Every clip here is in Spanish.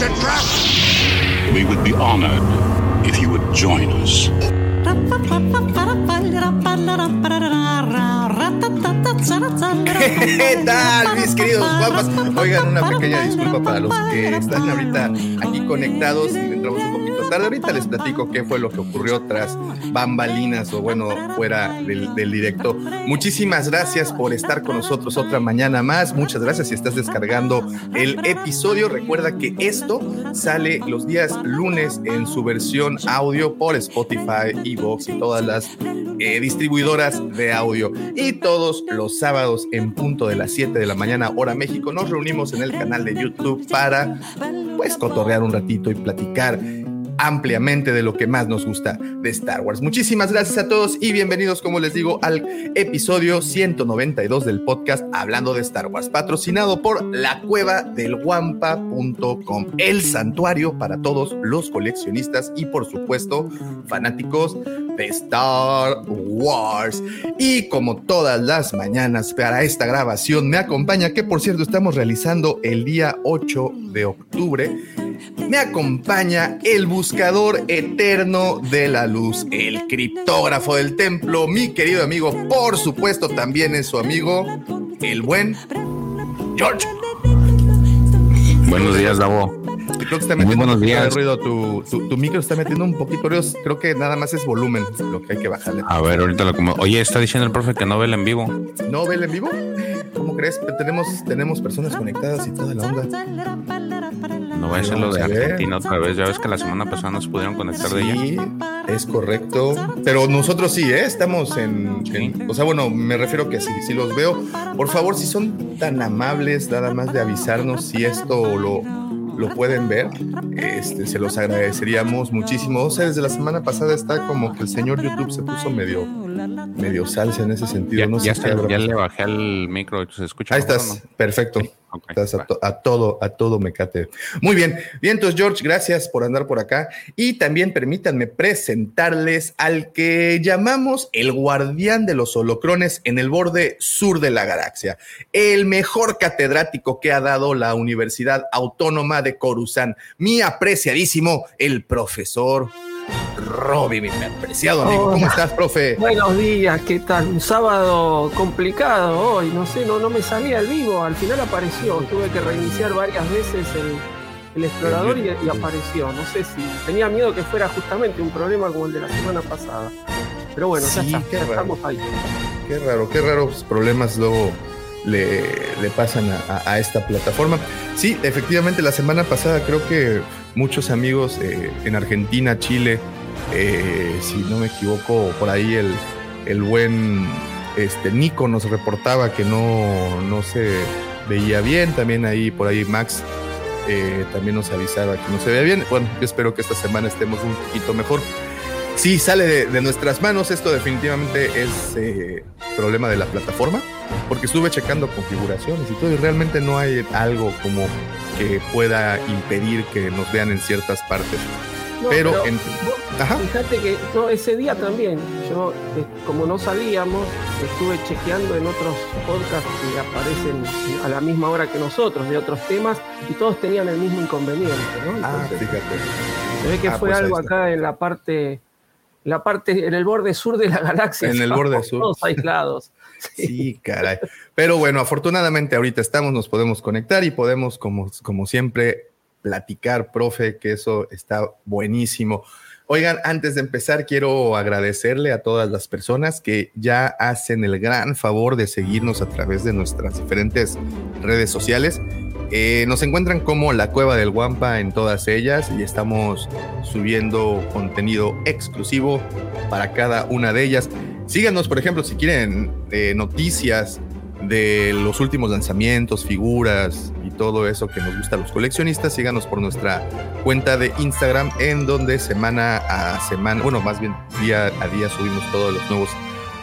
A trap! We would be honored if you would join us. ¿Qué tal, mis queridos guapas? Oigan, una pequeña disculpa para los que están ahorita aquí conectados y entramos un poquito Ahorita les platico qué fue lo que ocurrió tras bambalinas o bueno, fuera del, del directo. Muchísimas gracias por estar con nosotros otra mañana más. Muchas gracias si estás descargando el episodio. Recuerda que esto sale los días lunes en su versión audio por Spotify, Evox y todas las eh, distribuidoras de audio. Y todos los sábados en punto de las 7 de la mañana, hora México, nos reunimos en el canal de YouTube para pues cotorrear un ratito y platicar ampliamente de lo que más nos gusta de Star Wars. Muchísimas gracias a todos y bienvenidos, como les digo, al episodio 192 del podcast Hablando de Star Wars, patrocinado por la cueva del guampa.com, el santuario para todos los coleccionistas y por supuesto fanáticos de Star Wars. Y como todas las mañanas para esta grabación me acompaña, que por cierto estamos realizando el día 8 de octubre, me acompaña el buscador eterno de la luz, el criptógrafo del templo, mi querido amigo, por supuesto también es su amigo, el buen George. Buenos días, Davo. Creo que está Muy metiendo buenos poquito de días. ruido, tu, tu- tu micro está metiendo un poquito de ruido, creo que nada más es volumen lo que hay que bajarle. A ver, ahorita lo como. Oye, está diciendo el profe que no ve el en vivo. ¿No ve el en vivo? ¿Cómo crees? Tenemos, tenemos personas conectadas y toda la onda. No va a ser lo de. Argentina otra vez. Ya ves que la semana pasada no se pudieron conectar de ella. Sí, es correcto. Pero nosotros sí, ¿eh? Estamos en, en- O sea, bueno, me refiero que si, si los veo, por favor, si son tan amables, nada más de avisarnos si esto lo, lo pueden ver, este, se los agradeceríamos muchísimo. O sea, desde la semana pasada está como que el señor YouTube se puso medio, medio salsa en ese sentido. Ya, no sé ya habrá ya le bajé al micro. ¿Se escucha? Ahí estás, no? perfecto. Estás a, to- a todo, a todo mecate. Muy bien, bien, entonces George, gracias por andar por acá. Y también permítanme presentarles al que llamamos el guardián de los holocrones en el borde sur de la galaxia, el mejor catedrático que ha dado la Universidad Autónoma de Coruscant, mi apreciadísimo, el profesor Robbie, mi apreciado amigo. ¿Cómo estás, profe? Buenos días, ¿qué tal? Un sábado complicado hoy, no sé, no, no me salía el vivo, al final apareció, tuve que reiniciar varias veces el, el explorador y, y apareció, no sé si tenía miedo que fuera justamente un problema como el de la semana pasada, pero bueno, ya está, ya estamos ahí. Qué raro, qué raros problemas luego le, le pasan a, esta plataforma. Sí, efectivamente, la semana pasada creo que muchos amigos eh, en Argentina, Chile, eh, si no me equivoco, por ahí el, el buen este, Nico nos reportaba que no, no se veía bien. También ahí, por ahí Max eh, también nos avisaba que no se veía bien. Bueno, yo espero que esta semana estemos un poquito mejor. Sí, sale de, de nuestras manos. Esto definitivamente es eh, problema de la plataforma, porque estuve checando configuraciones y todo, y realmente no hay algo como que pueda impedir que nos vean en ciertas partes. No, pero, en- Ajá. Fíjate que no, ese día también, yo eh, como no salíamos, estuve chequeando en otros podcasts que aparecen a la misma hora que nosotros de otros temas y todos tenían el mismo inconveniente, ¿no? Ah, fíjate. se ve que ah, fue pues algo acá en la parte, la parte, en el borde sur de la galaxia. En el borde sur. Todos aislados. Sí, caray. Pero bueno, afortunadamente ahorita estamos, nos podemos conectar y podemos, como, como siempre, platicar, profe, que eso está buenísimo. Oigan, antes de empezar, quiero agradecerle a todas las personas que ya hacen el gran favor de seguirnos a través de nuestras diferentes redes sociales. Eh, nos encuentran como la Cueva del Guampa en todas ellas y estamos subiendo contenido exclusivo para cada una de ellas. Síganos, por ejemplo, si quieren eh, noticias de los últimos lanzamientos, figuras y todo eso que nos gusta a los coleccionistas, síganos por nuestra cuenta de Instagram en donde semana a semana, bueno, más bien día a día subimos todos los nuevos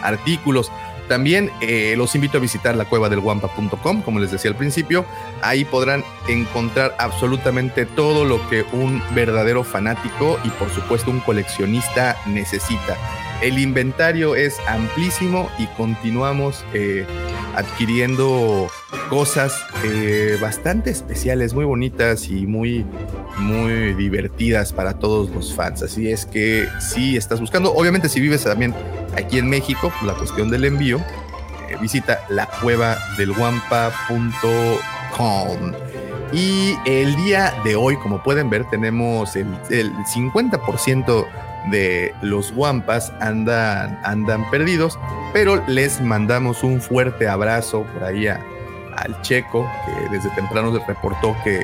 artículos. También eh, los invito a visitar la cueva del guampa.com, como les decía al principio. Ahí podrán encontrar absolutamente todo lo que un verdadero fanático y por supuesto un coleccionista necesita. El inventario es amplísimo y continuamos eh, adquiriendo cosas eh, bastante especiales, muy bonitas y muy, muy divertidas para todos los fans. Así es que si estás buscando, obviamente si vives también aquí en México, la cuestión del envío, eh, visita la cueva del guampa.com. Y el día de hoy, como pueden ver, tenemos el, el 50% de los Wampas andan, andan perdidos, pero les mandamos un fuerte abrazo por ahí al Checo, que desde temprano se reportó que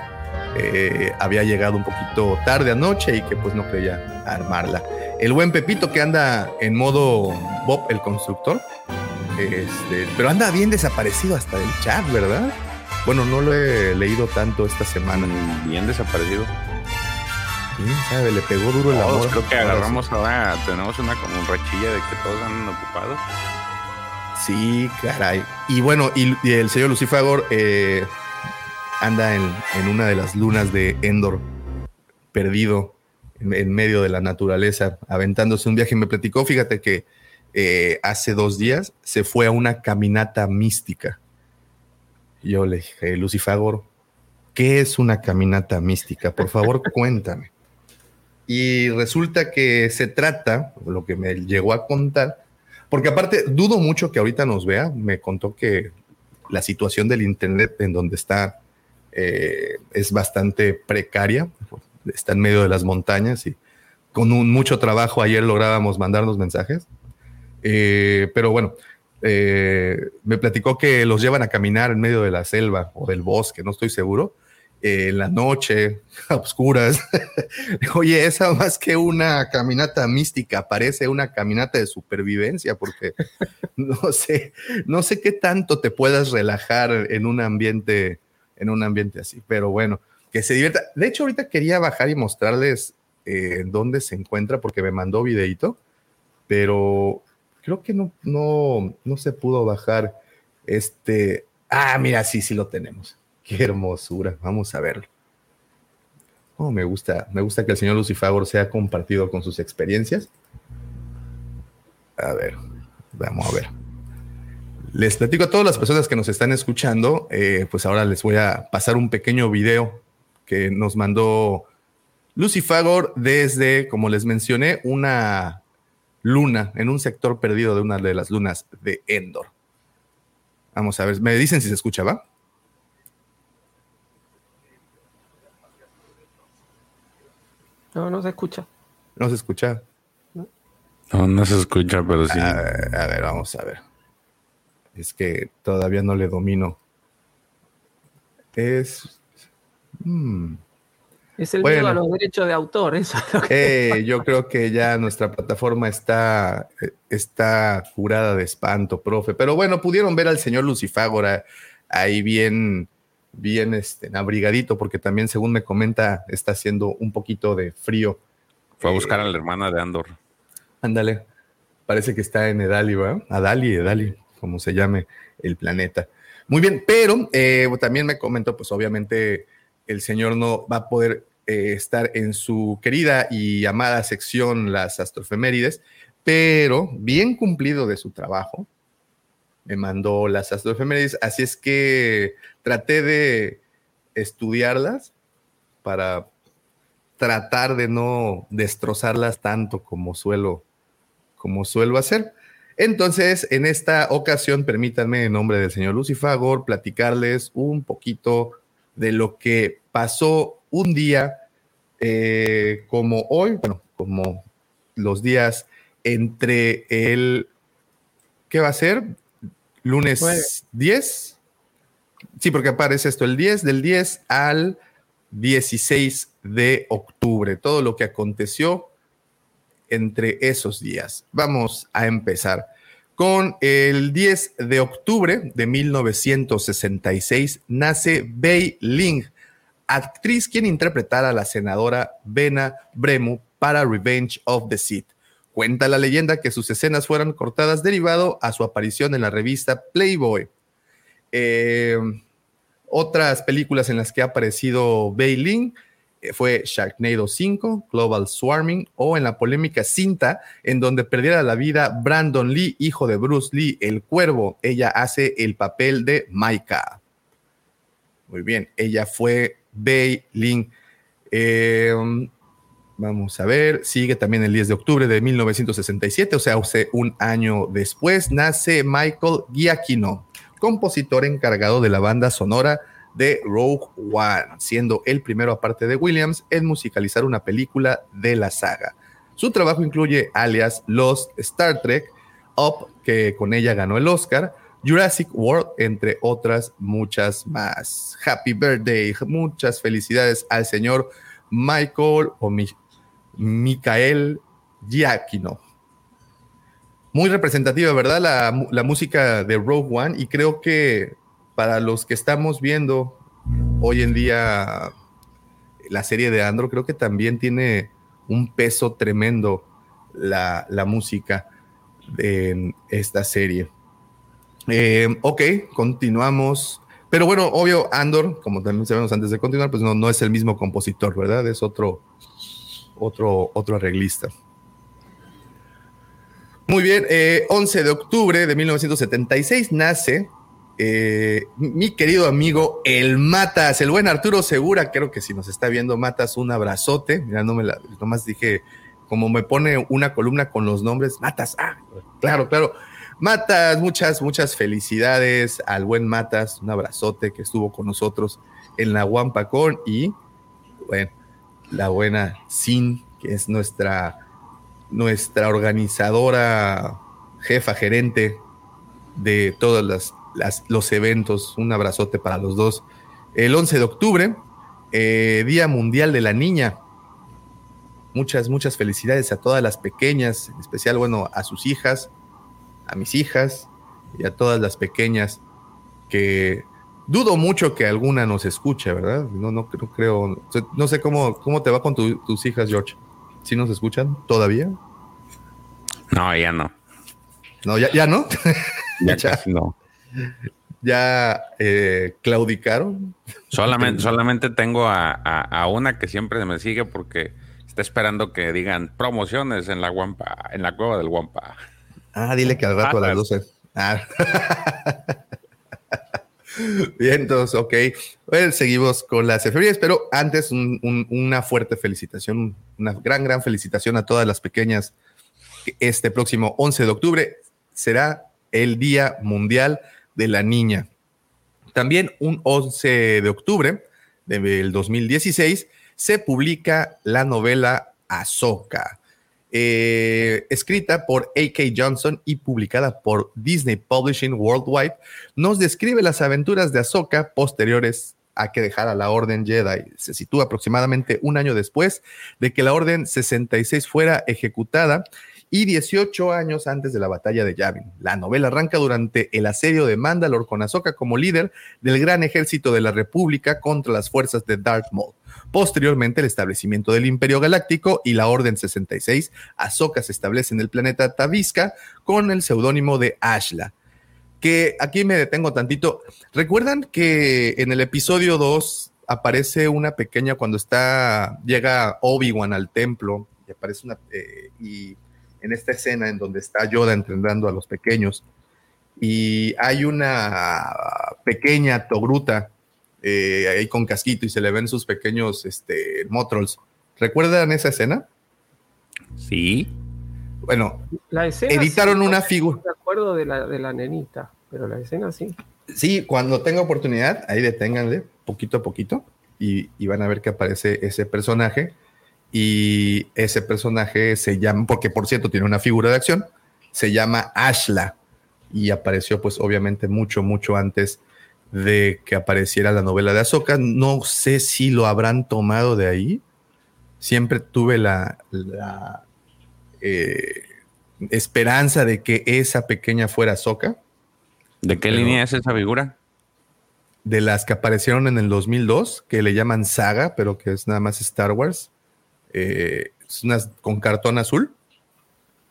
eh, había llegado un poquito tarde anoche y que pues no quería armarla. El buen Pepito que anda en modo Bob el constructor, este, pero anda bien desaparecido hasta del chat, ¿verdad? Bueno, no lo he leído tanto esta semana. Bien desaparecido. ¿Quién sabe? Le pegó duro el amor. Creo que agarramos ahora, tenemos una como un rachilla de que todos andan ocupados. Sí, caray. Y bueno, y, y el señor Lucifagor eh, anda en, en, una de las lunas de Endor, perdido en, en, medio de la naturaleza, aventándose un viaje. Me platicó, fíjate que eh, hace dos días se fue a una caminata mística. Yo le dije, Lucifagor, ¿qué es una caminata mística? Por favor, cuéntame. Y resulta que se trata, lo que me llegó a contar, porque aparte dudo mucho que ahorita nos vea, me contó que la situación del Internet en donde está eh, es bastante precaria, está en medio de las montañas y con un, mucho trabajo ayer lográbamos mandarnos mensajes, eh, pero bueno, eh, me platicó que los llevan a caminar en medio de la selva o del bosque, no estoy seguro, eh, en la noche, a oscuras. Oye, esa más que una caminata mística, parece una caminata de supervivencia, porque no sé, no sé qué tanto te puedas relajar en un ambiente, en un ambiente así, pero bueno, que se divierta. De hecho, ahorita quería bajar y mostrarles eh, dónde se encuentra, porque me mandó videito, pero creo que no, no, no se pudo bajar este. Ah, mira, sí, sí lo tenemos. Qué hermosura. Vamos a verlo. Oh, me gusta, me gusta que el señor Lucifagor sea compartido con sus experiencias. A ver, vamos a ver. Les platico a todas las personas que nos están escuchando, eh, pues ahora les voy a pasar un pequeño video que nos mandó Lucifagor desde, como les mencioné, una luna, en un sector perdido de una de las lunas de Endor. Vamos a ver, me dicen si se escucha, ¿va? No, no se escucha. No se escucha. No, no se escucha, pero sí. A ver, a ver, vamos a ver. Es que todavía no le domino. Es. Hmm. Es el bueno, miedo a los derechos de autor, eso es lo que eh, Yo creo que ya nuestra plataforma está, está curada de espanto, profe. Pero bueno, pudieron ver al señor Lucifágora ahí bien, bien este, abrigadito, porque también, según me comenta, está haciendo un poquito de frío. Fue a buscar eh, a la hermana de Andor. Ándale. Parece que está en Edali, ¿verdad? Adali, Edali, como se llame el planeta. Muy bien, pero eh, también me comentó, pues obviamente el señor no va a poder eh, estar en su querida y amada sección Las Astrofemérides, pero bien cumplido de su trabajo, me mandó las astrofemérides, así es que traté de estudiarlas para tratar de no destrozarlas tanto como suelo, como suelo hacer. Entonces, en esta ocasión, permítanme, en nombre del señor Lucifagor, platicarles un poquito de lo que pasó un día eh, como hoy, bueno, como los días entre el, ¿qué va a ser? Lunes bueno. 10. Sí, porque aparece esto, el 10, del 10 al 16 de octubre, todo lo que aconteció entre esos días. Vamos a empezar Con el 10 de octubre de 1966 nace Bei Ling, actriz quien interpretara a la senadora Bena Bremu para Revenge of the Sith. Cuenta la leyenda que sus escenas fueron cortadas derivado a su aparición en la revista Playboy. Eh, otras películas en las que ha aparecido Bei Ling eh, fue Sharknado 5, Global Swarming o en la polémica cinta en donde perdiera la vida Brandon Lee, hijo de Bruce Lee, el cuervo. Ella hace el papel de Maika. Muy bien, ella fue Bei Ling. Eh, vamos a ver, sigue también el 10 de octubre de 1967, o sea, un año después, nace Michael Giacchino, compositor encargado de la banda sonora de Rogue One, siendo el primero, aparte de Williams, en musicalizar una película de la saga. Su trabajo incluye alias Lost Star Trek, Up, que con ella ganó el Oscar, Jurassic World, entre otras muchas más. Happy birthday, muchas felicidades al señor Michael o mi, Michael Giacchino. Muy representativa, ¿verdad? La, la música de Rogue One y creo que para los que estamos viendo hoy en día la serie de Andro, creo que también tiene un peso tremendo la, música de esta serie. Eh, ok, continuamos. Pero bueno, obvio, Andor, como también sabemos antes de continuar, pues no, no es el mismo compositor, ¿verdad? Es otro, otro, otro arreglista. Muy bien, 11 eh, de octubre de 1976 nace eh, mi querido amigo el Matas, el buen Arturo Segura, creo que si nos está viendo Matas, un abrazote. Mira, no me la, nomás dije, como me pone una columna con los nombres, Matas, ah, claro, claro. Matas, muchas, muchas felicidades al buen Matas, un abrazote que estuvo con nosotros en la Wampacón y, bueno, la buena Sin, que es nuestra, nuestra organizadora, jefa, gerente de todas las los eventos. Un abrazote para los dos. El 11 de octubre, eh, Día Mundial de la Niña. Muchas, muchas felicidades a todas las pequeñas, en especial, bueno, a sus hijas, a mis hijas y a todas las pequeñas que dudo mucho que alguna nos escuche, ¿verdad? No, no, creo, no sé cómo, cómo te va con tus hijas, George. ¿Sí nos escuchan todavía? No, ya no. No, ya, ya no. ya no ya eh, claudicaron. Solamente, solamente tengo a, una que siempre me sigue porque está esperando que digan promociones en la Guampa, en la cueva del Guampa. Ah, dile que al rato a las 12. Ah. Bien, entonces, ok. Bueno, seguimos con las efemérides, pero antes una fuerte felicitación, una gran, gran felicitación a todas las pequeñas. Este próximo 11 de octubre será el Día Mundial de la Niña. También un 11 de octubre del 2016 se publica la novela Ahsoka, eh, escrita por A.K. Johnson y publicada por Disney Publishing Worldwide, nos describe las aventuras de Ahsoka posteriores a que dejara la Orden Jedi. Se sitúa aproximadamente un año después de que la Orden 66 fuera ejecutada y 18 años antes de la batalla de Yavin. La novela arranca durante el asedio de Mandalore con Ahsoka como líder del gran ejército de la República contra las fuerzas de Darth Maul. Posteriormente, el establecimiento del Imperio Galáctico y la Orden 66, Ahsoka se establece en el planeta Tavisca con el seudónimo de Ashla. Que aquí me detengo tantito. ¿Recuerdan que en el episodio 2 aparece una pequeña cuando está, llega Obi-Wan al templo y aparece una, eh, y en esta escena en donde está Yoda entrenando a los pequeños y hay una pequeña togruta eh, ahí con casquito y se le ven sus pequeños este, motrolls. ¿Recuerdan esa escena? Sí. Bueno, la editaron una figura. De acuerdo de la, de la nenita, pero la escena sí. Sí, cuando tenga oportunidad, ahí deténganle poquito a poquito y, y van a ver que aparece ese personaje y ese personaje se llama, porque por cierto tiene una figura de acción, se llama Ashla y apareció pues obviamente mucho, mucho antes de que apareciera la novela de Ahsoka. No sé si lo habrán tomado de ahí. Siempre tuve la, la, eh, esperanza de que esa pequeña fuera Soca. ¿De qué Pero- línea es esa figura? De las que aparecieron en el 2002, que le llaman Saga, pero que es nada más Star Wars. Eh, es unas con cartón azul.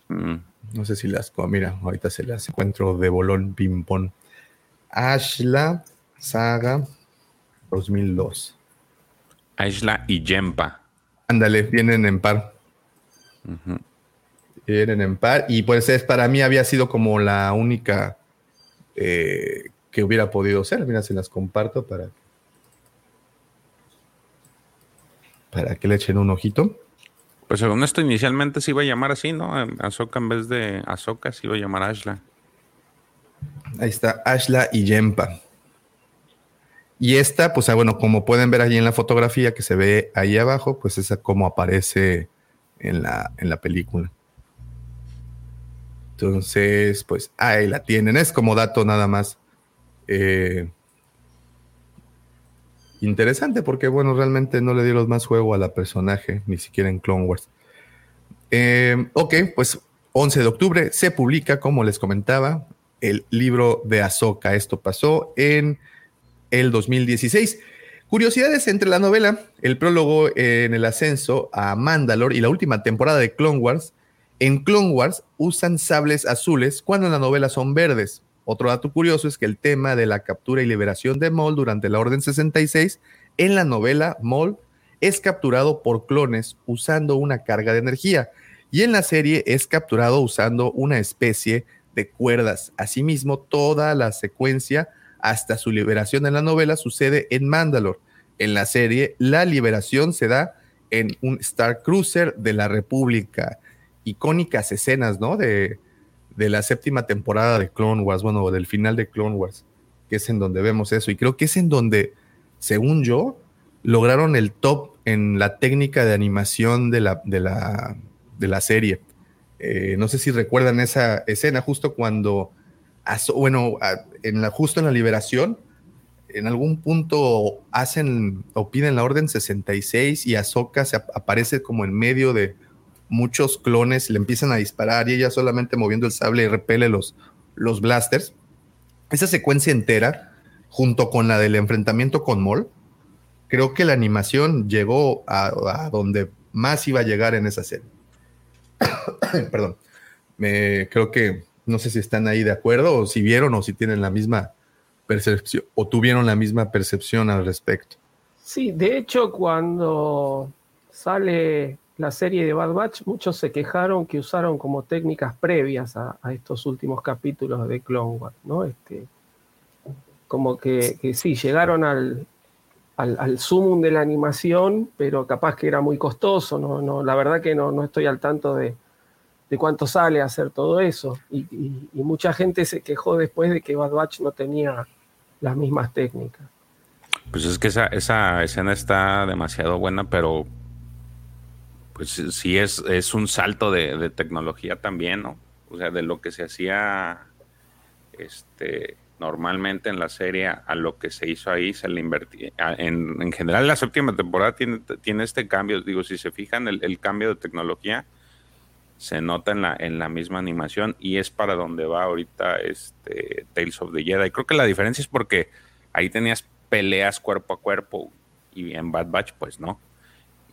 Mm, No sé si las. mira, ahorita se las encuentro de bolón ping-pong. Ashla Saga 2002. Aishla y Yempa. Ándale, vienen en par. Vienen en par. Y pues es, para mí había sido como la única eh, que hubiera podido ser. Mira, se las comparto para, para que le echen un ojito. Pues según esto, inicialmente se iba a llamar así, ¿no? Ahsoka en vez de Ahsoka se iba a llamar Ashla. Ahí está Ashla y Yempa. Y esta, pues ah, bueno, como pueden ver allí en la fotografía que se ve ahí abajo, pues esa como aparece en la, en la película. Entonces, pues ahí la tienen. Es como dato nada más eh, interesante porque, bueno, realmente no le dieron más juego a la personaje, ni siquiera en Clone Wars. Eh, ok, pues 11 de octubre se publica, como les comentaba, el libro de Ahsoka. Esto pasó en el 2016. Curiosidades entre la novela, el prólogo en el ascenso a Mandalore y la última temporada de Clone Wars. En Clone Wars usan sables azules cuando en la novela son verdes. Otro dato curioso es que el tema de la captura y liberación de Maul durante la Orden 66, en la novela Maul es capturado por clones usando una carga de energía y en la serie es capturado usando una especie de cuerdas. Asimismo, toda la secuencia hasta su liberación en la novela sucede en Mandalore. En la serie, la liberación se da en un Star Cruiser de la República. Icónicas escenas, ¿no? De, de la séptima temporada de Clone Wars, bueno, del final de Clone Wars, que es en donde vemos eso. Y creo que es en donde, según yo, lograron el top en la técnica de animación de la, de la, de la serie. Eh, no sé si recuerdan esa escena justo cuando, bueno, en la, justo en la liberación, en algún punto hacen o piden la orden 66 y Ahsoka se ap- aparece como en medio de muchos clones, le empiezan a disparar y ella solamente moviendo el sable y repele los, los blasters. Esa secuencia entera, junto con la del enfrentamiento con Maul, creo que la animación llegó a, a donde más iba a llegar en esa serie. Perdón. Me, creo que no sé si están ahí de acuerdo o si vieron o si tienen la misma percepción o tuvieron la misma percepción al respecto. Sí, de hecho, cuando sale la serie de Bad Batch, muchos se quejaron que usaron como técnicas previas a, estos últimos capítulos de Clone Wars, ¿no? Este, como que, sí, llegaron al, al, sumum de la animación, pero capaz que era muy costoso, ¿no? no la verdad que no, no estoy al tanto de, de cuánto sale hacer todo eso. Y, y- y mucha gente se quejó después de que Bad Batch no tenía las mismas técnicas. Pues es que esa, esa escena está demasiado buena, pero pues sí es, es un salto de, tecnología también, ¿no? O sea, de lo que se hacía este, normalmente en la serie a lo que se hizo ahí, se le invertía. En, en general, la séptima temporada tiene, tiene este cambio. Digo, si se fijan, el, el cambio de tecnología se nota en la, en la misma animación y es para donde va ahorita este Tales of the Jedi. Creo que la diferencia es porque ahí tenías peleas cuerpo a cuerpo y en Bad Batch pues no.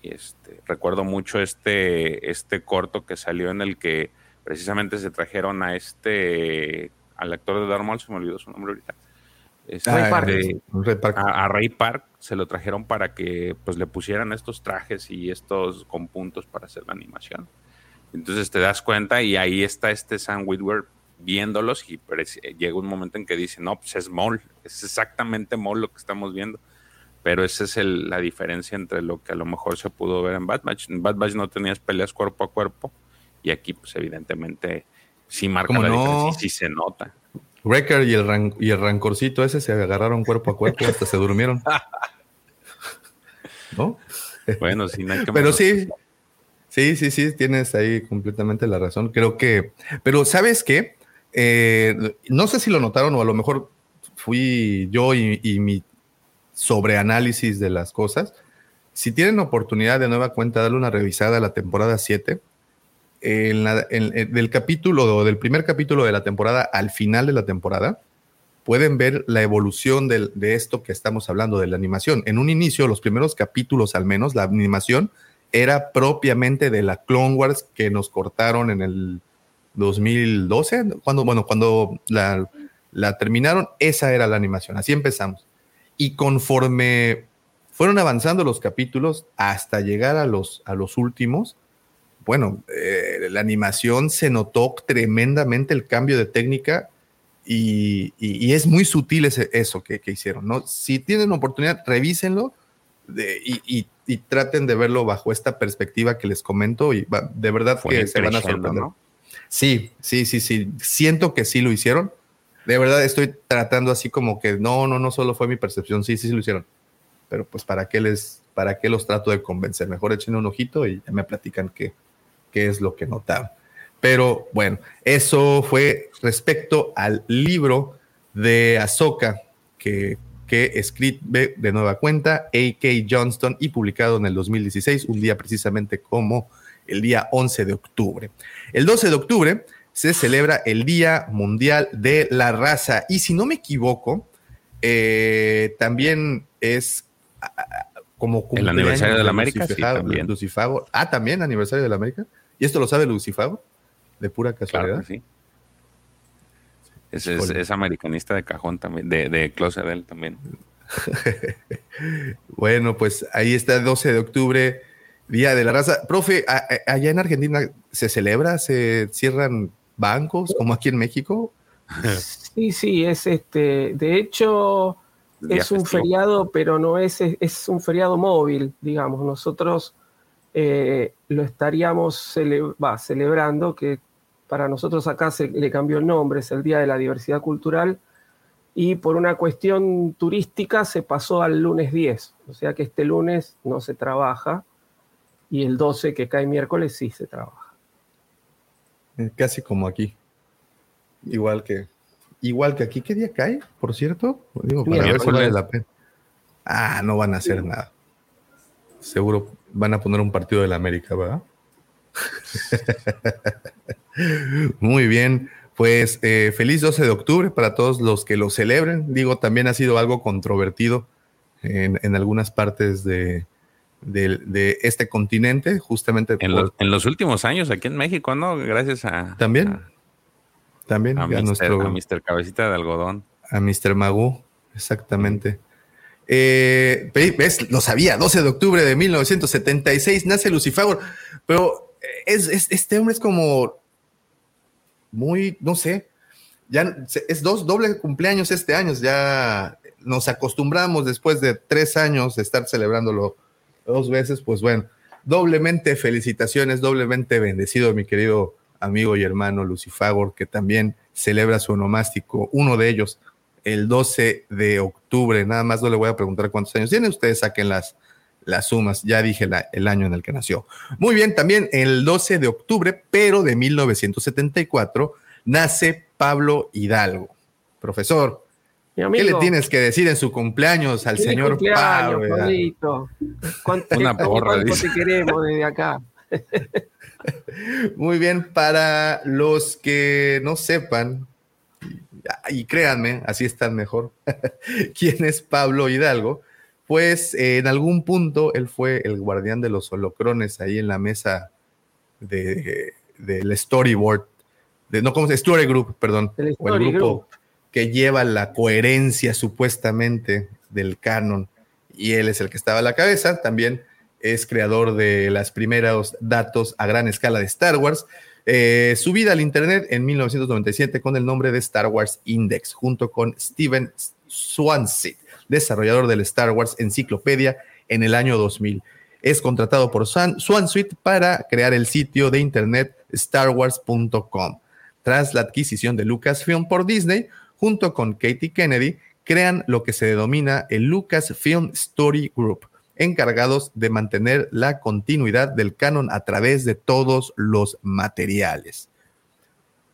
Y este, recuerdo mucho este, este corto que salió en el que precisamente se trajeron a este, al actor de Darth se me olvidó su nombre ahorita. Este, Ray Park. de- Ray Park. a, a Ray Park se lo trajeron para que pues le pusieran estos trajes y estos con puntos para hacer la animación. Entonces te das cuenta y ahí está este Sam Witwer viéndolos y llega un momento en que dice, no, pues es Maul, es exactamente Maul lo que estamos viendo. Pero esa es el- la diferencia entre lo que a lo mejor se pudo ver en Bad Batch. En Bad Batch no tenías peleas cuerpo a cuerpo y aquí pues evidentemente sí marca ¿Cómo la no? diferencia y sí se nota. Wrecker y el, ran- y el rancorcito ese se agarraron cuerpo a cuerpo hasta se durmieron. ¿No? Bueno, sí, no hay que Pero sí, sí, sí, sí, tienes ahí completamente la razón. Creo que, pero ¿sabes qué? Eh, no sé si lo notaron o a lo mejor fui yo y, y mi sobreanálisis de las cosas. Si tienen oportunidad de nueva cuenta, darle una revisada a la temporada 7. en la- en- en- del capítulo, del primer capítulo de la temporada al final de la temporada, pueden ver la evolución de esto que estamos hablando, de la animación. En un inicio, los primeros capítulos al menos, la animación era propiamente de la Clone Wars que nos cortaron en el 2012, cuando, bueno, cuando la terminaron, esa era la animación, así empezamos. Y conforme fueron avanzando los capítulos hasta llegar a los, a los últimos, bueno, eh, la animación se notó tremendamente el cambio de técnica y, y- y es muy sutil ese- eso que, que hicieron, ¿no? Si tienen oportunidad, revísenlo de- y, y- traten de verlo bajo esta perspectiva que les comento y de verdad Fue que se van a sorprender. ¿no? Sí, sí, sí, sí. Siento que sí lo hicieron. De verdad estoy tratando así como que no, no, no solo fue mi percepción, sí, sí, sí lo hicieron. Pero pues para qué les, para qué los trato de convencer. Mejor echen un ojito y ya me platican qué, qué es lo que notaron. Pero bueno, eso fue respecto al libro de Ahsoka que, que escribe de nueva cuenta A.K. Johnston y publicado en el 2016, un día precisamente como el día 11 de octubre. El 12 de octubre se celebra el Día Mundial de la Raza y si no me equivoco, eh, también es como El aniversario de la América, sí, también. Lucifago. Ah, también aniversario de la América. ¿Y esto lo sabe Lucifago? De pura Claro casualidad. que sí. Es, es, americanista de cajón también, de, de closet él también. Bueno, pues ahí está el 12 de octubre, Día de la Raza. Profe, a- a- allá en Argentina se celebra, se cierran bancos como aquí en México. Sí, sí, es este. De hecho, es un feriado, pero no es, es, es un feriado móvil, digamos. Nosotros eh, lo estaríamos cele- celebrando, que para nosotros acá se le cambió el nombre, es el Día de la Diversidad Cultural, y por una cuestión turística se pasó al lunes 10, o sea que este lunes no se trabaja, y el 12, que cae miércoles, sí se trabaja. Casi como aquí. Igual que, igual que aquí. ¿Qué día cae, por cierto? Digo, para Miércoles. la pena. Ah, no van a hacer nada. Seguro van a poner un partido de la América, ¿verdad? Muy bien. Pues eh, feliz 12 de octubre para todos los que lo celebren. Digo, también ha sido algo controvertido en, en algunas partes de, de- de este continente, justamente En, por- los- en los últimos años aquí en México, ¿no? Gracias a, también, a, también a a nuestro- a Mr. Cabecita de Algodón. A Mr. Magoo, exactamente. Eh, ve- ¿Ves? Lo sabía, 12 de octubre de 1976 nace Lucifer, pero es, es- este hombre es como muy, no sé, ya es dos doble cumpleaños este año, ya nos acostumbramos después de tres años de estar celebrándolo dos veces, pues bueno, doblemente felicitaciones, doblemente bendecido mi querido amigo y hermano Lucifagor, que también celebra su onomástico, uno de ellos, el 12 de octubre. Nada más no le voy a preguntar cuántos años tiene, ustedes saquen las, las sumas, ya dije la- el año en el que nació. Muy bien, también el 12 de octubre, pero de 1974, nace Pablo Hidalgo. Profesor, Mi ¿qué le tienes que decir en su cumpleaños al señor cumpleaños, Pablo Una porra, cuánto dice. te queremos desde acá? Muy bien, para los que no sepan, y créanme, así están mejor, quién es Pablo Hidalgo, pues eh, en algún punto él fue el guardián de los holocrones ahí en la mesa de, del storyboard, de, no, ¿cómo se Story Group, perdón, Del o el grupo Group. Que lleva la coherencia supuestamente del canon y él es el que estaba a la cabeza, también es creador de las primeros datos a gran escala de Star Wars, eh, subida al Internet en 1997 con el nombre de Star Wars Index, junto con Steven Swansea, desarrollador del Star Wars Enciclopedia en el año 2000. Es contratado por Swan- Swansea para crear el sitio de Internet starwars.com. Tras la adquisición de Lucasfilm por Disney, junto con Katie Kennedy, crean lo que se denomina el Lucasfilm Story Group, encargados de mantener la continuidad del canon a través de todos los materiales.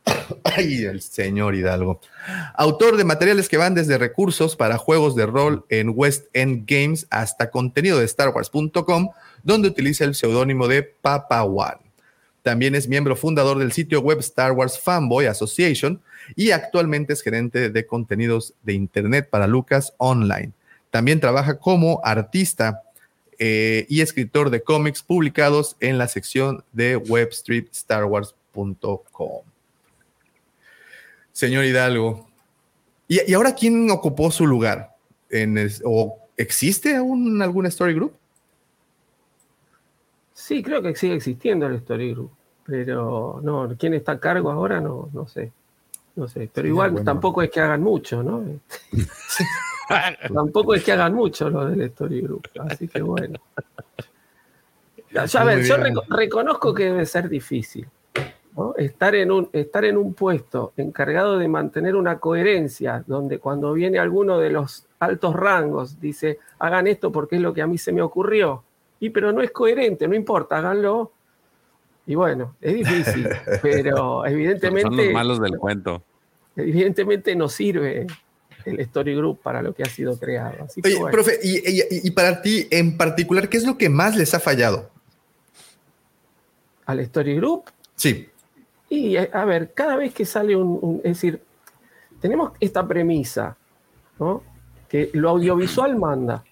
Ay, el señor Hidalgo. Autor de materiales que van desde recursos para juegos de rol en West End Games hasta contenido de StarWars.com, donde utiliza el seudónimo de Papa One. También es miembro fundador del sitio web Star Wars Fanboy Association y actualmente es gerente de contenidos de Internet para Lucas Online. También trabaja como artista eh, y escritor de cómics publicados en la sección de webstreetstarwars.com. Señor Hidalgo, ¿y, ahora quién ocupó su lugar? En ¿O existe aún algún story group? Sí, creo que sigue existiendo el story group, pero no, ¿quién está a cargo ahora? No, no sé. No sé, pero igual tampoco es que hagan mucho, ¿no? tampoco es que hagan mucho lo del Story Group, así que bueno. Ya, a ver, yo reconozco que debe ser difícil. Estar, en un, estar en un puesto encargado de mantener una coherencia, donde cuando viene alguno de los altos rangos dice, hagan esto porque es lo que a mí se me ocurrió, y pero no es coherente, no importa, háganlo, y bueno, es difícil, pero evidentemente... Son los malos del cuento. Evidentemente no sirve el Story Group para lo que ha sido creado. Así Oye, profe, y, para ti en particular, ¿qué es lo que más les ha fallado? ¿Al Story Group? Sí. Y a ver, cada vez que sale un, es decir, tenemos esta premisa, ¿no? Que lo audiovisual manda.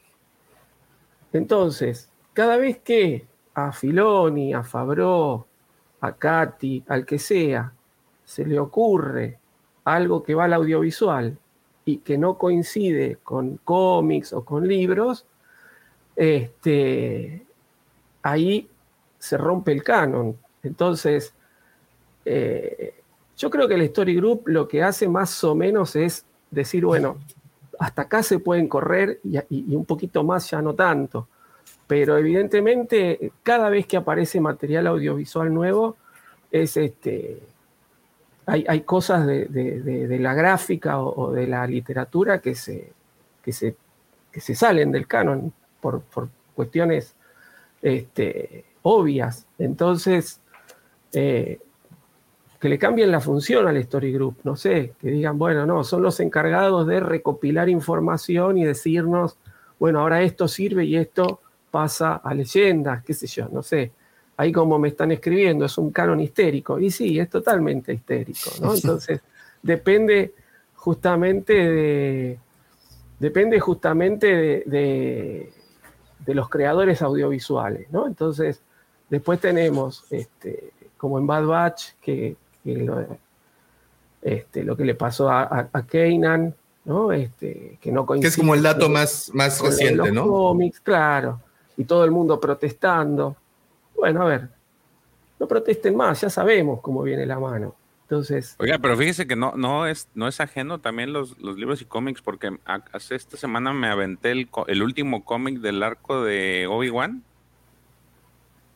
Entonces, cada vez que a Filoni, a Fabro, a Katy, al que sea, se le ocurre algo que va al audiovisual y que no coincide con cómics o con libros, este, ahí se rompe el canon. Entonces, eh, yo creo que el Story Group lo que hace más o menos es decir, bueno, hasta acá se pueden correr y, y un poquito más ya no tanto pero evidentemente cada vez que aparece material audiovisual nuevo, es este, hay, cosas de, la gráfica o, de la literatura que se, que se, se salen del canon por, cuestiones este, obvias. Entonces, eh, que le cambien la función al Story Group, no sé, que digan, bueno, no, son los encargados de recopilar información y decirnos, bueno, ahora esto sirve y esto pasa a leyendas, qué sé yo, no sé. Ahí como me están escribiendo, es un canon histérico. Y sí, es totalmente histérico, ¿no? Entonces, depende justamente de. Depende justamente de, los creadores audiovisuales, ¿no? Entonces, después tenemos, este, como en Bad Batch, que, lo, este, lo, que le pasó a, a, ¿no? Este, que no coincide. Que es como el dato más, más reciente, ¿no? Cómics, claro y todo el mundo protestando. Bueno, a ver, no protesten más, ya sabemos cómo viene la mano. Entonces. Oiga, pero fíjese que no, no, es, no es ajeno también los, los libros y cómics, porque hace esta semana me aventé el, el último cómic del arco de Obi-Wan.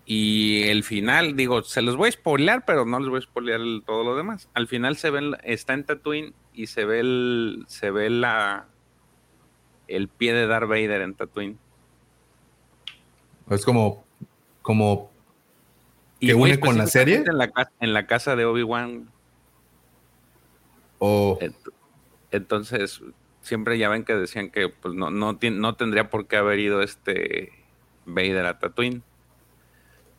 Y el final, digo, se los voy a spoilear, pero no les voy a spoilear todo lo demás. Al final se ve, está en Tatooine y se ve el, se ve la, el pie de Darth Vader en Tatooine. Es como, como que une con la serie. En la, en la casa de Obi-Wan. Oh. Entonces, siempre ya ven que decían que pues, no, no, no tendría por qué haber ido este Vader a Tatooine.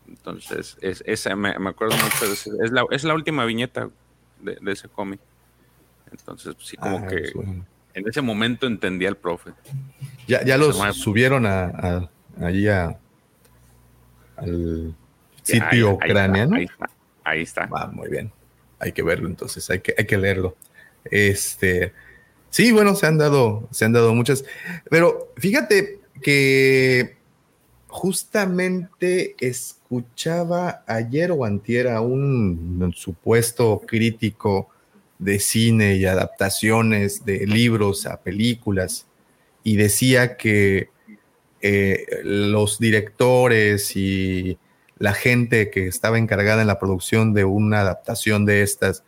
Entonces, es, esa, me, acuerdo mucho de ese, es, la, es la última viñeta de, ese cómic. Entonces, sí, como ah, que en ese momento entendía el profe. Ya, ya los subieron a, allí a, al sitio ucraniano. Ahí está. Ah, muy bien. Hay que verlo entonces, hay que, hay que leerlo. Este, sí, bueno, se han dado, se han dado muchas, pero fíjate que justamente escuchaba ayer o antier a un supuesto crítico de cine y adaptaciones de libros a películas y decía que eh, los directores y la gente que estaba encargada en la producción de una adaptación de estas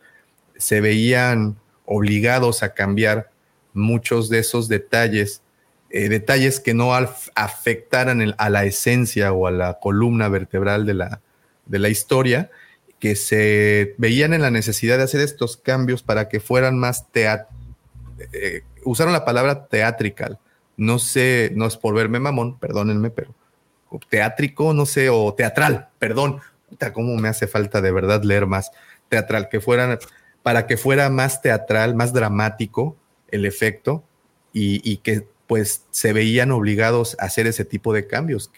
se veían obligados a cambiar muchos de esos detalles, eh, detalles que no afectaran a la esencia o a la columna vertebral de la, de la historia, que se veían en la necesidad de hacer estos cambios para que fueran más teat eh, usaron la palabra teatrical, no sé, no es por verme mamón, perdónenme, pero teátrico, no sé, o teatral, perdón, cómo me hace falta de verdad leer más teatral, que fueran, para que fuera más teatral, más dramático el efecto y, que pues se veían obligados a hacer ese tipo de cambios.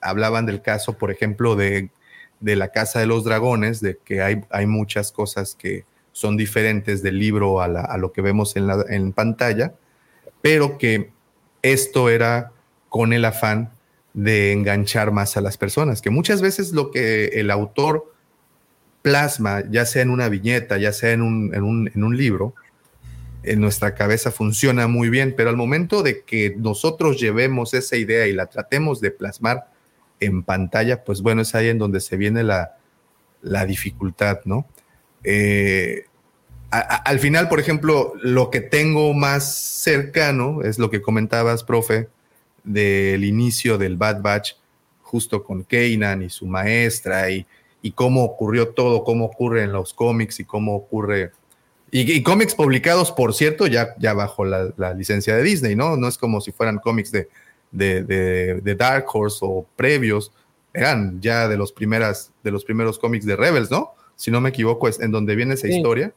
Hablaban del caso, por ejemplo, de, la Casa de los Dragones, de que hay, hay muchas cosas que son diferentes del libro a, lo que vemos en, la, en pantalla, pero que esto era con el afán de enganchar más a las personas, que muchas veces lo que el autor plasma, ya sea en una viñeta, ya sea en un, en un, libro, en nuestra cabeza funciona muy bien, pero al momento de que nosotros llevemos esa idea y la tratemos de plasmar en pantalla, pues bueno, es ahí en donde se viene la, dificultad, ¿no? Eh, al final, por ejemplo, lo que tengo más cercano es lo que comentabas, profe, del inicio del Bad Batch, justo con Kanan y su maestra, y, y cómo ocurrió todo, cómo ocurre en los cómics y cómo ocurre. Y, cómics publicados, por cierto, ya, ya bajo la, licencia de Disney, ¿no? No es como si fueran cómics de, de, de, Dark Horse o previos, eran ya de los, primeras, de los primeros cómics de Rebels, ¿no? Si no me equivoco, es en donde viene esa historia.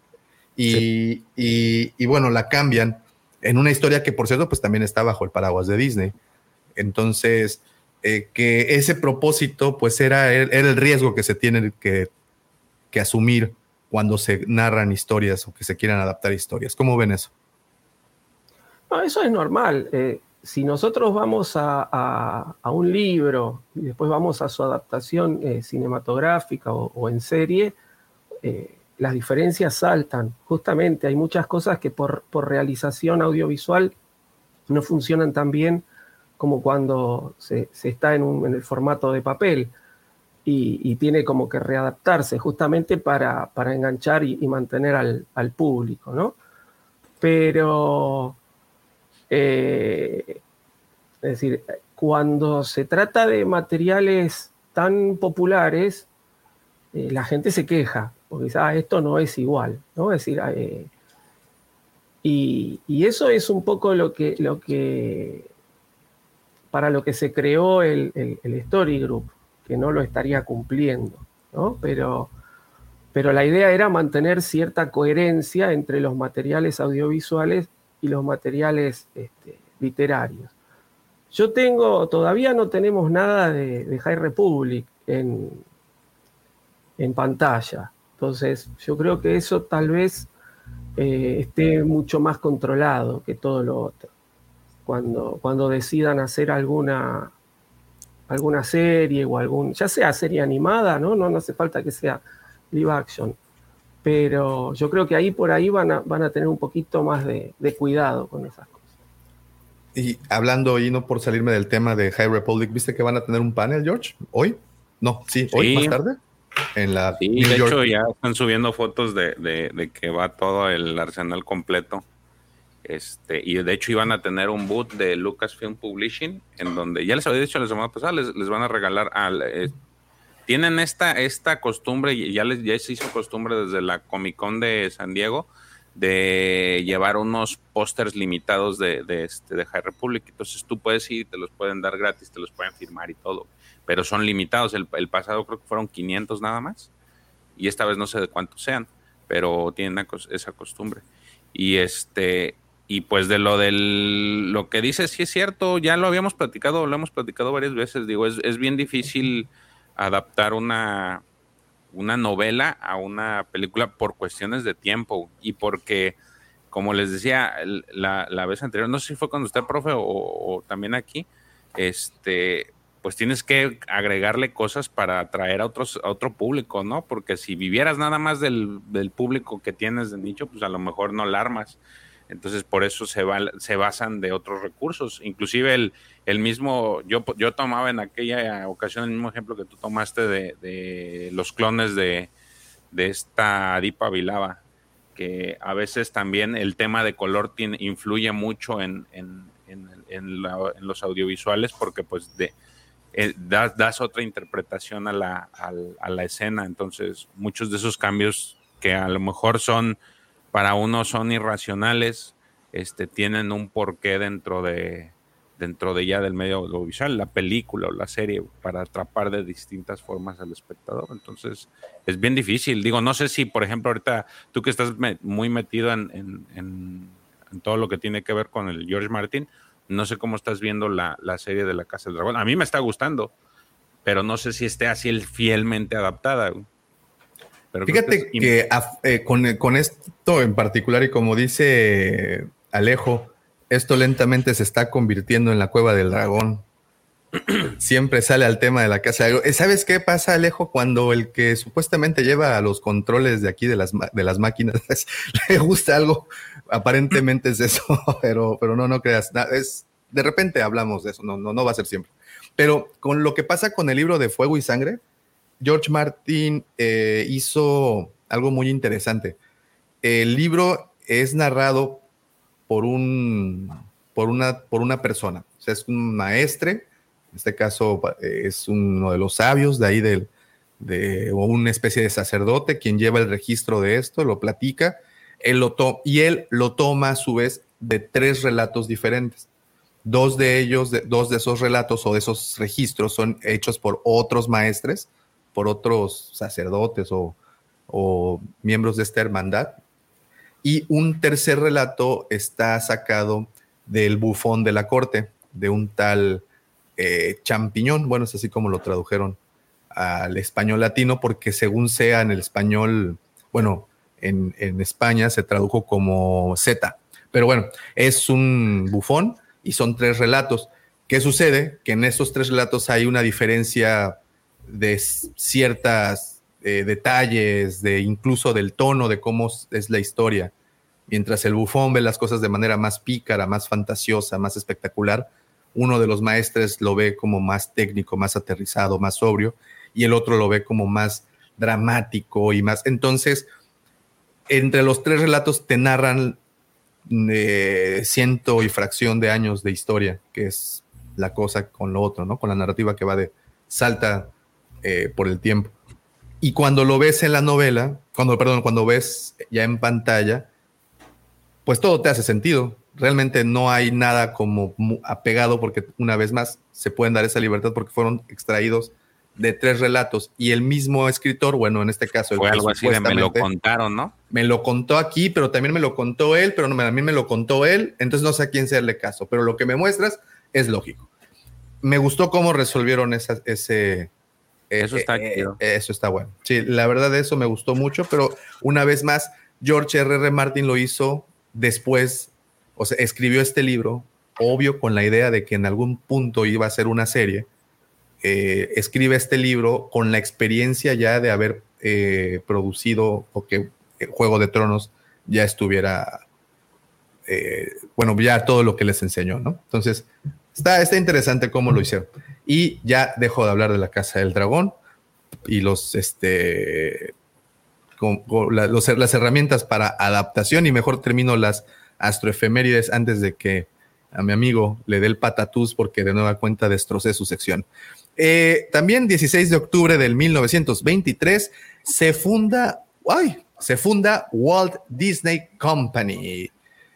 Y, y, y, bueno, la cambian en una historia que, por cierto, pues también está bajo el paraguas de Disney. Entonces, eh, que ese propósito, pues era, el riesgo que se tiene que, asumir cuando se narran historias o que se quieran adaptar historias. ¿Cómo ven eso? No, eso es normal. Eh, si nosotros vamos a, un libro y después vamos a su adaptación eh, cinematográfica o, en serie, las diferencias saltan. Justamente hay muchas cosas que por, realización audiovisual no funcionan tan bien como cuando se, está en, el formato de papel y, tiene como que readaptarse justamente para, enganchar y, mantener al, público, ¿no? Pero, eh, es decir, cuando se trata de materiales tan populares, eh, la gente se queja, dice, ah, esto no es igual, ¿no? Es decir, eh, y, eso es un poco lo que, para lo que se creó el, Story Group, que no lo estaría cumpliendo, ¿no? Pero, la idea era mantener cierta coherencia entre los materiales audiovisuales y los materiales este, literarios. Yo tengo, todavía no tenemos nada de, High Republic en, pantalla. Entonces, yo creo que eso tal vez eh, esté mucho más controlado que todo lo otro cuando, cuando decidan hacer alguna, alguna serie o algún, ya sea serie animada, ¿no? No, no hace falta que sea live action. Pero yo creo que ahí por ahí van a, van a tener un poquito más de, cuidado con esas cosas. Y hablando y no por salirme del tema de High Republic, ¿viste que van a tener un panel, George? ¿Hoy? No, sí, hoy más tarde. En la sí, de hecho ya están subiendo fotos de, de, que va todo el arsenal completo. Este, y de hecho iban a tener un boot de Lucasfilm Publishing, en donde ya les había dicho la semana pasada, les, les van a regalar al... Eh, tienen esta, esta costumbre, y ya, les, ya se hizo costumbre desde la Comic Con de San Diego, de llevar unos pósters limitados de, de, este, de High Republic. Entonces tú puedes ir, te los pueden dar gratis, te los pueden firmar y todo, pero son limitados. El, el pasado creo que fueron 500 nada más, y esta vez no sé de cuántos sean, pero tienen esa costumbre. Y este, y pues de lo del lo que dices, sí es cierto, ya lo habíamos platicado, lo hemos platicado varias veces, digo, es, es bien difícil adaptar una, una novela a una película por cuestiones de tiempo y porque, como les decía la, la vez anterior, no sé si fue cuando usted, profe, o, también aquí, este, pues tienes que agregarle cosas para atraer a, otros, a otro público, ¿no? Porque si vivieras nada más del, del público que tienes de nicho, pues a lo mejor no la armas. Entonces, por eso se, se basan de otros recursos. Inclusive el, el, mismo, yo, yo tomaba en aquella ocasión el mismo ejemplo que tú tomaste de, los clones de, esta Adipa Vilava, que a veces también el tema de color influye mucho en, los audiovisuales porque pues de, eh, das, otra interpretación a la, a la escena. Entonces, muchos de esos cambios que a lo mejor son para uno son irracionales, este, tienen un porqué dentro de, dentro de ya del medio audiovisual, la película o la serie, para atrapar de distintas formas al espectador. Entonces, es bien difícil. Digo, no sé si, por ejemplo, ahorita tú que estás muy metido en, en, todo lo que tiene que ver con el George Martin, no sé cómo estás viendo la, la, serie de La Casa del Dragón. A mí me está gustando, pero no sé si esté así fielmente adaptada. Pero Fíjate que, eh, con, con esto en particular, y como dice Alejo, esto lentamente se está convirtiendo en la cueva del dragón. Siempre sale al tema de la casa. Eh, ¿Sabes qué pasa, Alejo? Cuando el que supuestamente lleva a los controles de aquí de las, de las máquinas le gusta algo, aparentemente es eso, pero, pero no, no creas. Es, de repente hablamos de eso, no, no, no va a ser siempre. Pero con lo que pasa con el libro de Fuego y Sangre, George Martin eh, hizo algo muy interesante. El libro es narrado por, un, por, una, por una persona. O sea, es un maestre, en este caso es uno de los sabios de ahí del, de, o una especie de sacerdote quien lleva el registro de esto, lo platica, él lo y él lo toma a su vez de tres relatos diferentes. Dos de ellos, dos de esos relatos o de esos registros son hechos por otros maestres, por otros sacerdotes o, o miembros de esta hermandad, y un tercer relato está sacado del bufón de la corte, de un tal eh, champiñón. Bueno, es así como lo tradujeron al español latino, porque según sea en el español, bueno, en, España se tradujo como Z. Pero bueno, es un bufón y son tres relatos. ¿Qué sucede? Que en estos tres relatos hay una diferencia de ciertas eh, detalles, de incluso del tono de cómo es la historia. Mientras el bufón ve las cosas de manera más pícara, más fantasiosa, más espectacular, uno de los maestres lo ve como más técnico, más aterrizado, más sobrio, y el otro lo ve como más dramático y más. Entonces, entre los tres relatos te narran eh, ciento y fracción de años de historia, que es la cosa con lo otro, ¿no? Con la narrativa que va de salta eh, por el tiempo. Y cuando lo ves en la novela, cuando, perdón, cuando ves ya en pantalla, pues todo te hace sentido. Realmente no hay nada como apegado porque una vez más se pueden dar esa libertad porque fueron extraídos de tres relatos y el mismo escritor, bueno, en este caso... Fue algo así de me lo contaron, ¿no? Me lo contó aquí, pero también me lo contó él, pero no, también me lo contó él, entonces no sé a quién hacerle caso, pero lo que me muestras es lógico. Me gustó cómo resolvieron esa, ese, eso está eh, eh, Eso está bueno. Sí, la verdad de eso me gustó mucho, pero una vez más, George R. R. Martin lo hizo después, o sea, escribió este libro, obvio con la idea de que en algún punto iba a ser una serie. Eh, escribe este libro con la experiencia ya de haber producido o que Juego de Tronos ya estuviera, bueno, ya todo lo que les enseñó, ¿no? Entonces, está, está interesante cómo lo hicieron. Y ya dejo de hablar de la Casa del Dragón y los, este, con, las herramientas para adaptación y mejor termino las astroefemérides antes de que a mi amigo le dé el patatús porque de nueva cuenta destrocé su sección. Eh, también 16 de octubre del 1923 se funda, ay, se funda Walt Disney Company.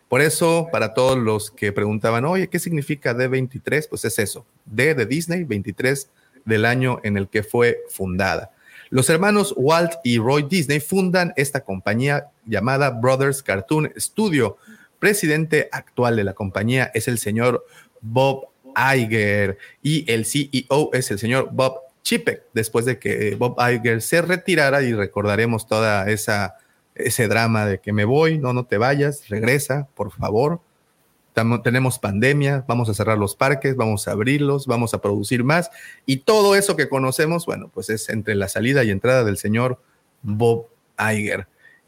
Por eso, para todos los que preguntaban, oye, ¿qué significa D23? Pues es eso, D de Disney, 23 del año en el que fue fundada. Los hermanos Walt y Roy Disney fundan esta compañía llamada Brothers Cartoon Studio. Presidente actual de la compañía es el señor Bob Iger y el CEO es el señor Bob Chipek. Después de que Bob Iger se retirara y recordaremos toda esa ese drama de que me voy, no, no te vayas, regresa, por favor. tenemos pandemia, vamos a cerrar los parques, vamos a abrirlos, vamos a producir más. Y todo eso que conocemos, bueno, pues es entre la salida y entrada del señor Bob Iger.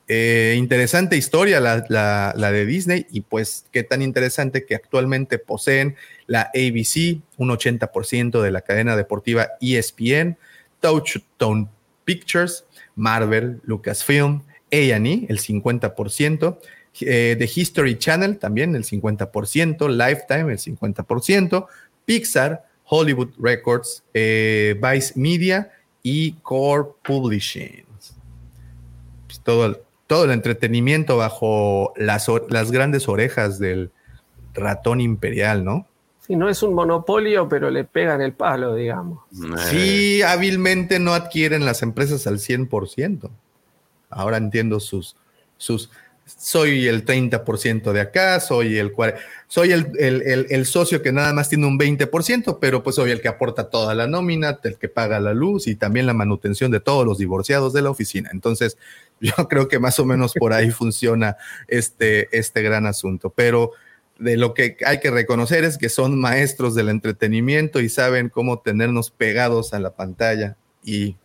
Eh, interesante historia la, de Disney y pues qué tan interesante que actualmente poseen la ABC, un 80% de la cadena deportiva ESPN, Touchstone Pictures, Marvel, Lucasfilm, a&E, el 50%, eh, The History Channel también el 50%, Lifetime el 50%, Pixar, Hollywood Records, eh, Vice Media y Core Publishing. Pues todo, todo el entretenimiento bajo las, las grandes orejas del ratón imperial, ¿no? Sí, no es un monopolio, pero le pegan el palo, digamos. Sí, hábilmente no adquieren las empresas al 100%. Ahora entiendo sus, sus soy el 30% de acá, soy el soy el, el, socio que nada más tiene un 20%, pero pues soy el que aporta toda la nómina, el que paga la luz y también la manutención de todos los divorciados de la oficina. Entonces, yo creo que más o menos por ahí funciona este, este gran asunto. Pero de lo que hay que reconocer es que son maestros del entretenimiento y saben cómo tenernos pegados a la pantalla y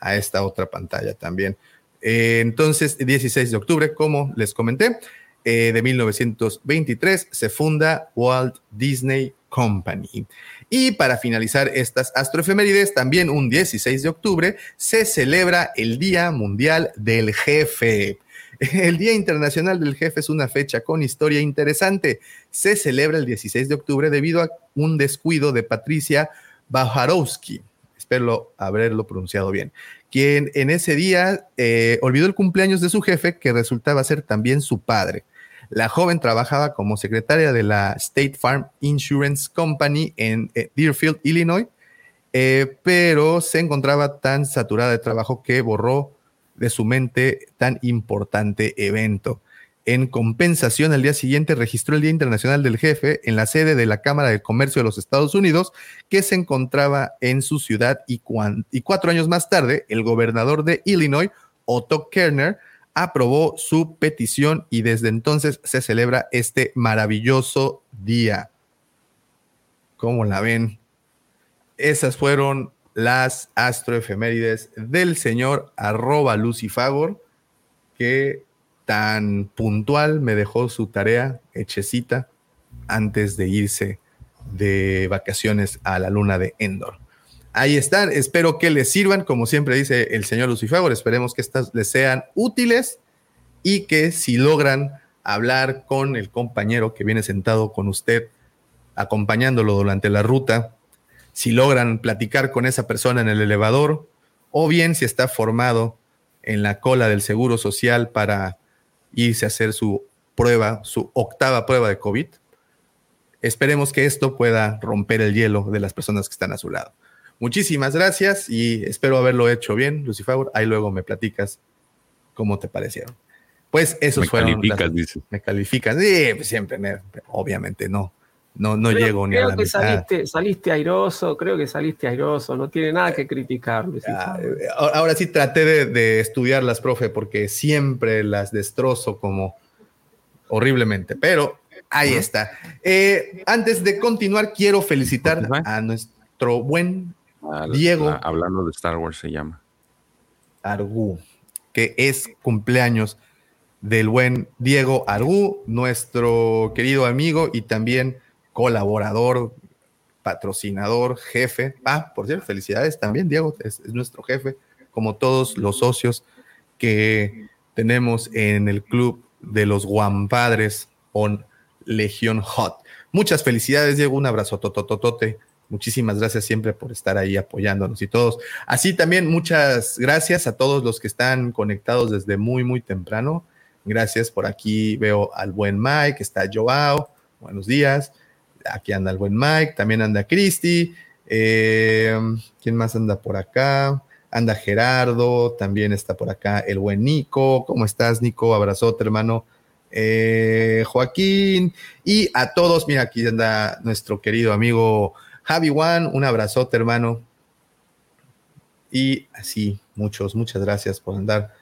a esta otra pantalla también. Eh, entonces, 16 de octubre, como les comenté, eh, de 1923 se funda Walt Disney Company. Y para finalizar estas astroefemérides, también un 16 de octubre se celebra el Día Mundial del Jefe. El Día Internacional del Jefe es una fecha con historia interesante. Se celebra el 16 de octubre debido a un descuido de Patricia Bajarowski. Espero haberlo pronunciado bien quien en ese día eh, olvidó el cumpleaños de su jefe, que resultaba ser también su padre. La joven trabajaba como secretaria de la State Farm Insurance Company en eh, Deerfield, Illinois, eh, pero se encontraba tan saturada de trabajo que borró de su mente tan importante evento. En compensación, al día siguiente registró el Día Internacional del Jefe en la sede de la Cámara de Comercio de los Estados Unidos, que se encontraba en su ciudad y, cuatro años más tarde, el gobernador de Illinois, Otto Kerner, aprobó su petición y desde entonces se celebra este maravilloso día. ¿Cómo la ven? Esas fueron las astroefemérides del señor arroba Lucifagor, que tan puntual me dejó su tarea hechecita antes de irse de vacaciones a la luna de Endor. Ahí están, espero que les sirvan, como siempre dice el señor Lucifer, esperemos que estas les sean útiles y que si logran hablar con el compañero que viene sentado con usted, acompañándolo durante la ruta, si logran platicar con esa persona en el elevador, o bien si está formado en la cola del Seguro Social para irse a hacer su prueba, su octava prueba de COVID. Esperemos que esto pueda romper el hielo de las personas que están a su lado. Muchísimas gracias y espero haberlo hecho bien, Lucifer. Ahí luego me platicas cómo te parecieron. Pues esos me fueron. Calificas, dice. Me calificas. Sí, pues siempre, obviamente no. No, no llego ni a la que Saliste, saliste airoso, creo que saliste airoso, no tiene nada que criticar. Ah, eh, ahora sí traté de, estudiarlas, profe, porque siempre las destrozo como horriblemente, pero ahí está. Eh, antes de continuar, quiero felicitar a nuestro buen Diego. hablando de Star Wars se llama. Argu, que es cumpleaños del buen Diego Argu, nuestro querido amigo y también colaborador, patrocinador, jefe. Ah, por cierto, felicidades también, Diego, es, nuestro jefe, como todos los socios que tenemos en el club de los Guampadres on Legión Hot. Muchas felicidades, Diego, un abrazo totototote. Muchísimas gracias siempre por estar ahí apoyándonos y todos. Así también muchas gracias a todos los que están conectados desde muy, muy temprano. Gracias por aquí. Veo al buen Mike, está Joao. Buenos días aquí anda el buen Mike, también anda Cristi. Eh, ¿Quién más anda por acá? Anda Gerardo, también está por acá el buen Nico. ¿Cómo estás, Nico? Abrazote, hermano. Eh, Joaquín y a todos. Mira, aquí anda nuestro querido amigo Javi Juan. Un abrazote, hermano. Y así, muchos, muchas gracias por andar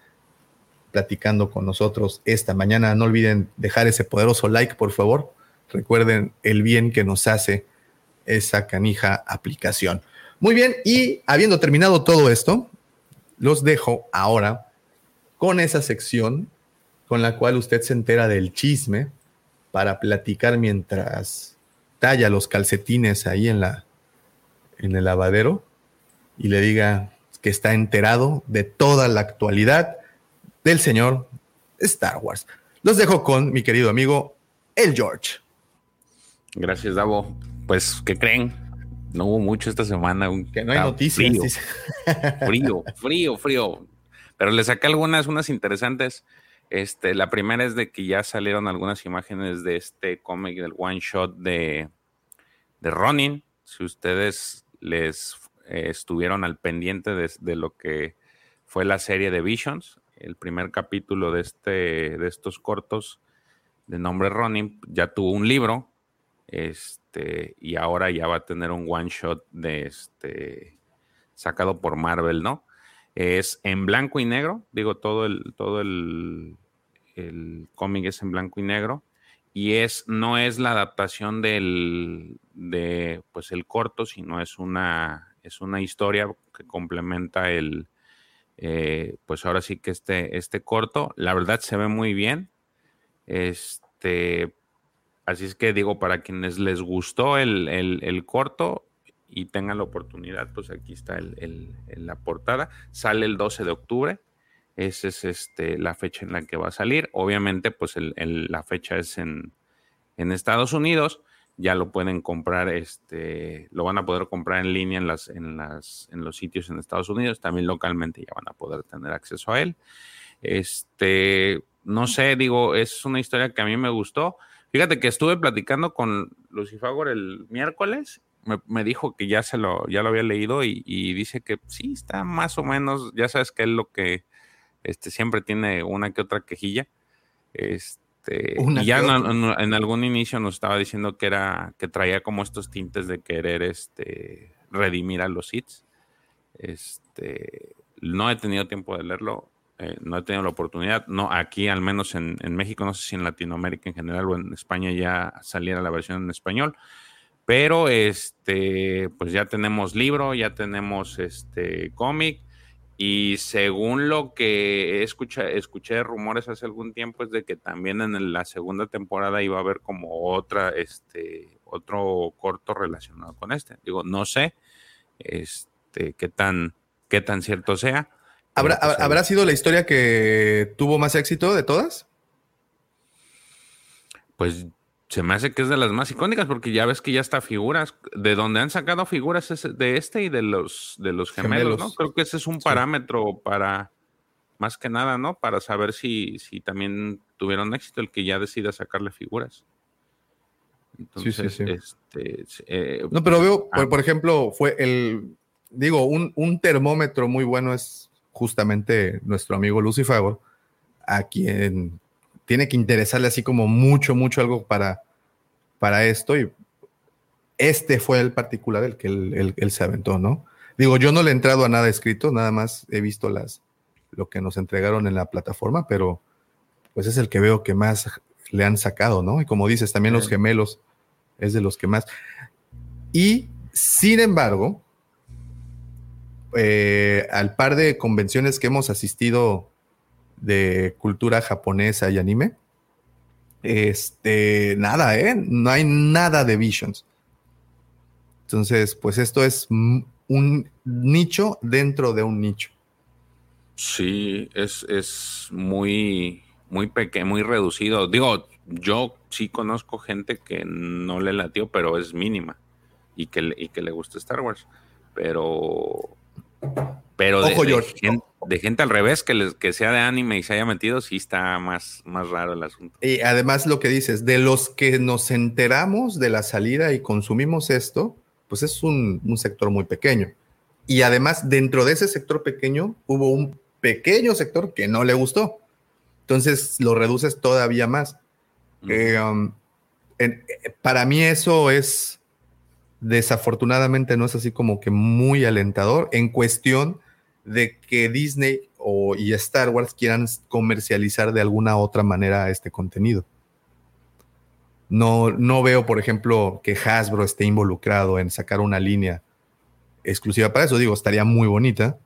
platicando con nosotros esta mañana. No olviden dejar ese poderoso like, por favor Recuerden el bien que nos hace esa canija aplicación. Muy bien, y habiendo terminado todo esto, los dejo ahora con esa sección con la cual usted se entera del chisme para platicar mientras talla los calcetines ahí en la en el lavadero y le diga que está enterado de toda la actualidad del señor Star Wars. Los dejo con mi querido amigo el George. Gracias, Davo. Pues, ¿qué creen? No hubo mucho esta semana. Que no hay noticias. Frío, frío, frío, Pero le saqué algunas, unas interesantes. Este, la primera es de que ya salieron algunas imágenes de este cómic del one shot de, de Ronin. Si ustedes les eh, estuvieron al pendiente de, lo que fue la serie de Visions, el primer capítulo de, este, de estos cortos de nombre Ronin ya tuvo un libro este, y ahora ya va a tener un one shot de este, sacado por Marvel, ¿no? Es en blanco y negro, digo, todo el, todo el, el cómic es en blanco y negro y es, no es la adaptación del, de, pues el corto, sino es una, es una historia que complementa el, eh, pues ahora sí que este, este corto, la verdad se ve muy bien, este, así es que digo, para quienes les gustó el, el corto, y tengan la oportunidad, pues aquí está el, la portada. Sale el 12 de octubre. Esa es este, la fecha en la que va a salir. Obviamente, pues la fecha es en, Estados Unidos. Ya lo pueden comprar, este, lo van a poder comprar en línea en, las, en, las, en los sitios en Estados Unidos. También localmente ya van a poder tener acceso a él. Este, no sé, digo, es una historia que a mí me gustó. Fíjate que estuve platicando con Lucifagor el miércoles me, dijo que ya se lo, ya lo había leído y, dice que sí, está más o menos, ya sabes que es lo que este, siempre tiene una que otra quejilla. Este, y ya en, algún inicio nos estaba diciendo que era, que traía como estos tintes de querer este, redimir a los hits. Este, no he tenido tiempo de leerlo, eh, no he tenido la oportunidad. No, aquí, al menos en, en, México, no sé si en Latinoamérica en general o en España ya saliera la versión en español. Pero este, pues ya tenemos libro, ya tenemos este cómic. Y según lo que escuché, escuché rumores hace algún tiempo, es de que también en la segunda temporada iba a haber como otra, este, otro corto relacionado con este. Digo, no sé este, qué tan, qué tan cierto sea. ¿Habrá, pues, ¿Habrá sido la historia que tuvo más éxito de todas? Pues se me hace que es de las más icónicas porque ya ves que ya está figuras, de donde han sacado figuras es de este y de los de los gemelos, ¿no? Creo que ese es un parámetro para más que nada, ¿no? Para saber si, si también tuvieron éxito el que ya decida sacarle figuras. Entonces, sí, sí, este, eh, no, pero veo, ah. por, ejemplo, fue el, digo, un, un, termómetro muy bueno es justamente nuestro amigo Lucifago, a quien tiene que interesarle así como mucho, mucho algo para, para esto. Y este fue el particular el que él, se aventó, ¿no? Digo, yo no le he entrado a nada escrito, nada más he visto las, lo que nos entregaron en la plataforma, pero pues es el que veo que más le han sacado, ¿no? Y como dices, también los gemelos es de los que más. Y sin embargo, eh, al par de convenciones que hemos asistido de cultura japonesa y anime. Este, nada, ¿eh? No hay nada de Visions. Entonces, pues esto es un nicho dentro de un nicho. Sí, es, es muy, muy pequeño, muy reducido. Digo, yo sí conozco gente que no le latió, pero es mínima y que, y que le gusta Star Wars. Pero pero de, gente, al revés, que, que sea de anime y se haya metido, sí está más, más raro el asunto. Y además lo que dices, de los que nos enteramos de la salida y consumimos esto, pues es un, sector muy pequeño. Y además, dentro de ese sector pequeño, hubo un pequeño sector que no le gustó. Entonces lo reduces todavía más. Eh, um, para mí eso es desafortunadamente no es así como que muy alentador en cuestión de que Disney o, y Star Wars quieran comercializar de alguna otra manera este contenido. No, no veo, por ejemplo, que Hasbro esté involucrado en sacar una línea exclusiva para eso. Digo, estaría muy bonita.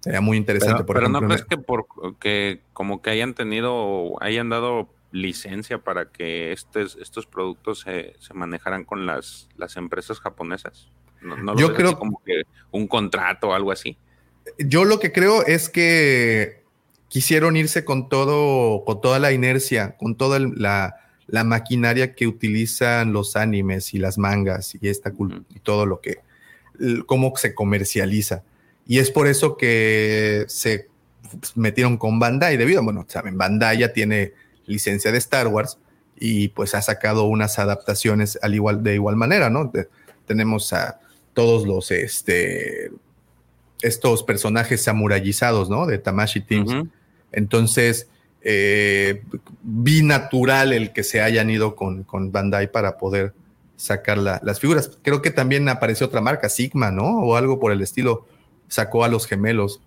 Sería muy interesante. Pero, pero no crees que por que como que hayan tenido, hayan dado licencia para que estos, estos productos se, se manejaran con las, las empresas japonesas? ¿No, Yo creo como que un contrato o algo así. Yo lo que creo es que quisieron irse con todo, con toda la inercia, con toda la, la maquinaria que utilizan los animes y las mangas y esta y todo lo que, cómo se comercializa. Y es por eso que se metieron con Bandai, debido, bueno, saben, Bandai ya tiene licencia de Star Wars y pues ha sacado unas adaptaciones al igual, de igual manera, ¿no? tenemos a todos los, este, estos personajes samurayizados, ¿no? De Tamashi Teams. Entonces, eh, vi natural el que se hayan ido con, con Bandai para poder sacar las figuras. Creo que también apareció otra marca, Sigma, ¿no? O algo por el estilo. Sacó a los gemelos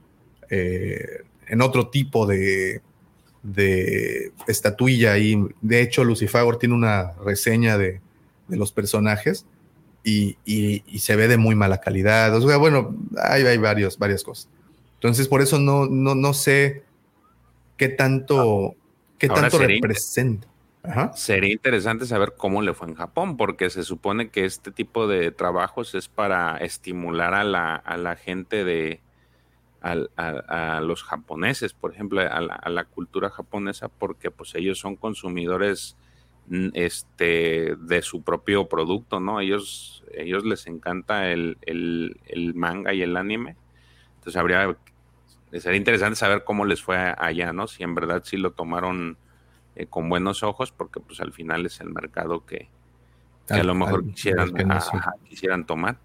eh, en otro tipo de, de estatuilla. Y de hecho, Lucifer tiene una reseña de, los personajes y, se ve de muy mala calidad. O sea, bueno, hay, hay varios, varias cosas. Entonces, por eso no, no, no sé qué tanto, qué tanto representa. Sería interesante saber cómo le fue en Japón, porque se supone que este tipo de trabajos es para estimular a la, a la gente de, a, los japoneses, por ejemplo, a la, cultura japonesa, porque pues ellos son consumidores mm, este, de su propio producto, ¿no? Ellos, ellos les encanta el, el manga y el anime. Entonces habría, sería interesante saber cómo les fue allá, ¿no? Si en verdad sí lo tomaron eh, con buenos ojos, porque pues al final es el mercado que, a lo mejor quisieran, quisieran tomar.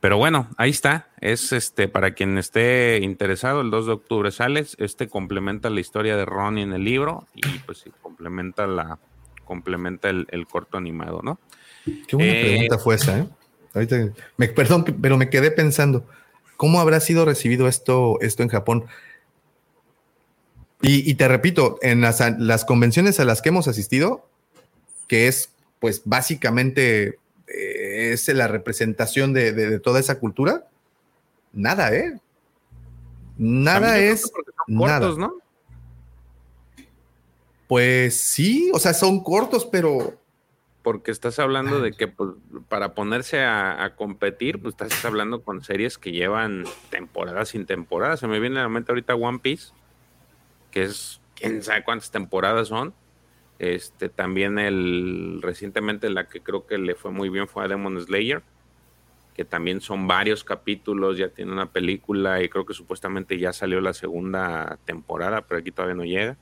Pero bueno, ahí está. Es este para quien esté interesado, el 2 de octubre sale. Este complementa la historia de Ronnie en el libro y pues complementa la complementa el, corto animado, ¿no? Qué buena eh, pregunta fue esa, ¿eh? Ahorita, me, perdón, pero me quedé pensando, ¿cómo habrá sido recibido esto, esto en Japón? Y, te repito, en las, convenciones a las que hemos asistido, que es pues básicamente es la representación de, toda esa cultura, nada, ¿eh? Nada es... Cortos, ¿no? Pues sí, o sea, son cortos, pero... Porque estás hablando de que pues, para ponerse a, a, competir, pues estás hablando con series que llevan temporadas sin temporadas. Se me viene a la mente ahorita One Piece que es quién sabe cuántas temporadas son. Este, también el recientemente la que creo que le fue muy bien fue a Demon Slayer, que también son varios capítulos, ya tiene una película y creo que supuestamente ya salió la segunda temporada, pero aquí todavía no llega.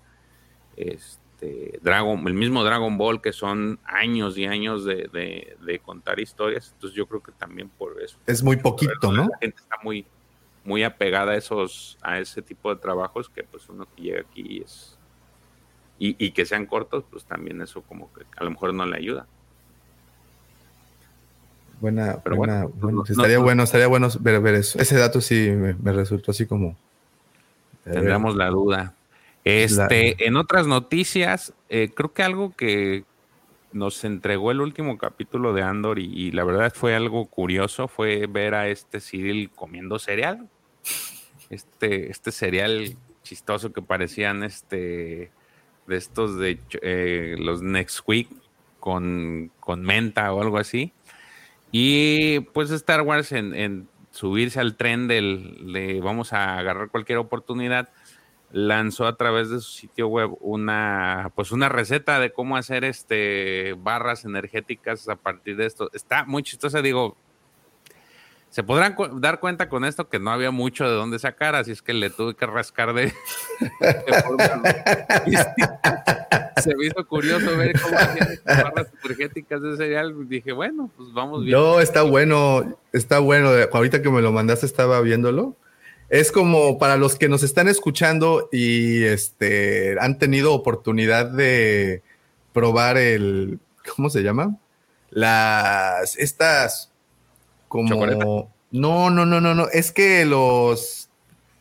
Este, Dragon, el mismo Dragon Ball, que son años y años de, de contar historias, entonces yo creo que también por eso. Es muy poquito, ¿no? La gente está muy, muy apegada a esos, a ese tipo de trabajos que pues uno que llega aquí es y, que sean cortos, pues también eso como que a lo mejor no le ayuda. Buena, Pero bueno, estaría bueno, estaría bueno ver, ver, eso. Ese dato sí me, resultó así como. Tendríamos la duda. Este, en otras noticias, eh, creo que algo que nos entregó el último capítulo de Andor y, y, la verdad fue algo curioso, fue ver a este Cyril comiendo cereal este, este cereal chistoso que parecían este de estos de eh, los Next Week con, con, menta o algo así. Y pues Star Wars en, subirse al tren del de vamos a agarrar cualquier oportunidad, lanzó a través de su sitio web una pues una receta de cómo hacer este barras energéticas a partir de esto. Está muy chistosa, digo, se podrán dar cuenta con esto que no había mucho de dónde sacar, así es que le tuve que rascar de, Se me hizo curioso ver cómo hacían barras energéticas de cereal. Dije, bueno, pues vamos bien. No, está bueno, está bueno. Ahorita que me lo mandaste estaba viéndolo. Es como para los que nos están escuchando y este han tenido oportunidad de probar el, ¿cómo se llama? Las, estas como... No, no, no, no, no. Es que los...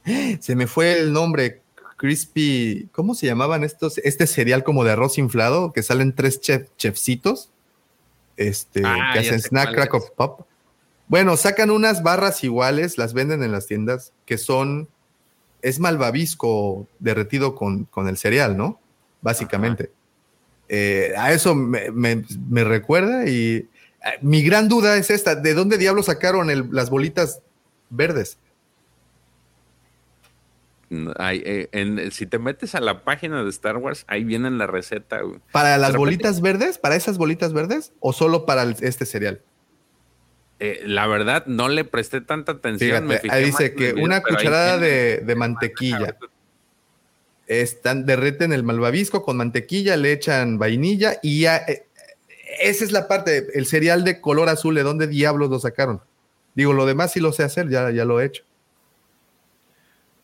Se me fue el nombre. Crispy... ¿Cómo se llamaban estos? Este cereal como de arroz inflado, que salen tres chef, chefcitos. Este, ah, que hacen snack crack of pop. Bueno, sacan unas barras iguales, las venden en las tiendas, que son, es malvavisco derretido con, con el cereal, ¿no? Básicamente. Eh, a eso me, me, recuerda y mi gran duda es esta, ¿de dónde diablos sacaron las bolitas verdes? Eh, si te metes a la página de Star Wars, ahí viene la receta. ¿Para las bolitas verdes? ¿Para esas bolitas verdes? ¿O solo para este cereal? Eh, la verdad, no le presté tanta atención. ahí dice que una cucharada de, mantequilla. están, derreten el malvavisco con mantequilla, le echan vainilla y ya, eh, esa es la parte, el cereal de color azul, ¿de dónde diablos lo sacaron? Digo, lo demás sí lo sé hacer, ya, ya lo he hecho.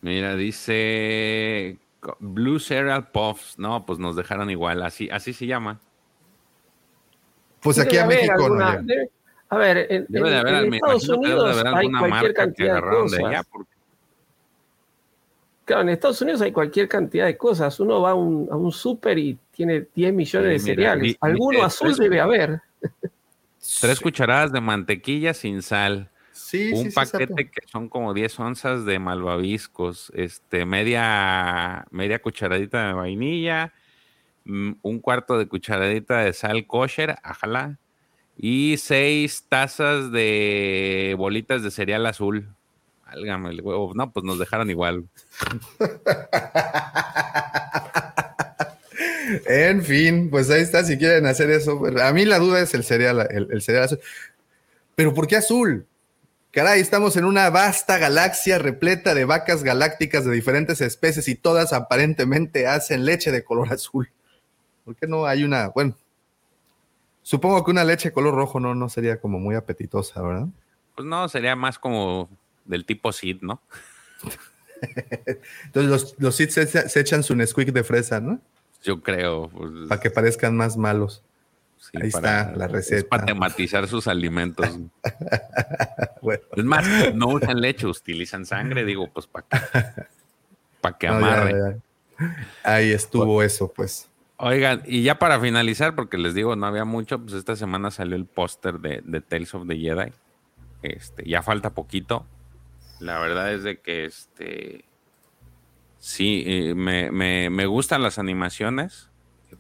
Mira, dice Blue Cereal Puffs. No, pues nos dejaron igual, así, así se llama. Pues aquí a México no A ver, en, debe de haber, me Estados Unidos debe de haber alguna marca que agarraron de, de allá. Porque... Claro, en Estados Unidos hay cualquier cantidad de cosas. Uno va a un, a un súper y tiene 10 millones de cereales. Alguno azul debe haber. Tres cucharadas de mantequilla sin sal. Sí, un paquete que son como 10 onzas de malvaviscos, este, media, media cucharadita de vainilla, mm, un cuarto de cucharadita de sal kosher, ajala, y seis tazas de bolitas de cereal azul. Álgame el huevo. No, pues nos dejaron igual. en fin, pues ahí está, si quieren hacer eso. A mí la duda es el cereal, el, cereal azul. Pero ¿por qué azul? Caray, estamos en una vasta galaxia repleta de vacas galácticas de diferentes especies y todas aparentemente hacen leche de color azul. ¿Por qué no hay una? Bueno, supongo que una leche de color rojo no, no sería como muy apetitosa, ¿verdad? Pues no, sería más como del tipo Sid, ¿no? Entonces los, los Sid se, echan su Nesquik de fresa, ¿no? Yo creo. Pues, para que parezcan más malos. Ahí está la receta. para tematizar sus alimentos. Es más, no usan leche, utilizan sangre, digo, pues para que, para que amarre. Ahí estuvo eso, pues. Oigan, y ya para finalizar, porque les digo, no había mucho, pues esta semana salió el póster de, de, Tales of the Jedi. Este, ya falta poquito. La verdad es de que este sí, eh, me, me, me, gustan las animaciones.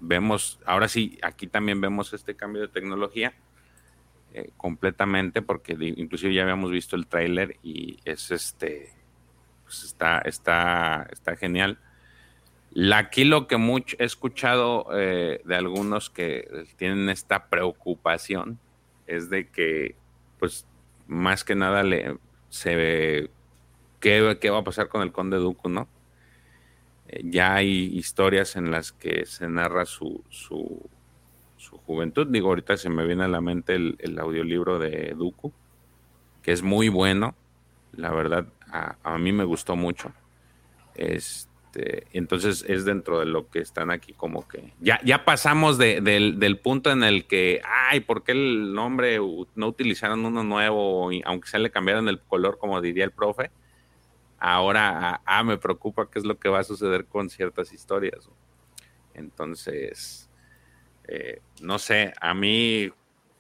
Vemos, ahora sí, aquí también vemos este cambio de tecnología eh, completamente, porque inclusive ya habíamos visto el tráiler y es este, pues está, está, está genial. aquí lo que mucho he escuchado eh, de algunos que tienen esta preocupación es de que, pues, más que nada le, se ve qué, qué va a pasar con el conde Dooku, ¿no? Eh, ya hay historias en las que se narra su, su, su, juventud. Digo, ahorita se me viene a la mente el, audiolibro de Dooku, que es muy bueno. La verdad, a, a mí me gustó mucho. Este, entonces es dentro de lo que están aquí como que ya, ya pasamos de, del, del, punto en el que, ay, ¿por qué el nombre no utilizaron uno nuevo, aunque se le cambiaron el color, como diría el profe? Ahora, ah, me preocupa qué es lo que va a suceder con ciertas historias. Entonces, eh, no sé, a mí,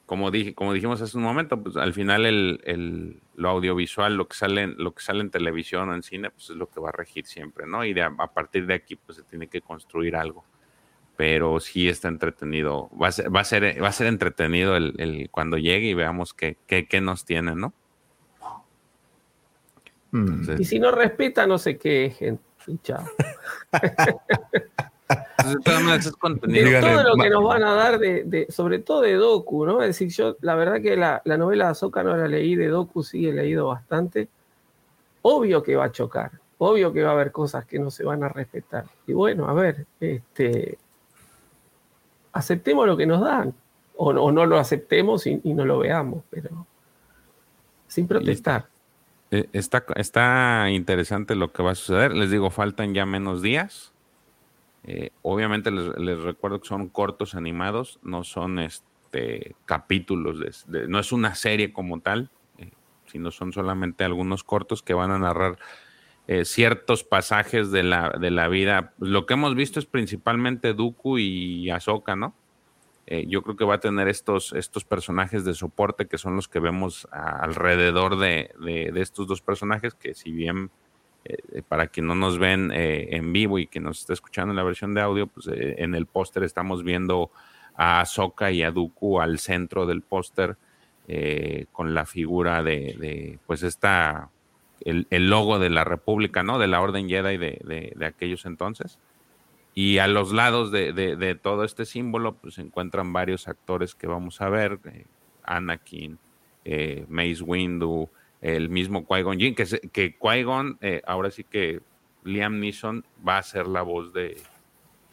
como, dije, como dijimos hace un momento, pues al final el, el, lo audiovisual, lo que, sale, lo que sale en televisión o en cine, pues es lo que va a regir siempre, ¿no? Y a, partir de aquí, pues se tiene que construir algo. Pero sí está entretenido, va a ser, va a ser, va a ser entretenido el, el cuando llegue y veamos qué, qué, qué nos tiene, ¿no? Mm. Y si no respeta, no se quejen. Chao. todo lo que nos van a dar, de, sobre todo de Doku, ¿no? Es decir, yo, la verdad que la, novela de Azoka no la leí, de Doku sí he leído bastante. Obvio que va a chocar, obvio que va a haber cosas que no se van a respetar. Y bueno, a ver, este, aceptemos lo que nos dan, o, no lo aceptemos y, y, no lo veamos, pero sin protestar. Eh, está, está interesante lo que va a suceder. Les digo, faltan ya menos días. Eh, obviamente les, recuerdo que son cortos animados, no son este, capítulos, de, no es una serie como tal, eh, sino son solamente algunos cortos que van a narrar ciertos pasajes de la, de la vida. Lo que hemos visto es principalmente Dooku y Ahsoka, ¿no? Eh, yo creo que va a tener estos, estos personajes de soporte que son los que vemos alrededor de, estos dos personajes, que si bien eh, para quien no nos ven eh, en vivo y que nos está escuchando en la versión de audio, pues en el póster estamos viendo a Ahsoka y a Dooku al centro del póster con la figura de, pues esta, el, logo de la República, ¿no? De la Orden Jedi de aquellos entonces. Y a los lados de, todo este símbolo, pues se encuentran varios actores que vamos a ver: eh, Anakin, eh, Mace Windu, el mismo Qui-Gon Jinn, que, que Qui-Gon, eh, ahora sí que Liam Neeson va a ser la voz de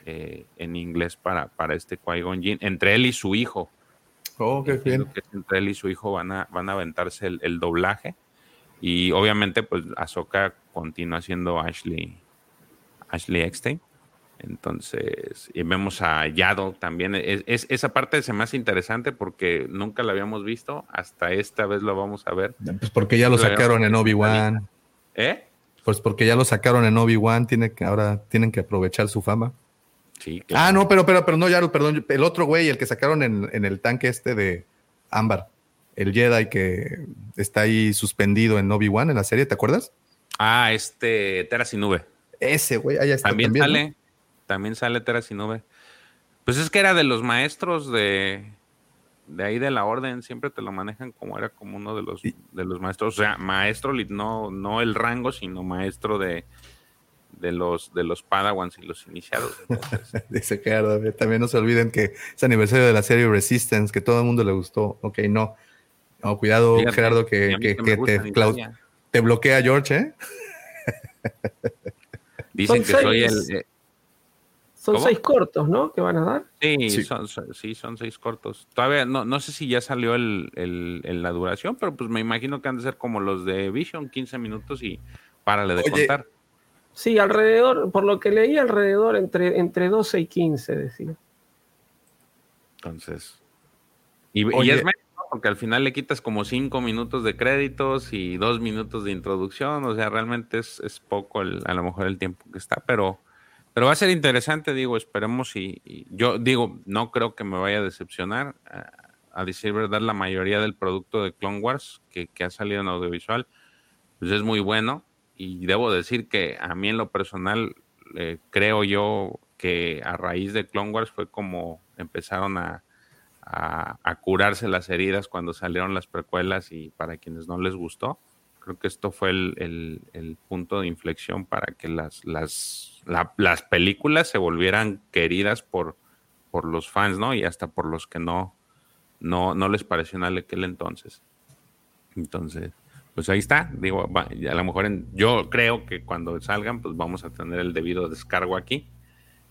eh, en inglés para, para este Qui-Gon Jinn, entre él y su hijo. Oh, qué bien. Que entre él y su hijo van a, van a aventarse el, el doblaje. Y obviamente, pues Ahsoka continúa siendo Ashley, Ashley Eckstein. Entonces, y vemos a Yado también. Es, es- esa parte se me hace interesante porque nunca la habíamos visto. Hasta esta vez lo vamos a ver. Pues porque ya lo sacaron en Obi-Wan. ¿Eh? Pues porque ya lo sacaron en Obi-Wan, tiene que, ahora tienen que aprovechar su fama. Sí, Ah, no, pero, pero, pero no, ya, perdón, el otro güey, el que sacaron en, en el tanque este de Ámbar, el Jedi que está ahí suspendido en Obi-Wan en la serie, ¿te acuerdas? Ah, este Tera sin nube. Ese güey, allá está. También, ¿no? sale. También sale Tera sin nube. Pues es que era de los maestros de, de ahí de la orden. Siempre te lo manejan como era como uno de los, Y- de los maestros. O sea, maestro, no, no el rango, sino maestro de, de los de los Padawans y los iniciados. Dice Gerardo, eh, también no se olviden que es aniversario de la serie Resistance, que todo el mundo le gustó. Ok, no. No, cuidado, fíjate, Gerardo, y que, te, bloquea George, ¿eh? Dicen que soy el. Son ¿Cómo? seis cortos, ¿no? Que van a dar. Sí, Sí. Son, son- sí, son seis cortos. Todavía no, no sé si ya salió el, el- el- la duración, pero pues me imagino que han de ser como los de Vision, 15 minutos y párale de Oye, contar. Sí, alrededor, por lo que leí, alrededor entre, entre 12 y 15, decía. Entonces. Y, es menos, ¿no? porque al final le quitas como cinco minutos de créditos y dos minutos de introducción. O sea, realmente es, es poco el- a lo mejor el tiempo que está, pero, pero va a ser interesante, digo, esperemos y, yo digo, no creo que me vaya a decepcionar. A, a decir verdad, la mayoría del producto de Clone Wars que, ha salido en audiovisual, pues es muy bueno. Y debo decir que a mí en lo personal, eh, creo yo que a raíz de Clone Wars fue como empezaron a curarse las heridas cuando salieron las precuelas y para quienes no les gustó. Creo que esto fue el, el- el punto de inflexión para que las, las, la- las películas se volvieran queridas por, por los fans, ¿no? Y hasta por los que no, no, no les pareció en aquel entonces. Entonces, pues ahí está. Digo, a lo mejor en- yo creo que cuando salgan, pues vamos a tener el debido descargo aquí,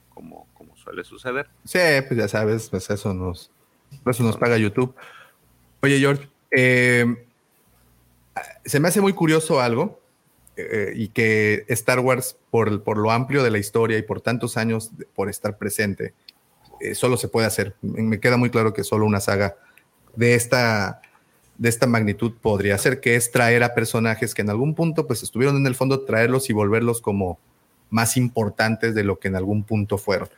como, como suele suceder. Sí, pues ya sabes, pues eso nos, eso nos paga YouTube. Oye, George, eh, se me hace muy curioso algo eh, y que Star Wars, por, por lo amplio de la historia y por tantos años de- por estar presente, eh, solo se puede hacer. Me queda muy claro que solo una saga de esta, de esta magnitud podría ser, que es traer a personajes que en algún punto pues estuvieron en el fondo, traerlos y volverlos como más importantes de lo que en algún punto fueron.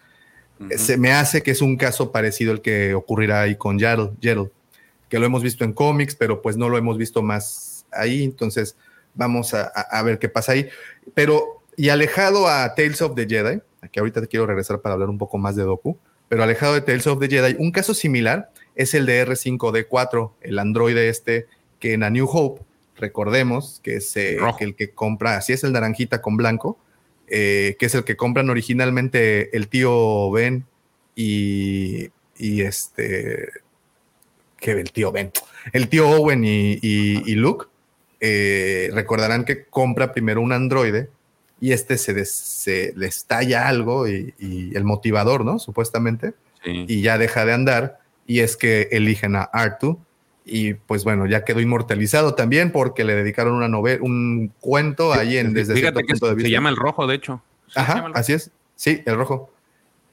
Se me hace que es un caso parecido al que ocurrirá ahí con Yaddle, Yaddle, que lo hemos visto en cómics, pero pues no lo hemos visto más ahí, entonces vamos a, ver qué pasa ahí. Pero, y alejado a Tales of the Jedi, que ahorita te quiero regresar para hablar un poco más de Doku, pero alejado de Tales of the Jedi, un caso similar es el de R5D4, el androide este que en A New Hope, recordemos que es eh, Rojo. que el que compra, así es el naranjita con blanco, eh, que es el que compran originalmente el tío Ben y, y este, que el tío Ben, el tío Owen y, y- y Luke, eh, recordarán que compra primero un androide y este se, des- se le estalla algo y, y el motivador, ¿no? Supuestamente, Sí. y ya deja de andar y es que eligen a Artu y pues bueno, ya quedó inmortalizado también porque le dedicaron una novela, un cuento ahí en desde Fíjate cierto que punto de se vista. llama el rojo, de hecho. Sí, se Ajá, así es. Sí, el rojo.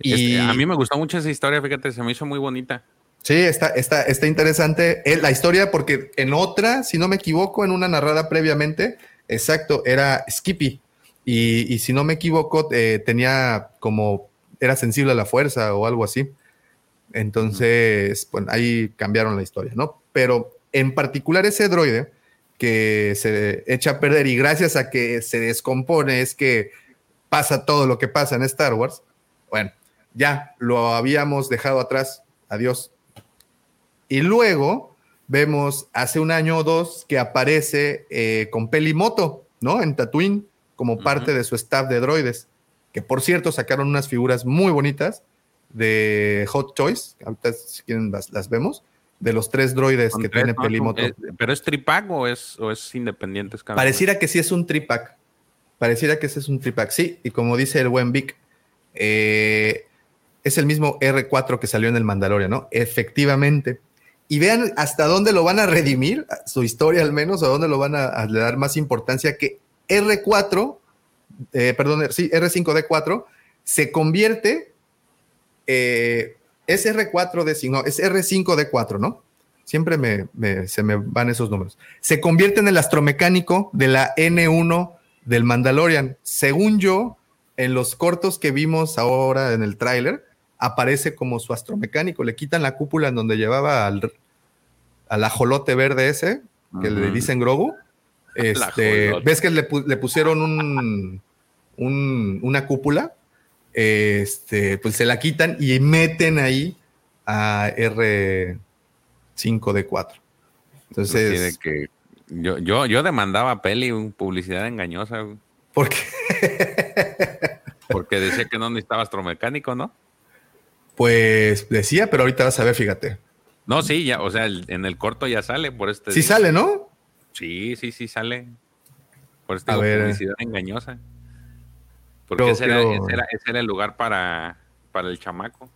Este, Y a mí me gustó mucho esa historia, fíjate, se me hizo muy bonita. Sí, está, está, está interesante eh, la historia porque en otra, si no me equivoco, en una narrada previamente, exacto, era Skippy. Y, y si no me equivoco, eh, tenía como, era sensible a la fuerza o algo así. Entonces, bueno, ahí cambiaron la historia, ¿no? Pero en particular ese droide que se echa a perder y gracias a que se descompone es que pasa todo lo que pasa en Star Wars. Bueno, ya lo habíamos dejado atrás. Adiós. Y luego vemos hace un año o dos que aparece eh, con Pelimoto, ¿no? En Tatooine, como parte de su staff de droides. Que por cierto sacaron unas figuras muy bonitas de Hot Choice. Ahorita si quieren las, las vemos. De los tres droides que tres, tiene ¿no? Pelimoto. Es- ¿Pero es tripack o es, o es independiente? es? Pareciera que sí es un tripack. Pareciera que ese es un tripack. Sí, y como dice el buen Vic, eh, es el mismo R4 que salió en el Mandalorian, ¿no? Efectivamente. Y vean hasta dónde lo van a redimir, su historia al menos, a dónde lo van a, dar más importancia que R4, eh, perdón, sí, R5D4, se convierte, eh, es R4 d no, es R5D4, ¿no? Siempre me, se me van esos números. Se convierte en el astromecánico de la N1 del Mandalorian. Según yo, en los cortos que vimos ahora en el tráiler, aparece como su astromecánico. Le quitan la cúpula en donde llevaba al, al ajolote verde ese, que le dicen Grogu. Este, ¿Ves que le, pusieron un, una cúpula? Este, pues se la quitan y meten ahí a R5D4. Entonces. que yo, yo, yo demandaba peli, publicidad engañosa. ¿Por qué? Porque decía que no necesitaba astromecánico, ¿no? Pues decía, pero ahorita vas a ver, fíjate. No, sí, ya, o sea, en el corto ya sale por este. Sí sale, ¿no? Sí, sí, sí sale. Por esta publicidad engañosa. Porque ese, Era, el lugar para, para el chamaco.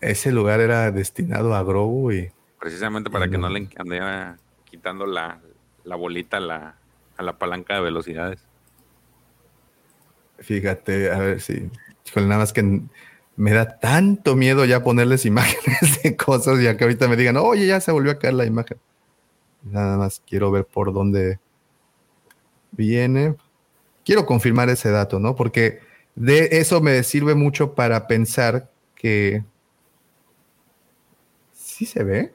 Ese lugar era destinado a Grogu y. Precisamente para que no le andiera quitando la, bolita a la, a la palanca de velocidades. Fíjate, a ver si. nada más que me da tanto miedo ya ponerles imágenes de cosas y que ahorita me digan, oye, ya se volvió a caer la imagen. Nada más quiero ver por dónde viene. Quiero confirmar ese dato, ¿no? Porque de eso me sirve mucho para pensar que sí se ve.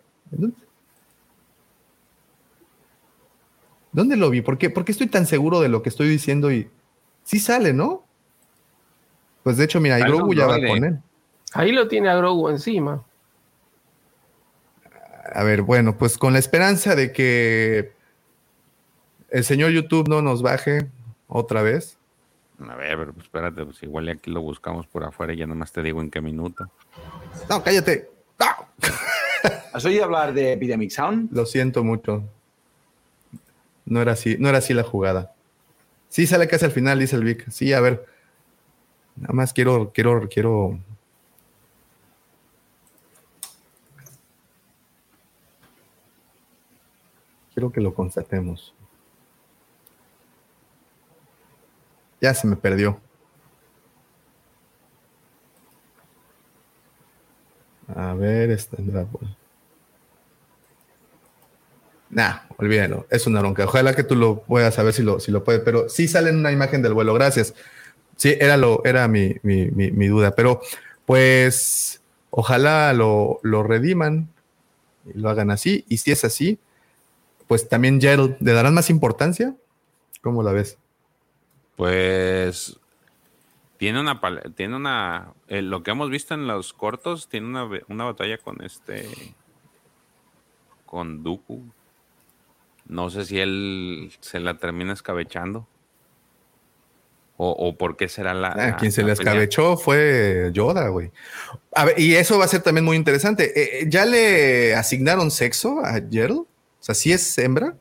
¿Dónde lo vi? ¿Por qué? estoy tan seguro de lo que estoy diciendo y sí sale, ¿no? Pues de hecho, mira, ahí Grogu ya va con él. Ahí lo tiene a Grogu encima. A ver, bueno, pues con la esperanza de que el señor YouTube no nos baje otra vez. A ver, pero pues espérate, pues igual aquí lo buscamos por afuera y ya nomás te digo en qué minuto. No, cállate. ¿Has oído hablar de Epidemic Sound? Lo siento mucho. No era así, no era así la jugada. Sí, sale casi al final, dice el Vic. Sí, a ver. Nada más quiero, quiero, quiero Quiero que lo constatemos. Ya se me perdió. A ver, esta Nah, olvídalo. Es una bronca. Ojalá que tú lo puedas saber si lo, si lo puedes, pero sí sale en una imagen del vuelo. Gracias. Sí, era, lo, era mi, duda. Pero, pues, ojalá lo, lo rediman y lo hagan así. Y si es así, pues también Gerald, ¿le darán más importancia? ¿Cómo la ves? Pues tiene una tiene una eh, lo que hemos visto en los cortos tiene una, una batalla con este con Dooku no sé si él se la termina escabechando o, o por qué será la. Ah, quien se la, escabechó fue Yoda, güey. A ver, y eso va a ser también muy interesante. Eh, eh, ¿Ya le asignaron sexo a Gerald? O sea, ¿sí es hembra?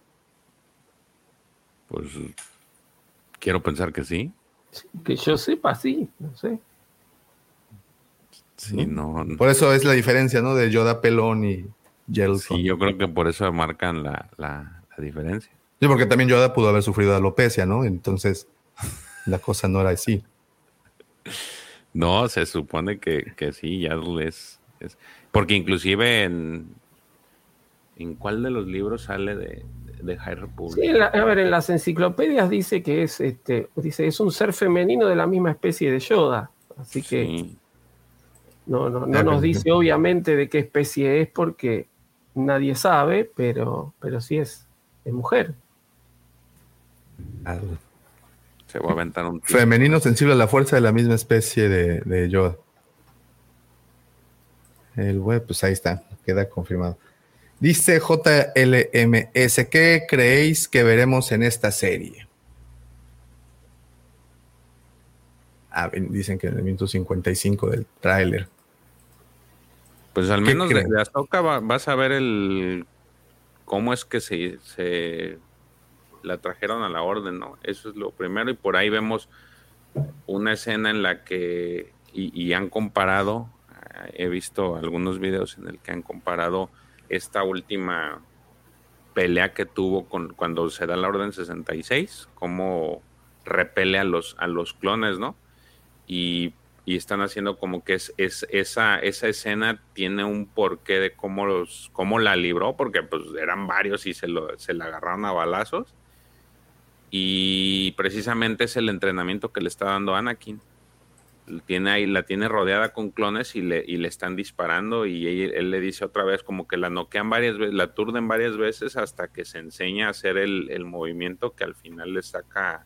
Pues quiero pensar que sí. Que yo sepa, sí, no sé. Sí, no, Por eso es la diferencia, ¿no? De Yoda pelón y Gel. Sí, yo creo que por eso marcan la, la, diferencia. Sí, porque también Yoda pudo haber sufrido alopecia, ¿no? Entonces, la cosa no era así. No, se supone que, que sí, ya es, es, Porque inclusive en, ¿En cuál de los libros sale de, de High Republic? Sí, a ver, en las enciclopedias dice que es, este, dice, es un ser femenino de la misma especie de Yoda. Así que no, no, no nos dice obviamente de qué especie es porque nadie sabe, pero, pero sí es, es mujer. Se va a aventar un... Femenino sensible a la fuerza de la misma especie de, de Yoda. El web, pues ahí está, queda confirmado. Dice JLMS, ¿qué creéis que veremos en esta serie? Ah, dicen que en el minuto 55 del tráiler. Pues al menos de, de vas a ver el cómo es que se, la trajeron a la orden, ¿no? Eso es lo primero y por ahí vemos una escena en la que, y, han comparado, eh, he visto algunos videos en el que han comparado esta última pelea que tuvo con cuando se da la orden 66, cómo repele a los, a los clones, ¿no? Y, están haciendo como que es, es, esa, esa escena tiene un porqué de cómo, los, cómo la libró, porque pues eran varios y se, lo, se la agarraron a balazos y precisamente es el entrenamiento que le está dando Anakin. Tiene ahí, la tiene rodeada con clones y le, y le están disparando y él, le dice otra vez como que la noquean varias veces, la aturden varias veces hasta que se enseña a hacer el, movimiento que al final le saca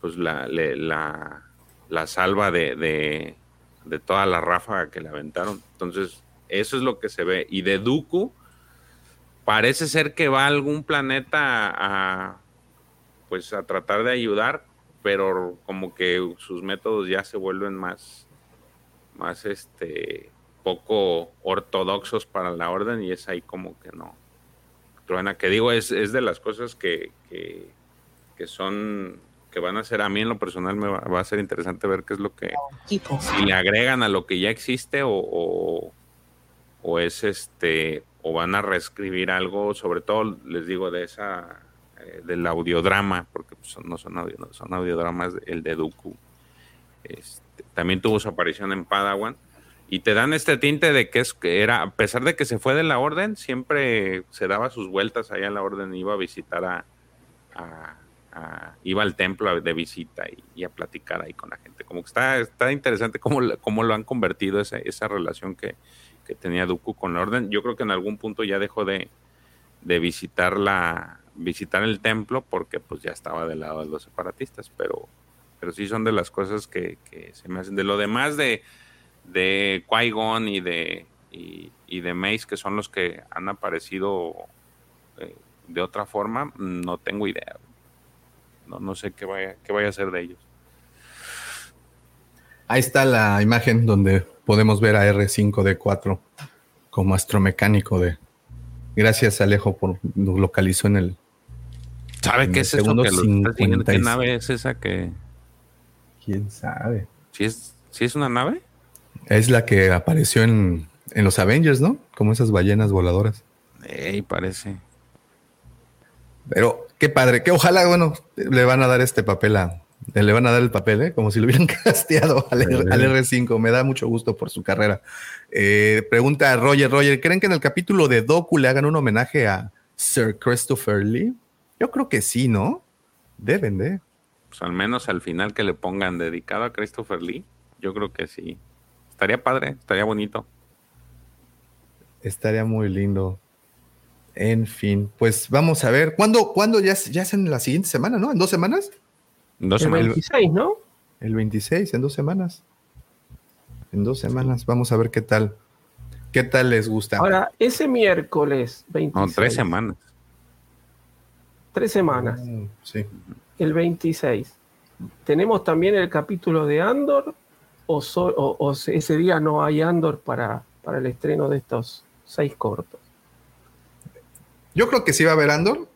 pues la, la, salva de, de, de, toda la ráfaga que le aventaron. Entonces, eso es lo que se ve. Y de Dooku, parece ser que va a algún planeta a pues a tratar de ayudar, pero como que sus métodos ya se vuelven más, más este, poco ortodoxos para la orden y es ahí como que no. Truena, que digo, es, es de las cosas que, que, son, que van a ser, a mí en lo personal me va, a ser interesante ver qué es lo que, si le agregan a lo que ya existe o, o es este, o van a reescribir algo, sobre todo les digo de esa eh, del audiodrama, porque pues, no son, audio, son audiodramas, el de Dooku. Este, también tuvo su aparición en Padawan. Y te dan este tinte de que es que era, a pesar de que se fue de la orden, siempre se daba sus vueltas allá en la orden, iba a visitar a, iba al templo de visita y, a platicar ahí con la gente. Como que está, está interesante cómo, cómo lo han convertido esa, esa relación que, que tenía Dooku con la orden. Yo creo que en algún punto ya dejó de, de visitar la, visitar el templo porque pues ya estaba del lado de los separatistas, pero, pero sí son de las cosas que, se me hacen. De lo demás de, de Qui-Gon y de, y, de Mace, que son los que han aparecido eh, de otra forma, no tengo idea. No, no sé qué vaya, qué vaya a ser de ellos. Ahí está la imagen donde podemos ver a R5D4 como astromecánico de... Gracias Alejo por lo localizó en el, ¿Sabe qué es eso que ¿Qué nave es esa que...? ¿Quién sabe? ¿Sí es, es una nave? Es la que apareció en, los Avengers, ¿no? Como esas ballenas voladoras. Ey, parece. Pero qué padre, que ojalá, bueno, le van a dar este papel a, le van a dar el papel, ¿eh? como si lo hubieran casteado al, R, 5 Me da mucho gusto por su carrera. Eh, pregunta Roger, Roger, ¿creen que en el capítulo de Doku le hagan un homenaje a Sir Christopher Lee? Yo creo que sí, ¿no? Deben de. Pues al menos al final que le pongan dedicado a Christopher Lee, yo creo que sí. Estaría padre, estaría bonito. Estaría muy lindo. En fin, pues vamos a ver. ¿Cuándo, cuándo ya, ya es en la siguiente semana, no? ¿En dos semanas? dos el 26, ¿no? El 26, en dos semanas. En dos semanas. Vamos a ver qué tal. ¿Qué tal les gusta? Ahora, ese miércoles 26. No, tres semanas. Tres semanas. Mm, sí. El 26. ¿Tenemos también el capítulo de Andor? ¿O, ese día no hay Andor para, para el estreno de estos seis cortos? Yo creo que sí va a haber Andor.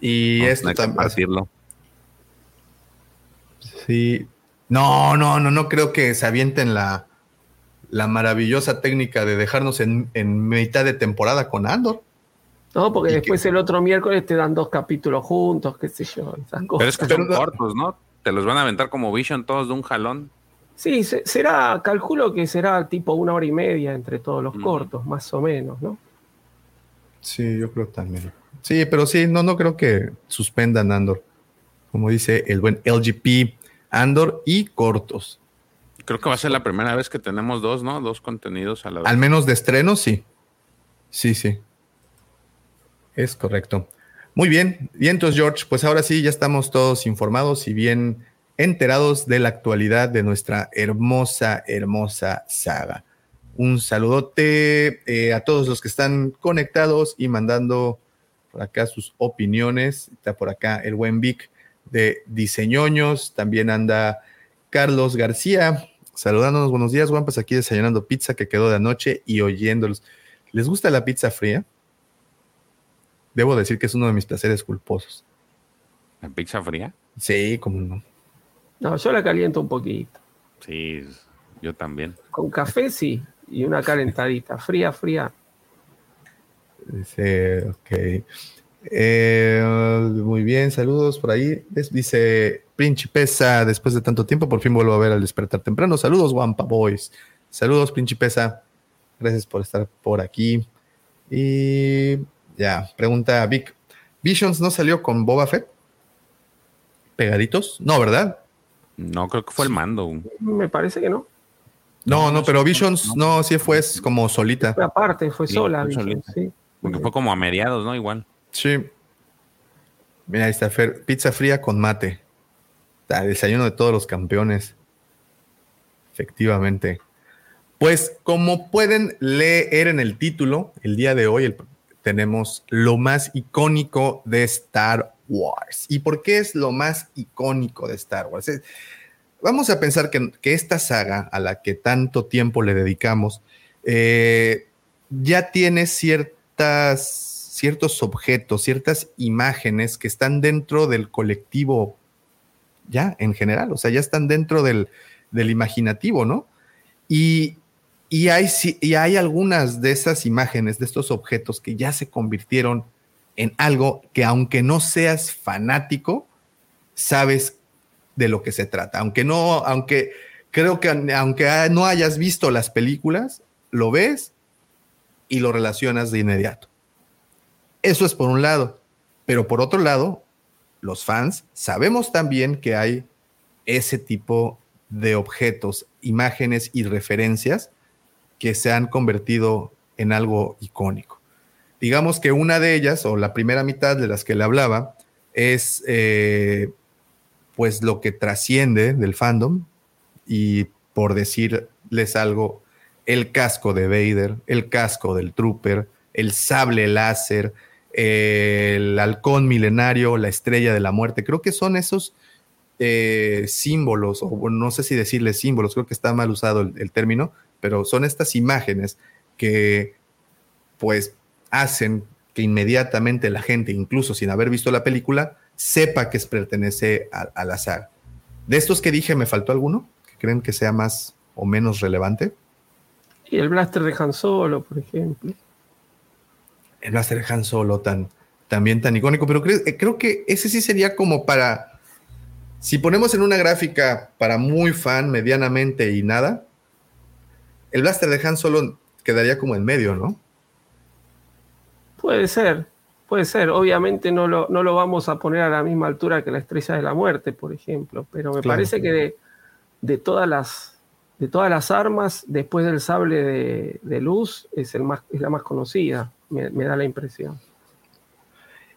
Y esto también. Sí. No, no, no, no creo que se avienten la, la maravillosa técnica de dejarnos en, en mitad de temporada con Andor. No, porque después el otro miércoles te dan dos capítulos juntos, qué sé yo. Pero es que son cortos, ¿no? Te los van a aventar como Vision todos de un jalón. Sí, será, calculo que será tipo una hora y media entre todos los cortos, más o menos, ¿no? Sí, yo creo también. Sí, pero sí, no, no creo que suspendan Andor. Como dice el buen LGP, Andor y cortos. Creo que va a ser la primera vez que tenemos dos, ¿no? Dos contenidos a la vez. Al menos de estreno, sí. Sí, sí. Es correcto. Muy bien. Y entonces, George, pues ahora sí ya estamos todos informados y bien enterados de la actualidad de nuestra hermosa, hermosa saga. Un saludote eh, a todos los que están conectados y mandando por acá sus opiniones. Está por acá el buen Vic de Diseñoños. También anda Carlos García saludándonos. Buenos días, Juan. Pues aquí desayunando pizza que quedó de anoche y oyéndolos. ¿Les gusta la pizza fría? Debo decir que es uno de mis placeres culposos. ¿La pizza fría? Sí, como no. No, yo la caliento un poquito. Sí, yo también. Con café sí, y una calentadita, fría, fría. Dice, ok. Eh, muy bien, saludos por ahí. Es- Dice Principesa, después de tanto tiempo, por fin vuelvo a ver al despertar temprano. Saludos, Wampa Boys. Saludos, Principesa. Gracias por estar por aquí. Y ya, pregunta Vic. ¿Visions no salió con Boba Fett? ¿Pegaditos? No, ¿verdad? No, creo que fue el mando. Me parece que no. No, no, pero Visions no, sí fue como solita. Fue aparte, fue Sí, sola. fue Vision, solita. sí. Porque fue como a mediados, ¿no? Igual. Sí. Mira, ahí está Fer. Pizza fría con mate. Ah, desayuno de todos los campeones. Efectivamente. Pues como pueden leer en el título, el día de hoy el- tenemos lo más icónico de Star Wars. ¿Y por qué es lo más icónico de Star Wars? Vamos a pensar que, que esta saga a la que tanto tiempo le dedicamos eh, ya tiene ciertas, ciertos objetos, ciertas imágenes que están dentro del colectivo ya en general, o sea, ya están dentro del, del imaginativo, ¿no? Y, y, hay, y hay algunas de esas imágenes, de estos objetos que ya se convirtieron en algo que aunque no seas fanático, sabes de lo que se trata. Aunque no, aunque creo que aunque no hayas visto las películas, lo ves y lo relacionas de inmediato. Eso es por un lado. Pero por otro lado, los fans sabemos también que hay ese tipo de objetos, imágenes y referencias que se han convertido en algo icónico. Digamos que una de ellas, o la primera mitad de las que le hablaba, es eh, pues lo que trasciende del fandom y por decirles algo, el casco de Vader, el casco del Trooper, el sable láser, el halcón milenario, la estrella de la muerte. Creo que son esos eh, símbolos, o no sé si decirles símbolos, creo que está mal usado el término, pero son estas imágenes que pues hacen que inmediatamente la gente, incluso sin haber visto la película, sepa que pertenece a, a la saga. De estos que dije, ¿me faltó alguno? ¿Que creen que sea más o menos relevante? Y el blaster de Han Solo, por ejemplo. el Blaster Han Solo tan, también tan icónico, pero creo, eh, creo que ese sí sería como para, si ponemos en una gráfica para muy fan, medianamente y nada, el Blaster de Han Solo quedaría como en medio, ¿no? Puede ser, puede ser. Obviamente no lo, no lo vamos a poner a la misma altura que la estrella de la muerte, por ejemplo. Pero me Claro. parece que de, de todas las de todas las armas, después del sable de, de luz, es, el más, es la más conocida, me, me da la impresión.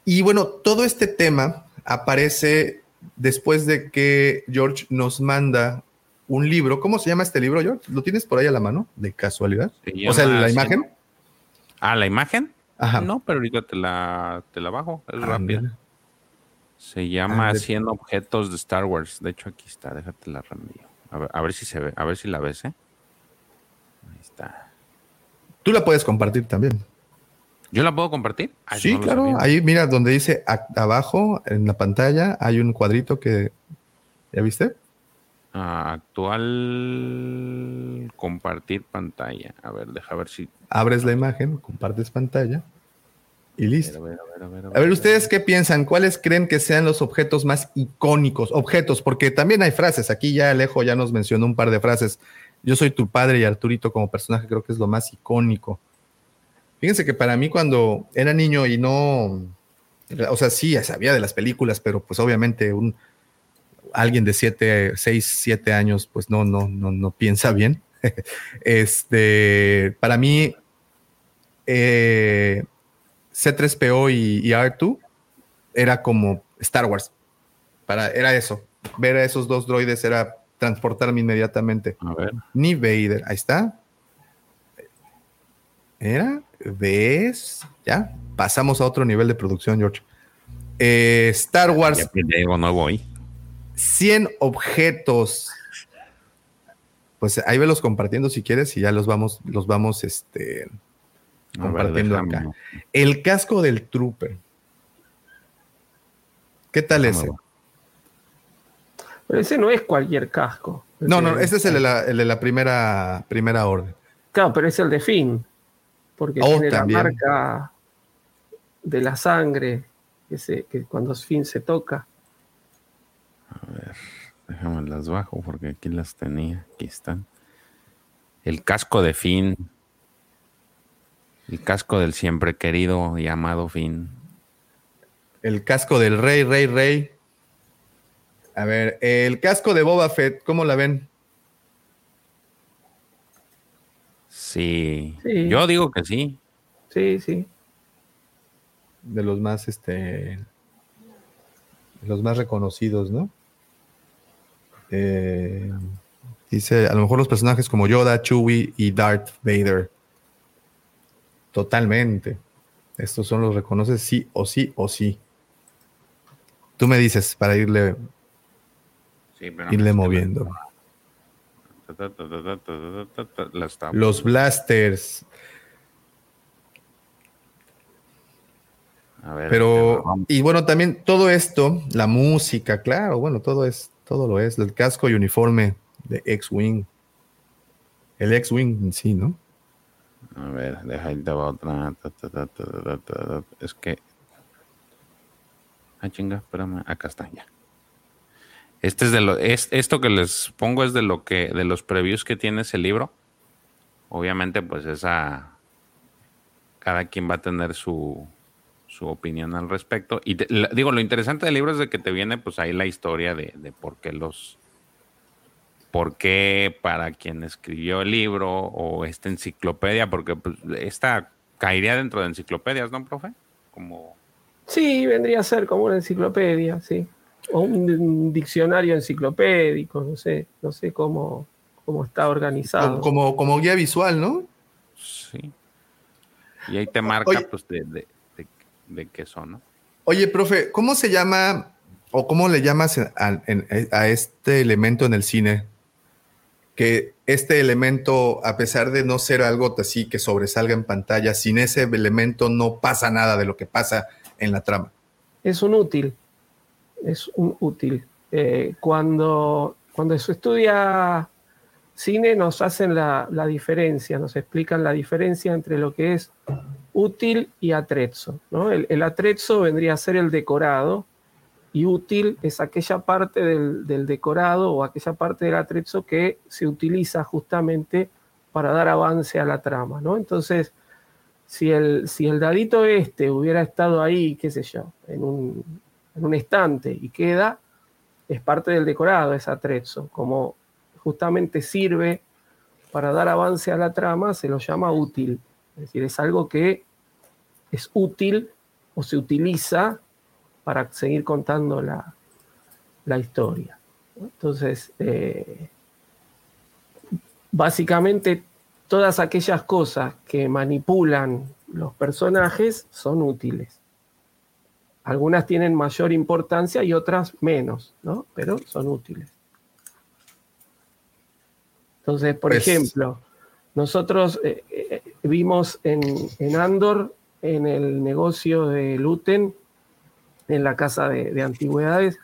Y bueno, todo este tema aparece después de que George nos manda un libro. ¿Cómo se llama este libro, George? ¿Lo tienes por ahí a la mano? ¿De casualidad? Se O sea, la imagen. Ah, la imagen. Ajá. No, pero ahorita te la, te la bajo. Es Ah, rápida. mira. Se llama Ah, de- 100 objetos de Star Wars. De hecho, aquí está. Déjate la reenvío. A ver, a ver si se ve, a ver si la ves, ¿eh? Ahí está. Tú la puedes compartir también. ¿Yo la puedo compartir? Ah, Sí, no claro. Ahí, mira, donde dice abajo en la pantalla hay un cuadrito que. ¿Ya viste? Ah, actual compartir pantalla. A ver, deja ver si. Abres la imagen, compartes pantalla y A listo. ver, a ver, a ver, A ver, ¿ustedes qué piensan? ¿Cuáles creen que sean los objetos más icónicos? Objetos, porque también hay frases. Aquí ya Alejo ya nos mencionó un par de frases. Yo soy tu padre y Arturito como personaje creo que es lo más icónico. Fíjense que para mí cuando era niño y no, o sea, sí, ya sabía de las películas, pero pues obviamente un alguien de 7, 6, 7 años, pues no, no, no, no piensa bien. este, para mí, eh, C3PO y, y R2 era como Star Wars. Para, era eso. Ver a esos dos droides era transportarme inmediatamente. A ver. Ni Vader. Ahí está. Era. ¿Ves? Ya. Pasamos a otro nivel de producción, George. Eh, Star Wars. Ya nuevo ahí. 100 objetos. Pues ahí velos compartiendo si quieres y ya los vamos, los vamos este, ver, compartiendo acá. El casco del Trooper. ¿Qué tal ese? Pero ese no es cualquier casco. No, no, Ese- ese es el de la, el de la primera, primera orden. Claro, pero es el de Finn. Porque Oh, tiene también. la marca de la sangre que, se- que cuando Finn se toca. Déjame las bajo porque aquí las tenía. Aquí están. El casco de Finn. El casco del siempre querido y amado Finn. El casco del rey, rey, rey. A ver, el casco de Boba Fett, ¿cómo la ven? Sí. Sí. Yo digo que sí. Sí, sí. De los más, este, de los más reconocidos, ¿no? Eh, dice, a lo mejor los personajes como Yoda, Chewie y Darth Vader. Totalmente. Estos son los reconoces sí o sí o sí. Tú me dices para irle, Sí, pero irle moviendo. Los blasters. A ver, Pero, vamos. y bueno, también todo esto, la música, claro, bueno, todo es, todo lo es, el casco y uniforme de X-Wing. El X-Wing en sí, ¿no? A ver, deja te va otra. Es que. Ah, chinga, espérame. Acá está, ya. Este es de lo. Es, esto que les pongo es de lo que. de los previews que tiene ese libro. Obviamente, pues esa. Cada quien va a tener su, su opinión al respecto. Y te- la- digo, lo interesante del libro es de que te viene, pues ahí la historia de, de por qué los. por qué para quien escribió el libro o esta enciclopedia, porque pues, esta caería dentro de enciclopedias, ¿no, profe? Como. Sí, vendría a ser como una enciclopedia, sí. O un, un diccionario enciclopédico, no sé, no sé cómo, cómo está organizado. Como, como, como guía visual, ¿no? Sí. Y ahí te marca, Oye. pues, de, de, de, qué son, ¿no? Oye, profe, ¿cómo se llama o cómo le llamas a este elemento en el cine? Que este elemento, a pesar de no ser algo así que sobresalga en pantalla, sin ese elemento no pasa nada de lo que pasa en la trama. Es un útil, es un útil. Eh, cuando, cuando se estudia cine nos hacen la, la diferencia, nos explican la diferencia entre lo que es útil y atrezzo. ¿no? El, atrezzo vendría a ser el decorado y útil es aquella parte del, del decorado o aquella parte del atrezzo que se utiliza justamente para dar avance a la trama. ¿no? Entonces, si el, si el dadito este hubiera estado ahí, qué sé yo, en un, en un estante y queda, es parte del decorado, es atrezzo. Como justamente sirve para dar avance a la trama, se lo llama útil. Es decir, es algo que es útil o se utiliza para seguir contando la, la historia. Entonces, eh, básicamente todas aquellas cosas que manipulan los personajes son útiles. Algunas tienen mayor importancia y otras menos, ¿no? Pero son útiles. Entonces, por Pues- ejemplo, nosotros eh, eh, vimos en, en Andor, en el negocio de Luten, en la casa de, de antigüedades,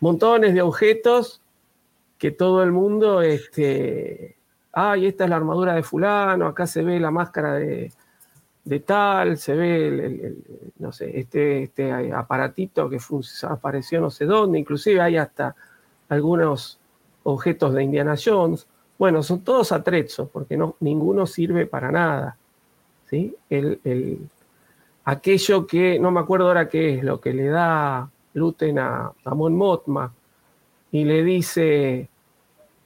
montones de objetos que todo el mundo, este, ay, esta es la armadura de fulano, acá se ve la máscara de, de tal, se ve el, no sé, este, este aparatito que apareció no sé dónde, inclusive hay hasta algunos objetos de Indiana Jones. Bueno, son todos atrezos, porque no, ninguno sirve para nada. ¿sí? El, el- aquello que, no me acuerdo ahora qué es, lo que le da Luten a, Mon Mothma y le dice,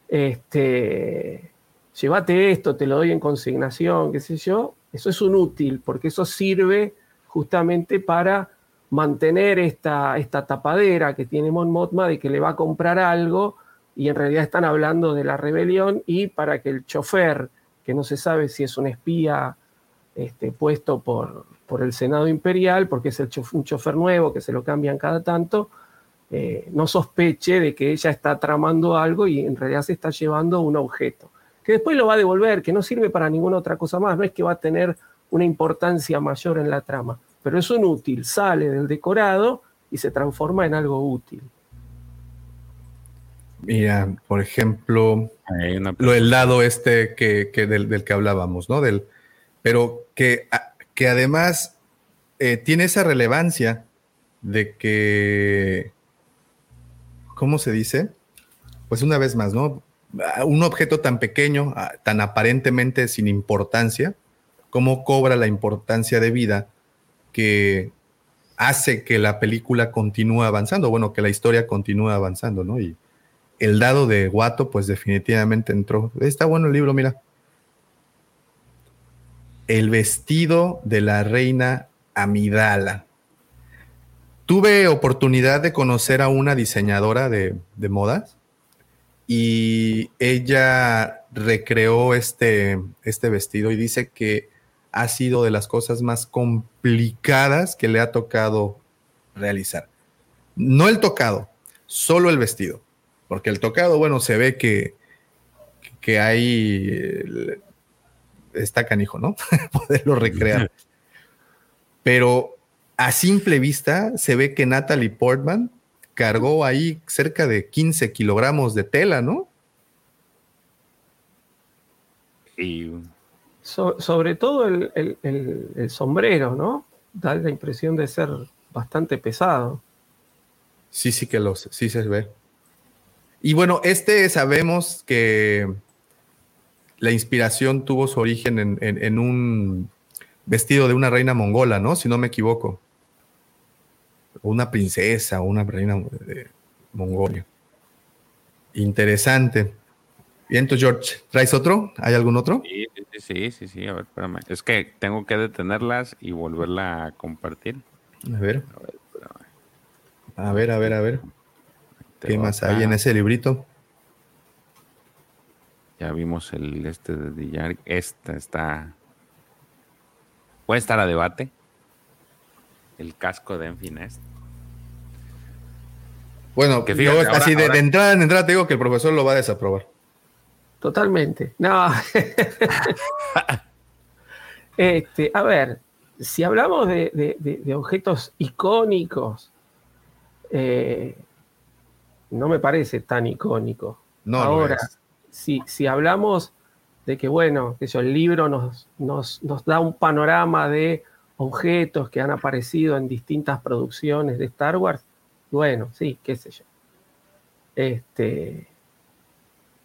este, llévate esto, te lo doy en consignación, qué sé yo, eso es un útil, porque eso sirve justamente para mantener esta, esta tapadera que tiene Mon Mothma de que le va a comprar algo y en realidad están hablando de la rebelión y para que el chofer, que no se sabe si es un espía este, puesto por, por el Senado Imperial, porque es el un chofer nuevo que se lo cambian cada tanto, eh, no sospeche de que ella está tramando algo y en realidad se está llevando un objeto, que después lo va a devolver, que no sirve para ninguna otra cosa más, no es que va a tener una importancia mayor en la trama, pero es un útil, sale del decorado y se transforma en algo útil. Mira, por ejemplo, lo del lado este que, que del, del que hablábamos, ¿no? Del, pero que, que además eh, tiene esa relevancia de que, ¿cómo se dice? Pues una vez más, ¿no? Un objeto tan pequeño, ah, tan aparentemente sin importancia, cómo cobra la importancia de vida que hace que la película continúe avanzando, bueno, que la historia continúe avanzando, ¿no? Y el dado de Guato, pues definitivamente entró. Está bueno el libro, mira. El vestido de la reina Amidala. Tuve oportunidad de conocer a una diseñadora de, de modas y ella recreó este, este vestido y dice que ha sido de las cosas más complicadas que le ha tocado realizar. No el tocado, solo el vestido. Porque el tocado, bueno, se ve que, que hay. eh, Está canijo, ¿no? Poderlo recrear. Pero a simple vista se ve que Natalie Portman cargó ahí cerca de 15 kilogramos de tela, ¿no? y So- sobre todo el, el- el- el sombrero, ¿no? Da la impresión de ser bastante pesado. Sí, sí que lo sé, sí se ve. Y bueno, este sabemos que la inspiración tuvo su origen en, en- en un vestido de una reina mongola, ¿no? Si no me equivoco. Una princesa, una reina de Mongolia. Interesante. Bien, tú, George, ¿traes otro? ¿Hay algún otro? Sí, sí, sí, sí, sí, a ver, espérame. Es que tengo que detenerlas y volverla a compartir. A ver, A ver, espérame. a ver, a ver, a ver. ¿Qué más hay en ese librito? Ya vimos el este de Dillar. Esta está. Puede estar a debate. El casco de Enfinest. Bueno, Que yo fíjate, ahora- así de, ahora- de entrada en entrada te digo que el profesor lo va a desaprobar. Totalmente. No. este, a ver, si hablamos de, de- de- de objetos icónicos, eh, no me parece tan icónico. No, Ahora, si, si hablamos de que, bueno, que eso, el libro nos, nos, nos da un panorama de objetos que han aparecido en distintas producciones de Star Wars, bueno, sí, qué sé yo. Este,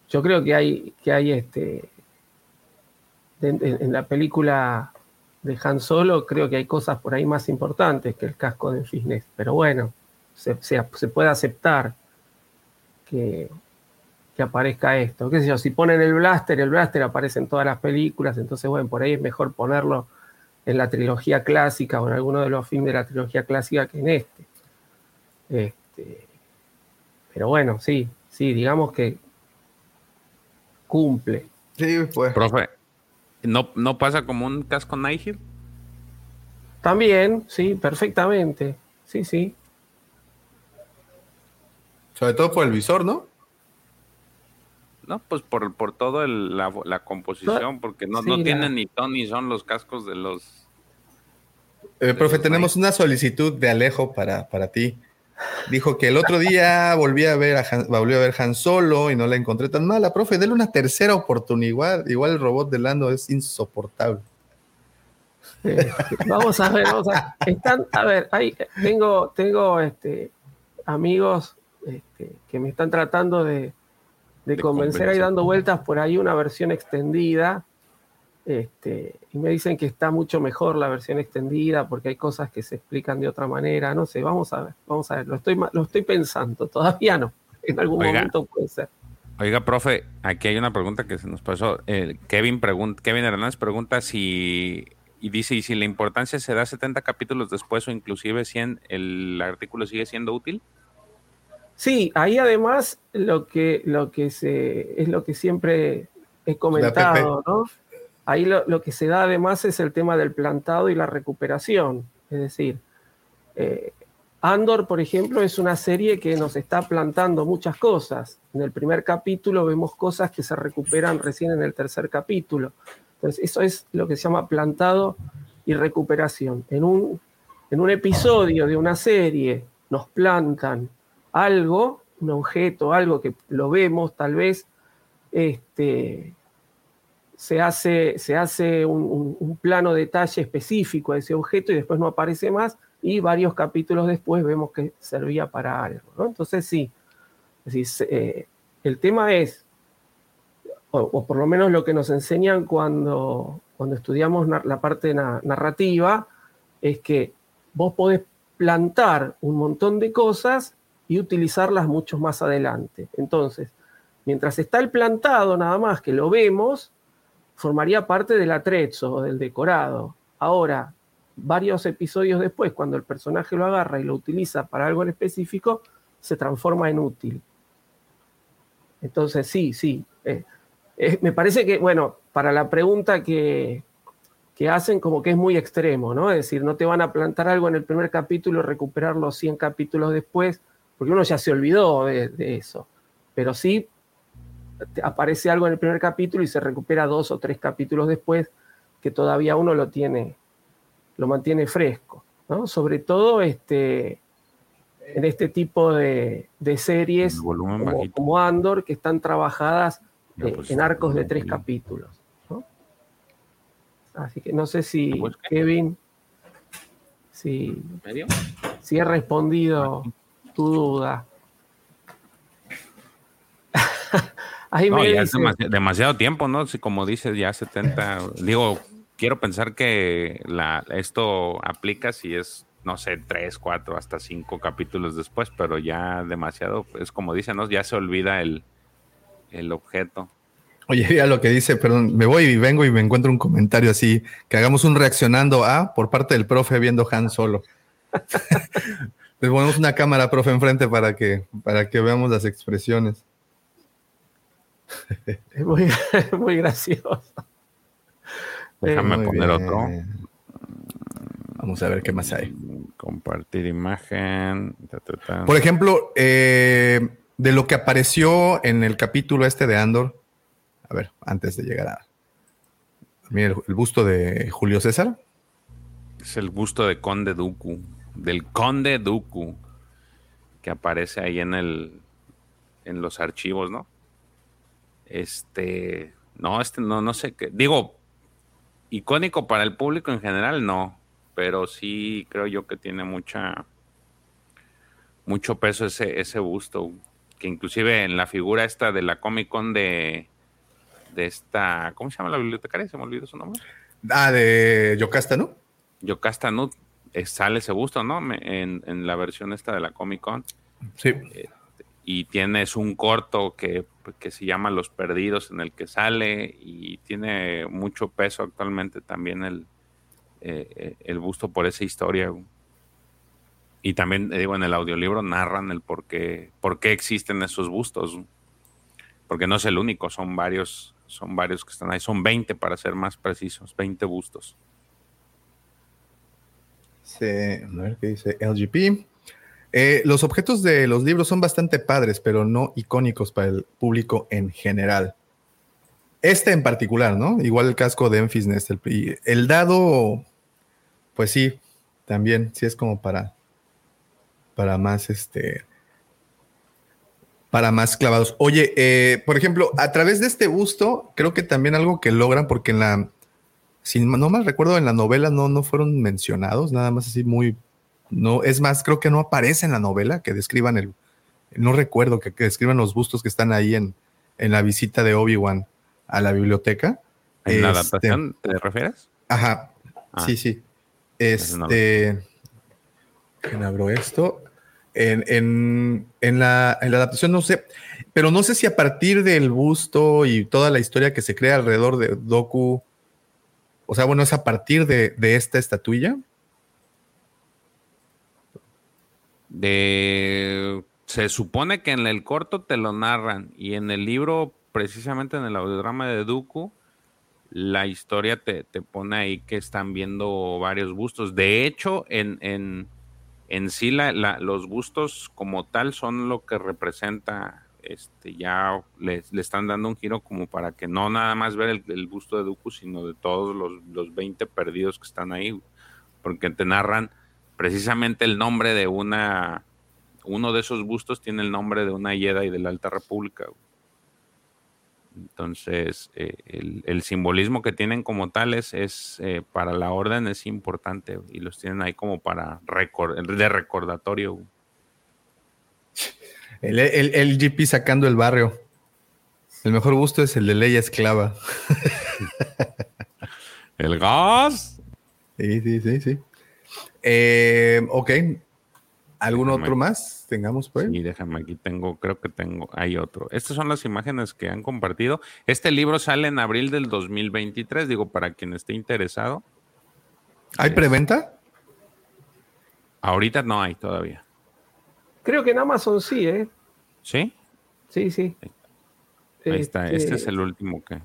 yo creo que hay, que hay este, en, en la película de Han Solo, creo que hay cosas por ahí más importantes que el casco de Fisnes, pero bueno, se, se- se puede aceptar que, que aparezca esto. ¿Qué sé yo? Si ponen el blaster, el blaster aparece en todas las películas, entonces, bueno, por ahí es mejor ponerlo en la trilogía clásica o en alguno de los films de la trilogía clásica que en este. Este, pero bueno, sí, sí, digamos que cumple. Sí, pues. Profe, ¿no, no pasa como un casco Nigel? También, sí, perfectamente. Sí, sí. Sobre todo por el visor, ¿no? No, pues por, por todo el- la, la composición, porque no, Sí, no tienen ni ton ni son los cascos de los. Eh, profe, los tenemos una solicitud de Alejo para, para ti. Dijo que el otro día volví a ver a Han, volvió a ver Han Solo y no la encontré tan mala. Profe, dele una tercera oportunidad. Igual el robot de Lando es insoportable. Vamos a ver, vamos a Están, a ver, hay, tengo, tengo este, amigos este, que me están tratando de, de De convencer ahí dando vueltas por ahí una versión extendida. Este, y me dicen que está mucho mejor la versión extendida porque hay cosas que se explican de otra manera. No sé, vamos a ver, vamos a ver. Lo estoy, lo estoy pensando, todavía no. En algún Oiga. momento puede ser. Oiga, profe, aquí hay una pregunta que se nos pasó. Eh, Kevin, pregunta, Kevin Hernández pregunta si. Y dice: ¿y si la importancia se da 70 capítulos después o inclusive 100, el artículo sigue siendo útil? Sí, ahí además lo que, lo que se, es lo que siempre he comentado, ¿no? Ahí lo, lo que se da además es el tema del plantado y la recuperación. Es decir, eh, Andor, por ejemplo, es una serie que nos está plantando muchas cosas. En el primer capítulo vemos cosas que se recuperan recién en el tercer capítulo. Entonces, eso es lo que se llama plantado y recuperación. En un, en un episodio de una serie nos plantan algo, un objeto, algo que lo vemos, tal vez este, se hace, se hace un, un, plano detalle específico a ese objeto y después no aparece más y varios capítulos después vemos que servía para algo. Entonces sí, eh, el tema es, o, por lo menos lo que nos enseñan cuando, cuando estudiamos la parte narrativa, es que vos podés plantar un montón de cosas y utilizarlas mucho más adelante. Entonces, mientras está el plantado nada más que lo vemos, formaría parte del atrezzo o del decorado. Ahora, varios episodios después, cuando el personaje lo agarra y lo utiliza para algo en específico, se transforma en útil. Entonces, sí, sí. Eh, eh, me parece que, bueno, para la pregunta que, que, hacen, como que es muy extremo, ¿no? Es decir, no te van a plantar algo en el primer capítulo y recuperarlo 100 capítulos después, porque uno ya se olvidó de, de eso. Pero sí aparece algo en el primer capítulo y se recupera dos o tres capítulos después, que todavía uno lo tiene, lo mantiene fresco, ¿no? Sobre todo este, en este tipo de, series como, Andor, que están trabajadas eh, pues, en arcos de tres capítulos. Así que no sé si Kevin, si, si he respondido tu duda. no, ya es demasiado, tiempo, ¿no? Si como dices, ya 70, digo, quiero pensar que la, esto aplica si es, no sé, 3, 4, hasta 5 capítulos después, pero ya demasiado, es como dicen, ¿no? Ya se olvida el, el objeto. Oye, ya lo que dice, perdón, me voy y vengo y me encuentro un comentario así, que hagamos un reaccionando a por parte del profe viendo Han solo. Le ponemos una cámara, profe, enfrente para que, para que veamos las expresiones. Es muy, muy gracioso. Déjame poner otro. Vamos a ver qué más hay. Compartir imagen. Por ejemplo, eh, de lo que apareció en el capítulo este de Andor. A ver, antes de llegar a. Mira, el, busto de Julio César. Es el busto de Conde Dooku. Del Conde Dooku. Que aparece ahí en el. En los archivos, ¿no? Este, no, este no, no sé qué. Digo, icónico para el público en general, no. Pero sí creo yo que tiene mucha mucho peso ese, ese busto. Que inclusive en la figura esta de la Comic Con de, de esta. ¿Cómo se llama la bibliotecaria? Se me olvidó su nombre. Ah, de Yocasta, ¿no? Yocasta, ¿no? Sale ese busto, ¿no? En, en, la versión esta de la Comic Con. Sí. Eh, y tienes un corto que, se llama Los Perdidos en el que sale y tiene mucho peso actualmente también el, eh, eh, el busto por esa historia. Y también, eh, digo, en el audiolibro narran el por qué, por qué existen esos bustos. Porque no es el único, son varios, son varios que están ahí. Son 20 para ser más precisos, 20 bustos. Sí, a ver qué dice LGP. Eh, los objetos de los libros son bastante padres, pero no icónicos para el público en general. Este en particular, ¿no? Igual el casco de Nest. El, el, dado, pues sí, también, sí es como para, para más, este, para más clavados. Oye, eh, por ejemplo, a través de este busto, creo que también algo que logran, porque en la, si no mal recuerdo, en la novela no, no fueron mencionados, nada más así muy no, es más, creo que no aparece en la novela que describan el, no recuerdo que, describan los bustos que están ahí en, en la visita de Obi-Wan a la biblioteca. ¿En la este, adaptación te refieres? Ajá, ah. sí, sí. Este, ¿quién abro esto? En, en, en, la, en, la, adaptación no sé, pero no sé si a partir del busto y toda la historia que se crea alrededor de Doku, o sea, bueno, es a partir de, de esta estatuilla De, se supone que en el corto te lo narran y en el libro, precisamente en el audiodrama de Dooku, la historia te, pone ahí que están viendo varios bustos. De hecho, en, en, en sí los bustos como tal son lo que representa, este, ya le, están dando un giro como para que no nada más ver el, busto de Dooku, sino de todos los, los 20 perdidos que están ahí, porque te narran precisamente el nombre de una uno de esos bustos tiene el nombre de una Jedi de la Alta República. Entonces, eh, el, simbolismo que tienen como tales es eh, para la orden es importante y los tienen ahí como para recor- de recordatorio. El, el, el GP sacando el barrio. El mejor gusto es el de Leia Esclava. El gas. Sí, sí, sí, sí. Eh, ok. ¿Algún Déjame- otro más tengamos ahí? Y déjame, aquí tengo, creo que tengo, hay otro. Estas son las imágenes que han compartido. Este libro sale en abril del 2023, digo, para quien esté interesado. ¿Hay preventa? Ahorita no hay todavía. Creo que en Amazon sí, ¿eh? ¿Sí? Sí, sí. Ahí está, este Este, es el último que...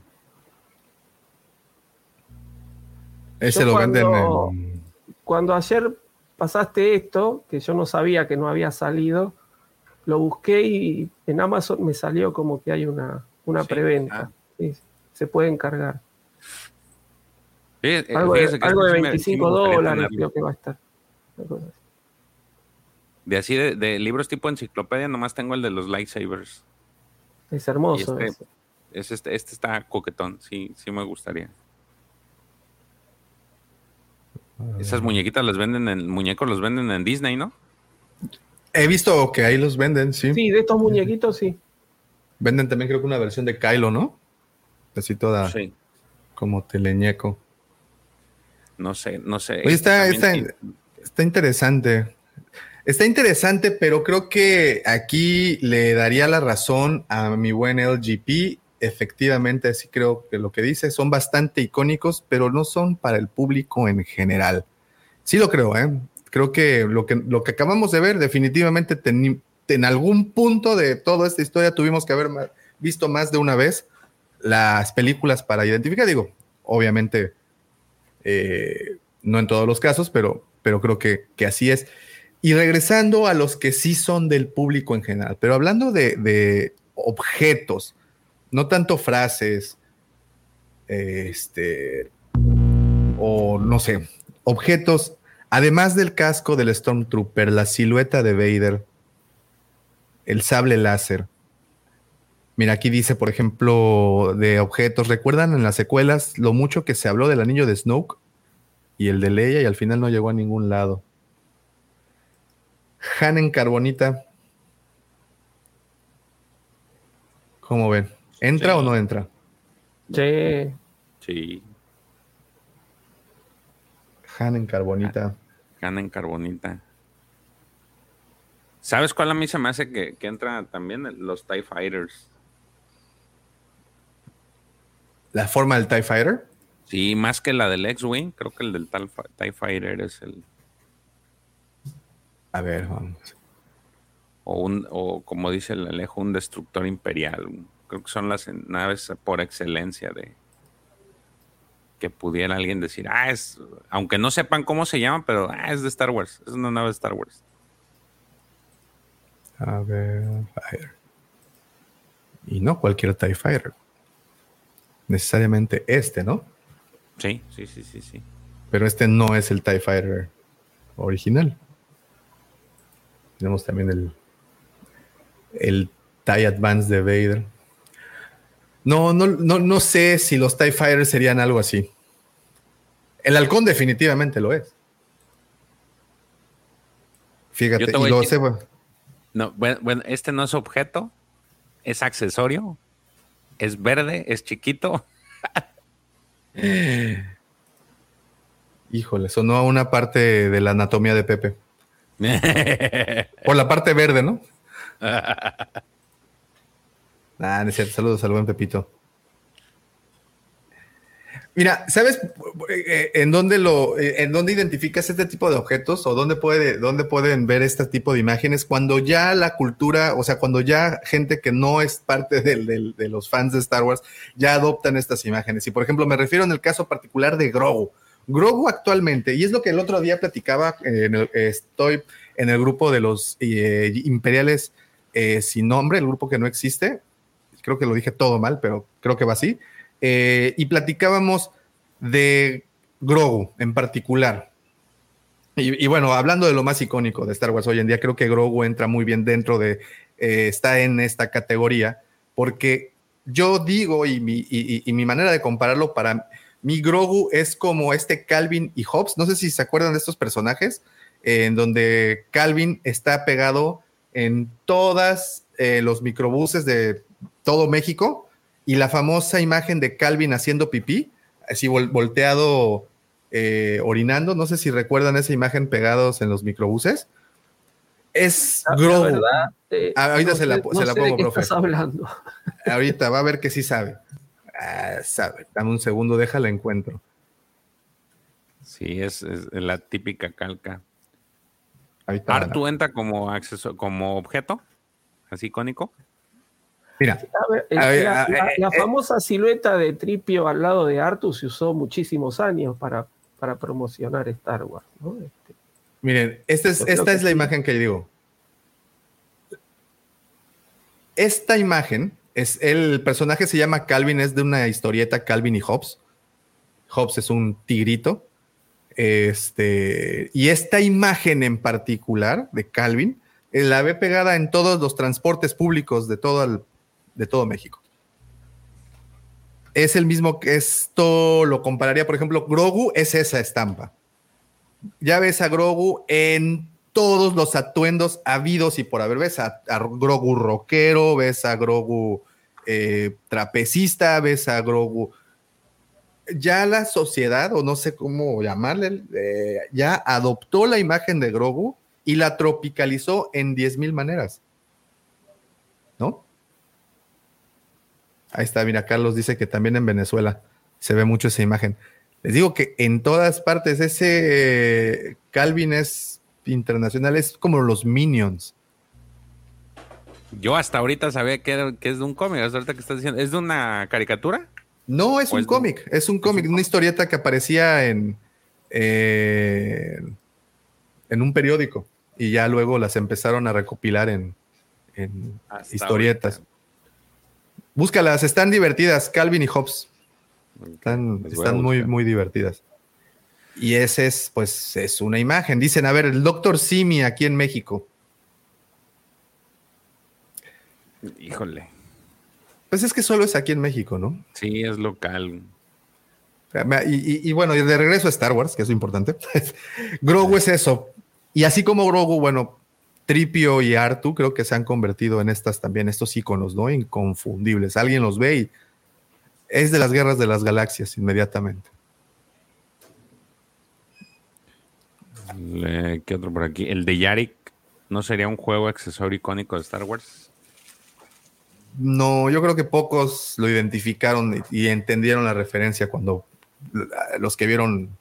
Ese lo venden cuando- en... Cuando ayer pasaste esto, que yo no sabía que no había salido, lo busqué y en Amazon me salió como que hay una, una Sí, preventa. ah. Sí, se puede encargar. Eh, Algo de, algo de sí me- sí me 25 gustaría dólares creo que va a estar. De así, de, de libros tipo enciclopedia, nomás tengo el de los lightsabers. Es Y hermoso. este, ese. es este, este está coquetón, sí, sí me gustaría. Esas muñequitas las venden en, muñecos los venden en Disney, ¿no? He visto que ahí los venden, sí. Sí, de estos muñequitos sí. Venden también creo que una versión de Kylo, ¿no? Así toda Sí. como teleñeco. No sé, no sé. Oye, está, También está, sí. está interesante. Está interesante, pero creo que aquí le daría la razón a mi buen LGP. Efectivamente, así creo que lo que dice son bastante icónicos, pero no son para el público en general. Sí lo creo, ¿eh? Creo que lo que, lo que acabamos de ver, definitivamente en algún punto de toda esta historia tuvimos que haber visto más de una vez las películas para identificar. Digo, obviamente, eh, no en todos los casos, pero, pero creo que, que así es. Y regresando a los que sí son del público en general, pero hablando de, objetos, no tanto frases, este, o no sé, objetos, además del casco del Stormtrooper, la silueta de Vader, el sable láser. Mira, aquí dice, por ejemplo, de objetos. ¿Recuerdan en las secuelas lo mucho que se habló del anillo de Snoke y el de Leia y al final no llegó a ningún lado? Han en carbonita. ¿Cómo ven? ¿Entra Sí. o no entra? Sí. Sí, Han en carbonita. gana en carbonita. ¿Sabes cuál a mí se me hace que, que entra también? Los TIE Fighters. La forma del TIE Fighter. Sí, más que la del X-Wing, creo que el del TIE Fighter es el. A ver, vamos. O, un, o como dice el Alejo, un destructor imperial. Creo que son las naves por excelencia de que pudiera alguien decir, ah, es, aunque no sepan cómo se llama, pero ah, es de Star Wars, es una nave de Star Wars. A ver, Fighter. Y no cualquier TIE Fighter. Necesariamente este, ¿no? Sí, sí, sí, sí, sí. Pero este no es el TIE Fighter original. Tenemos también el, el TIE Advance de Vader. No, no, no, no sé si los TIE Fighters serían algo así. El halcón definitivamente lo es. Fíjate, y lo sé, bueno, No, bueno, bueno, este no es objeto, es accesorio, es verde, es chiquito. Híjole, sonó a una parte de la anatomía de Pepe. Por la parte verde, ¿no? Ah, no. Saludos al buen Pepito. Mira, ¿sabes eh, en dónde lo, eh, en dónde identificas este tipo de objetos o dónde puede, dónde pueden ver este tipo de imágenes cuando ya la cultura, o sea, cuando ya gente que no es parte del- del- de los fans de Star Wars ya adoptan estas imágenes? Y por ejemplo, me refiero en el caso particular de Grogu. Grogu actualmente, y es lo que el otro día platicaba, eh, estoy en el grupo de los eh, imperiales eh, sin nombre, el grupo que no existe. Creo que lo dije todo mal, pero creo que va así. Y platicábamos de Grogu en particular. Y, bueno, hablando de lo más icónico de Star Wars hoy en día, creo que Grogu entra muy bien dentro de, está en esta categoría, porque yo digo, y mi, y mi manera de compararlo para mi Grogu es como este Calvin y Hobbes, no sé si se acuerdan de estos personajes, eh, en donde Calvin está pegado en todas eh, los microbuses de todo México, y la famosa imagen de Calvin haciendo pipí, así vol- volteado, eh, orinando. No sé si recuerdan esa imagen pegados en los microbuses. Es la Grogu. eh, Ah, ahorita no se la- se la pongo, profe. estás hablando. Ahorita va a ver que sí sabe. Ah, sabe. Dame un segundo, déjala encuentro. Sí, es, es la típica calca. Artu entra como acceso, como objeto, así icónico. Mira, A ver, el- A ver, la, a- la- la famosa silueta de Tripio al lado de Artu se usó muchísimos años para, para promocionar Star Wars. ¿no? Este, miren, esta es, esta es la sí. imagen que digo. Esta imagen es el personaje se llama Calvin, es de una historieta Calvin y Hobbes. Hobbes es un tigrito. Este, y esta imagen en particular de Calvin eh, la ve pegada en todos los transportes públicos de todo, de todo México. Es el mismo que esto lo compararía, por ejemplo, Grogu es esa estampa. Ya ves a Grogu en todos los atuendos habidos y por haber. Ves a, Grogu rockero, ves a Grogu eh, trapecista, ves a Grogu. Ya la sociedad, o no sé cómo llamarle, eh, ya adoptó la imagen de Grogu y la tropicalizó en 10.000 maneras. ¿No? Ahí está, mira, Carlos dice que también en Venezuela se ve mucho esa imagen. Les digo que en todas partes ese eh, Calvin es internacional, es como los Minions. Yo hasta ahorita sabía que, era- que es de un cómic. hasta ahorita que estás diciendo, ¿es de una caricatura? No, es ¿O un cómic, es un cómic, una historieta que aparecía en, eh, en un periódico y ya luego las empezaron a recopilar en, en historietas. ahorita. Búscalas, están divertidas, Calvin y Hobbes. Están, a están muy, muy divertidas. Y ese es, pues, es una imagen. Dicen, a ver, el doctor Simi aquí en México. Híjole. Pues es que solo es aquí en México, ¿no? Sí, es local. Y, y- y bueno, de regreso a Star Wars, que es lo importante. Grogu es eso. Y así como Grogu, bueno, Tripio y Artu creo que se han convertido en estas también, estos iconos, ¿no? Inconfundibles. Alguien los ve y es de las guerras de las galaxias inmediatamente. Le- ¿Qué otro por aquí? El de Yarik. ¿No sería un juego accesorio icónico de Star Wars? No, yo creo que pocos lo identificaron y entendieron la referencia cuando los que vieron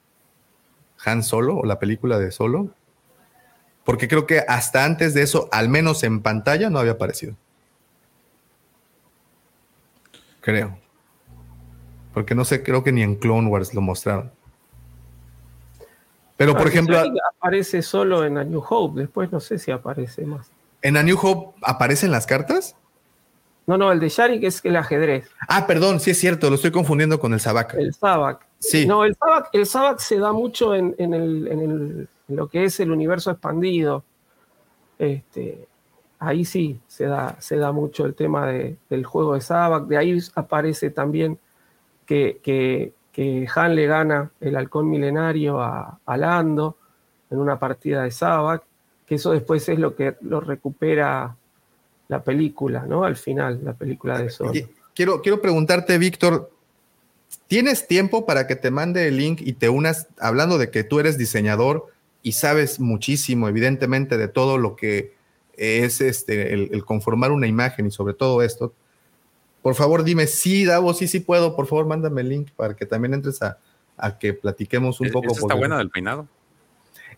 Han Solo o la película de Solo, porque creo que hasta antes de eso, al menos en pantalla, no había aparecido. Creo. Porque no sé, creo que ni en Clone Wars lo mostraron. Pero, por ejemplo, aparece solo en A New Hope, después no sé si aparece más. en A New Hope aparecen las cartas. No, no, el de Yarik es el ajedrez, Ah, perdón, sí es cierto, lo estoy confundiendo con el Sabaka. el Sabak. Sí. No, el Sabak, el Sabak se da mucho en, en el- en el- en lo que es el universo expandido. Este, ahí sí se da, se da mucho el tema de- del juego de Sabak. De ahí aparece también que, que- que Han le gana el halcón milenario a, a Lando en una partida de Sabak, que eso después es lo que lo recupera la película, ¿no? Al final, la película de Solo. Qui- Quiero, quiero preguntarte, Víctor, ¿tienes tiempo para que te mande el link y te unas, hablando de que tú eres diseñador y sabes muchísimo, evidentemente, de todo lo que es este, el conformar una imagen y sobre todo esto? Por favor, dime, sí, Davo, sí, sí puedo, por favor, mándame el link para que también entres a, a que platiquemos un Es- poco. esa está buena del peinado.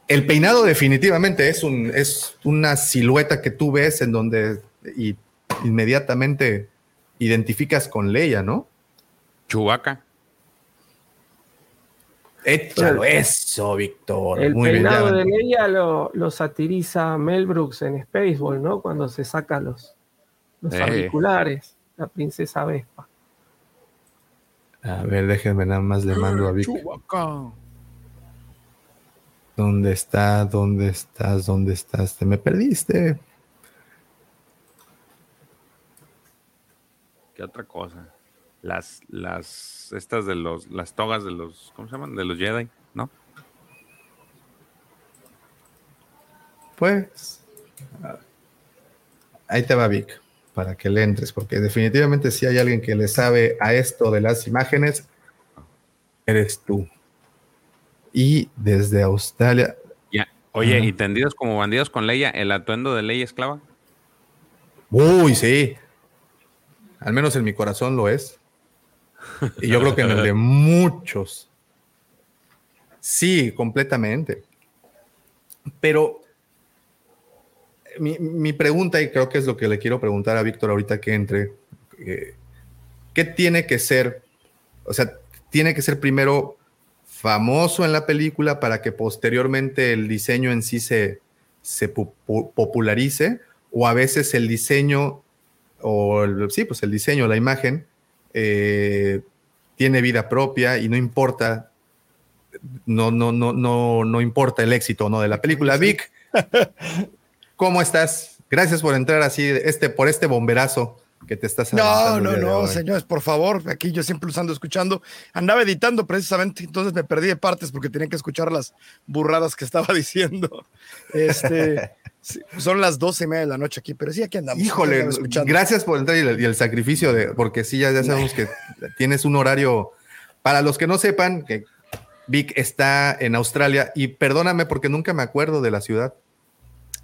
el peinado definitivamente es, un, es una silueta que tú ves en donde y inmediatamente identificas con Leia, ¿no? Chubaca. Échalo eso, Víctor. El Muy bien, peinado de Leia lo, lo satiriza Mel Brooks en Spaceball, ¿no? Cuando se saca los, los Eh. auriculares, la princesa Vespa. A ver, déjenme nada más le mando a Vic. ¿Dónde está? ¿Dónde estás? ¿Dónde estás? Te me perdiste. ¿Qué otra cosa? Las, las, estas de los, las togas de los, ¿cómo se llaman? De los Jedi, ¿no? Pues, ahí te va Vic, para que le entres, porque definitivamente si hay alguien que le sabe a esto de las imágenes, eres tú. Y desde Australia. Ya. Oye, ¿y tendidos como bandidos con Leia, el atuendo de Leia esclava? Uy, sí. Al menos en mi corazón lo es. Y yo creo que en el de muchos. Sí, completamente. Pero mi, mi, pregunta, y creo que es lo que le quiero preguntar a Víctor ahorita que entre, eh, ¿qué tiene que ser? O sea, tiene que ser primero famoso en la película para que posteriormente el diseño en sí se, se popularice, o a veces el diseño, o el, sí, pues el diseño, la imagen, eh, tiene vida propia y no importa, no, no, no, no, no importa el éxito no de la película. Vic, ¿cómo estás? Gracias por entrar así, este, por este bomberazo que te estás No, no, no, señores, por favor, aquí yo siempre los ando escuchando. Andaba editando precisamente, entonces me perdí de partes porque tenía que escuchar las burradas que estaba diciendo. Este, son las doce y media de la noche aquí, pero sí, aquí andamos. Híjole, gracias por entrar y el, sacrificio de, porque sí, ya, ya sabemos que tienes un horario. Para los que no sepan, que Vic está en Australia y perdóname porque nunca me acuerdo de la ciudad.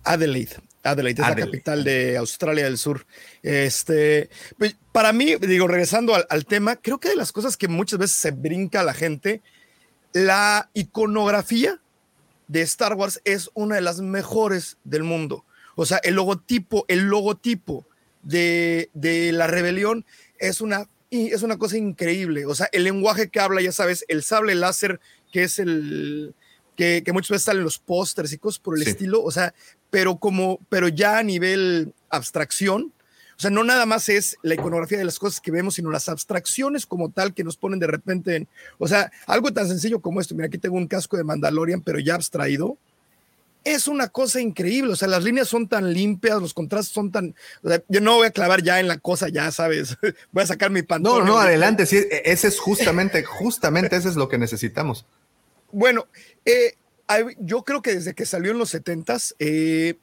Adelaide. Adelaide es la capital de Australia del Sur. Este, pues, para mí, digo, regresando al, tema, creo que de las cosas que muchas veces se brinca a la gente, la iconografía de Star Wars es una de las mejores del mundo. O sea, el logotipo, el logotipo de, de la rebelión es una, es una cosa increíble. O sea, el lenguaje que habla, ya sabes, el sable láser, que es el, que, muchas veces salen los pósters y cosas por el estilo, o sea, pero como, pero ya a nivel abstracción, o sea, no nada más es la iconografía de las cosas que vemos, sino las abstracciones como tal que nos ponen de repente en, o sea, algo tan sencillo como esto, mira, aquí tengo un casco de Mandalorian, pero ya abstraído, es una cosa increíble, o sea, las líneas son tan limpias, los contrastes son tan, o sea, yo no voy a clavar ya en la cosa, ya sabes, voy a sacar mi pantalla. No, no, adelante, sí, e, ese es justamente, justamente ese es lo que necesitamos. Bueno, eh, yo creo que desde que salió en los 70s eh,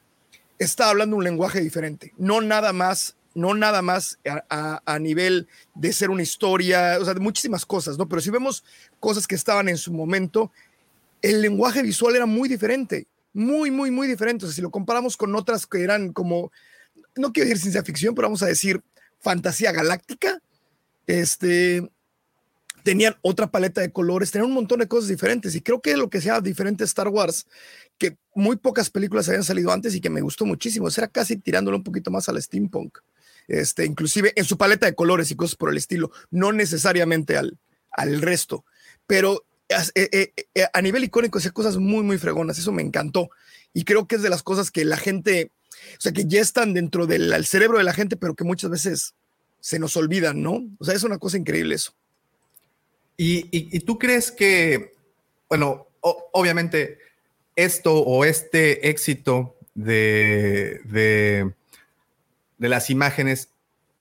está hablando un lenguaje diferente, no nada más, no nada más a, nivel de ser una historia, o sea, de muchísimas cosas, ¿no? Pero si vemos cosas que estaban en su momento, el lenguaje visual era muy diferente, muy, muy, muy diferente. O sea, si lo comparamos con otras que eran como, no quiero decir ciencia ficción, pero vamos a decir fantasía galáctica, este, tenían otra paleta de colores, tenían un montón de cosas diferentes. Y creo que lo que sea diferente Star Wars, que muy pocas películas habían salido antes y que me gustó muchísimo, era casi tirándolo un poquito más al steampunk. Este, inclusive en su paleta de colores y cosas por el estilo, no necesariamente al, al resto, pero eh, eh, eh, a nivel icónico hacía cosas muy, muy fregonas, eso me encantó. Y creo que es de las cosas que la gente, o sea, que ya están dentro del cerebro de la gente, pero que muchas veces se nos olvidan, ¿no? O sea, es una cosa increíble eso. ¿Y, tú crees que, bueno, obviamente esto o este éxito de, de, las imágenes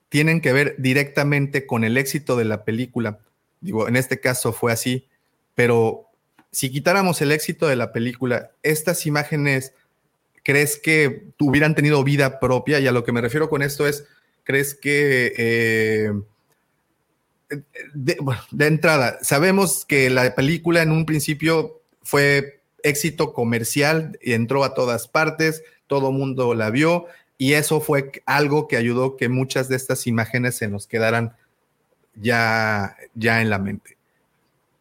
tienen que ver directamente con el éxito de la película? Digo, en este caso fue así, pero si quitáramos el éxito de la película, estas imágenes, ¿crees que hubieran tenido vida propia? Y a lo que me refiero con esto es, ¿crees que... Eh, de, entrada, sabemos que la película en un principio fue éxito comercial entró a todas partes, todo mundo la vio y eso fue algo que ayudó que muchas de estas imágenes se nos quedaran ya, ya en la mente.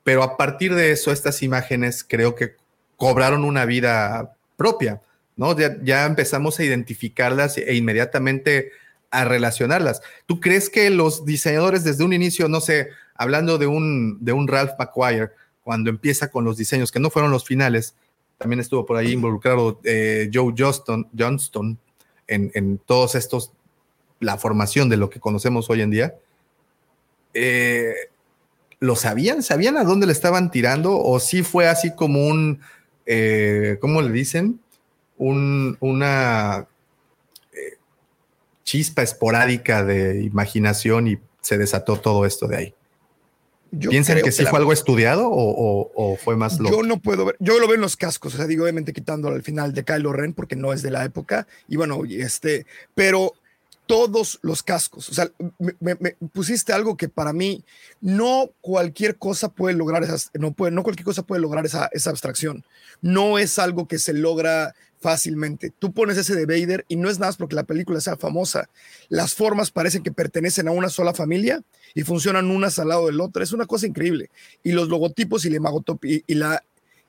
Pero a partir de eso, estas imágenes creo que cobraron una vida propia, ¿no? Ya, ya empezamos a identificarlas e inmediatamente a relacionarlas. ¿Tú crees que los diseñadores desde un inicio, no sé, hablando de un, de un Ralph McQuire, cuando empieza con los diseños, que no fueron los finales, también estuvo por ahí involucrado eh, Joe Johnston, Johnston en, en, todos estos, la formación de lo que conocemos hoy en día. Eh, ¿Lo sabían? ¿Sabían a dónde le estaban tirando? ¿O sí fue así como un, eh, ¿cómo le dicen? Un, una chispa esporádica de imaginación y se desató todo esto de ahí. Yo ¿Piensan que sí la- fue algo estudiado o, o- o fue más loco? Yo no puedo ver, yo lo veo en los cascos, o sea, digo, obviamente quitando al final de Kylo Ren porque no es de la época, y bueno, este, pero todos los cascos, o sea, me, me- me pusiste algo que para mí no cualquier cosa puede lograr esas, no puede, no cualquier cosa puede lograr esa, esa abstracción, no es algo que se logra fácilmente. Tú pones ese de Vader y no es nada porque la película sea famosa. Las formas parecen que pertenecen a una sola familia y funcionan unas al lado del otro. Es una cosa increíble. Y los logotipos y la y, la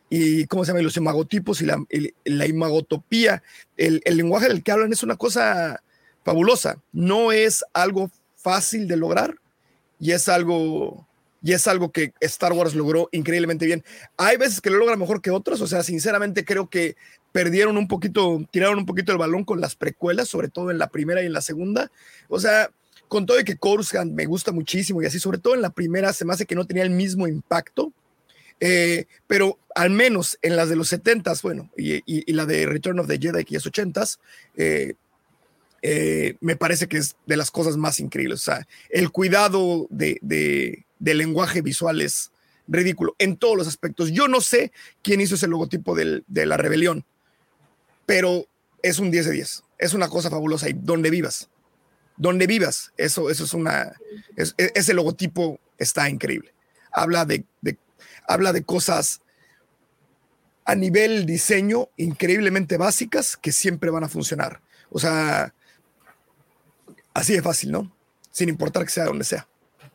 y cómo se llama los imagotipos y la, y la imagotopía, el, el lenguaje del que hablan es una cosa fabulosa. No es algo fácil de lograr y es algo y es algo que Star Wars logró increíblemente bien. Hay veces que lo logra mejor que otros, o sea, sinceramente creo que perdieron un poquito, tiraron un poquito el balón con las precuelas, sobre todo en la primera y en la segunda. O sea, con todo y que Coruscant me gusta muchísimo y así, sobre todo en la primera se me hace que no tenía el mismo impacto, eh, pero al menos en las de los 70s, bueno, y, la de Return of the Jedi, que es 80s, eh, eh, me parece que es de las cosas más increíbles. O sea, el cuidado de- del lenguaje visual es ridículo en todos los aspectos. Yo no sé quién hizo ese logotipo de la rebelión, pero es un 10 de 10. Es una cosa fabulosa y donde vivas, donde vivas, eso, eso es una, es- e- ese logotipo está increíble. Habla de, de- habla de cosas a nivel diseño increíblemente básicas que siempre van a funcionar. O sea, así de fácil, ¿no? Sin importar que sea donde sea.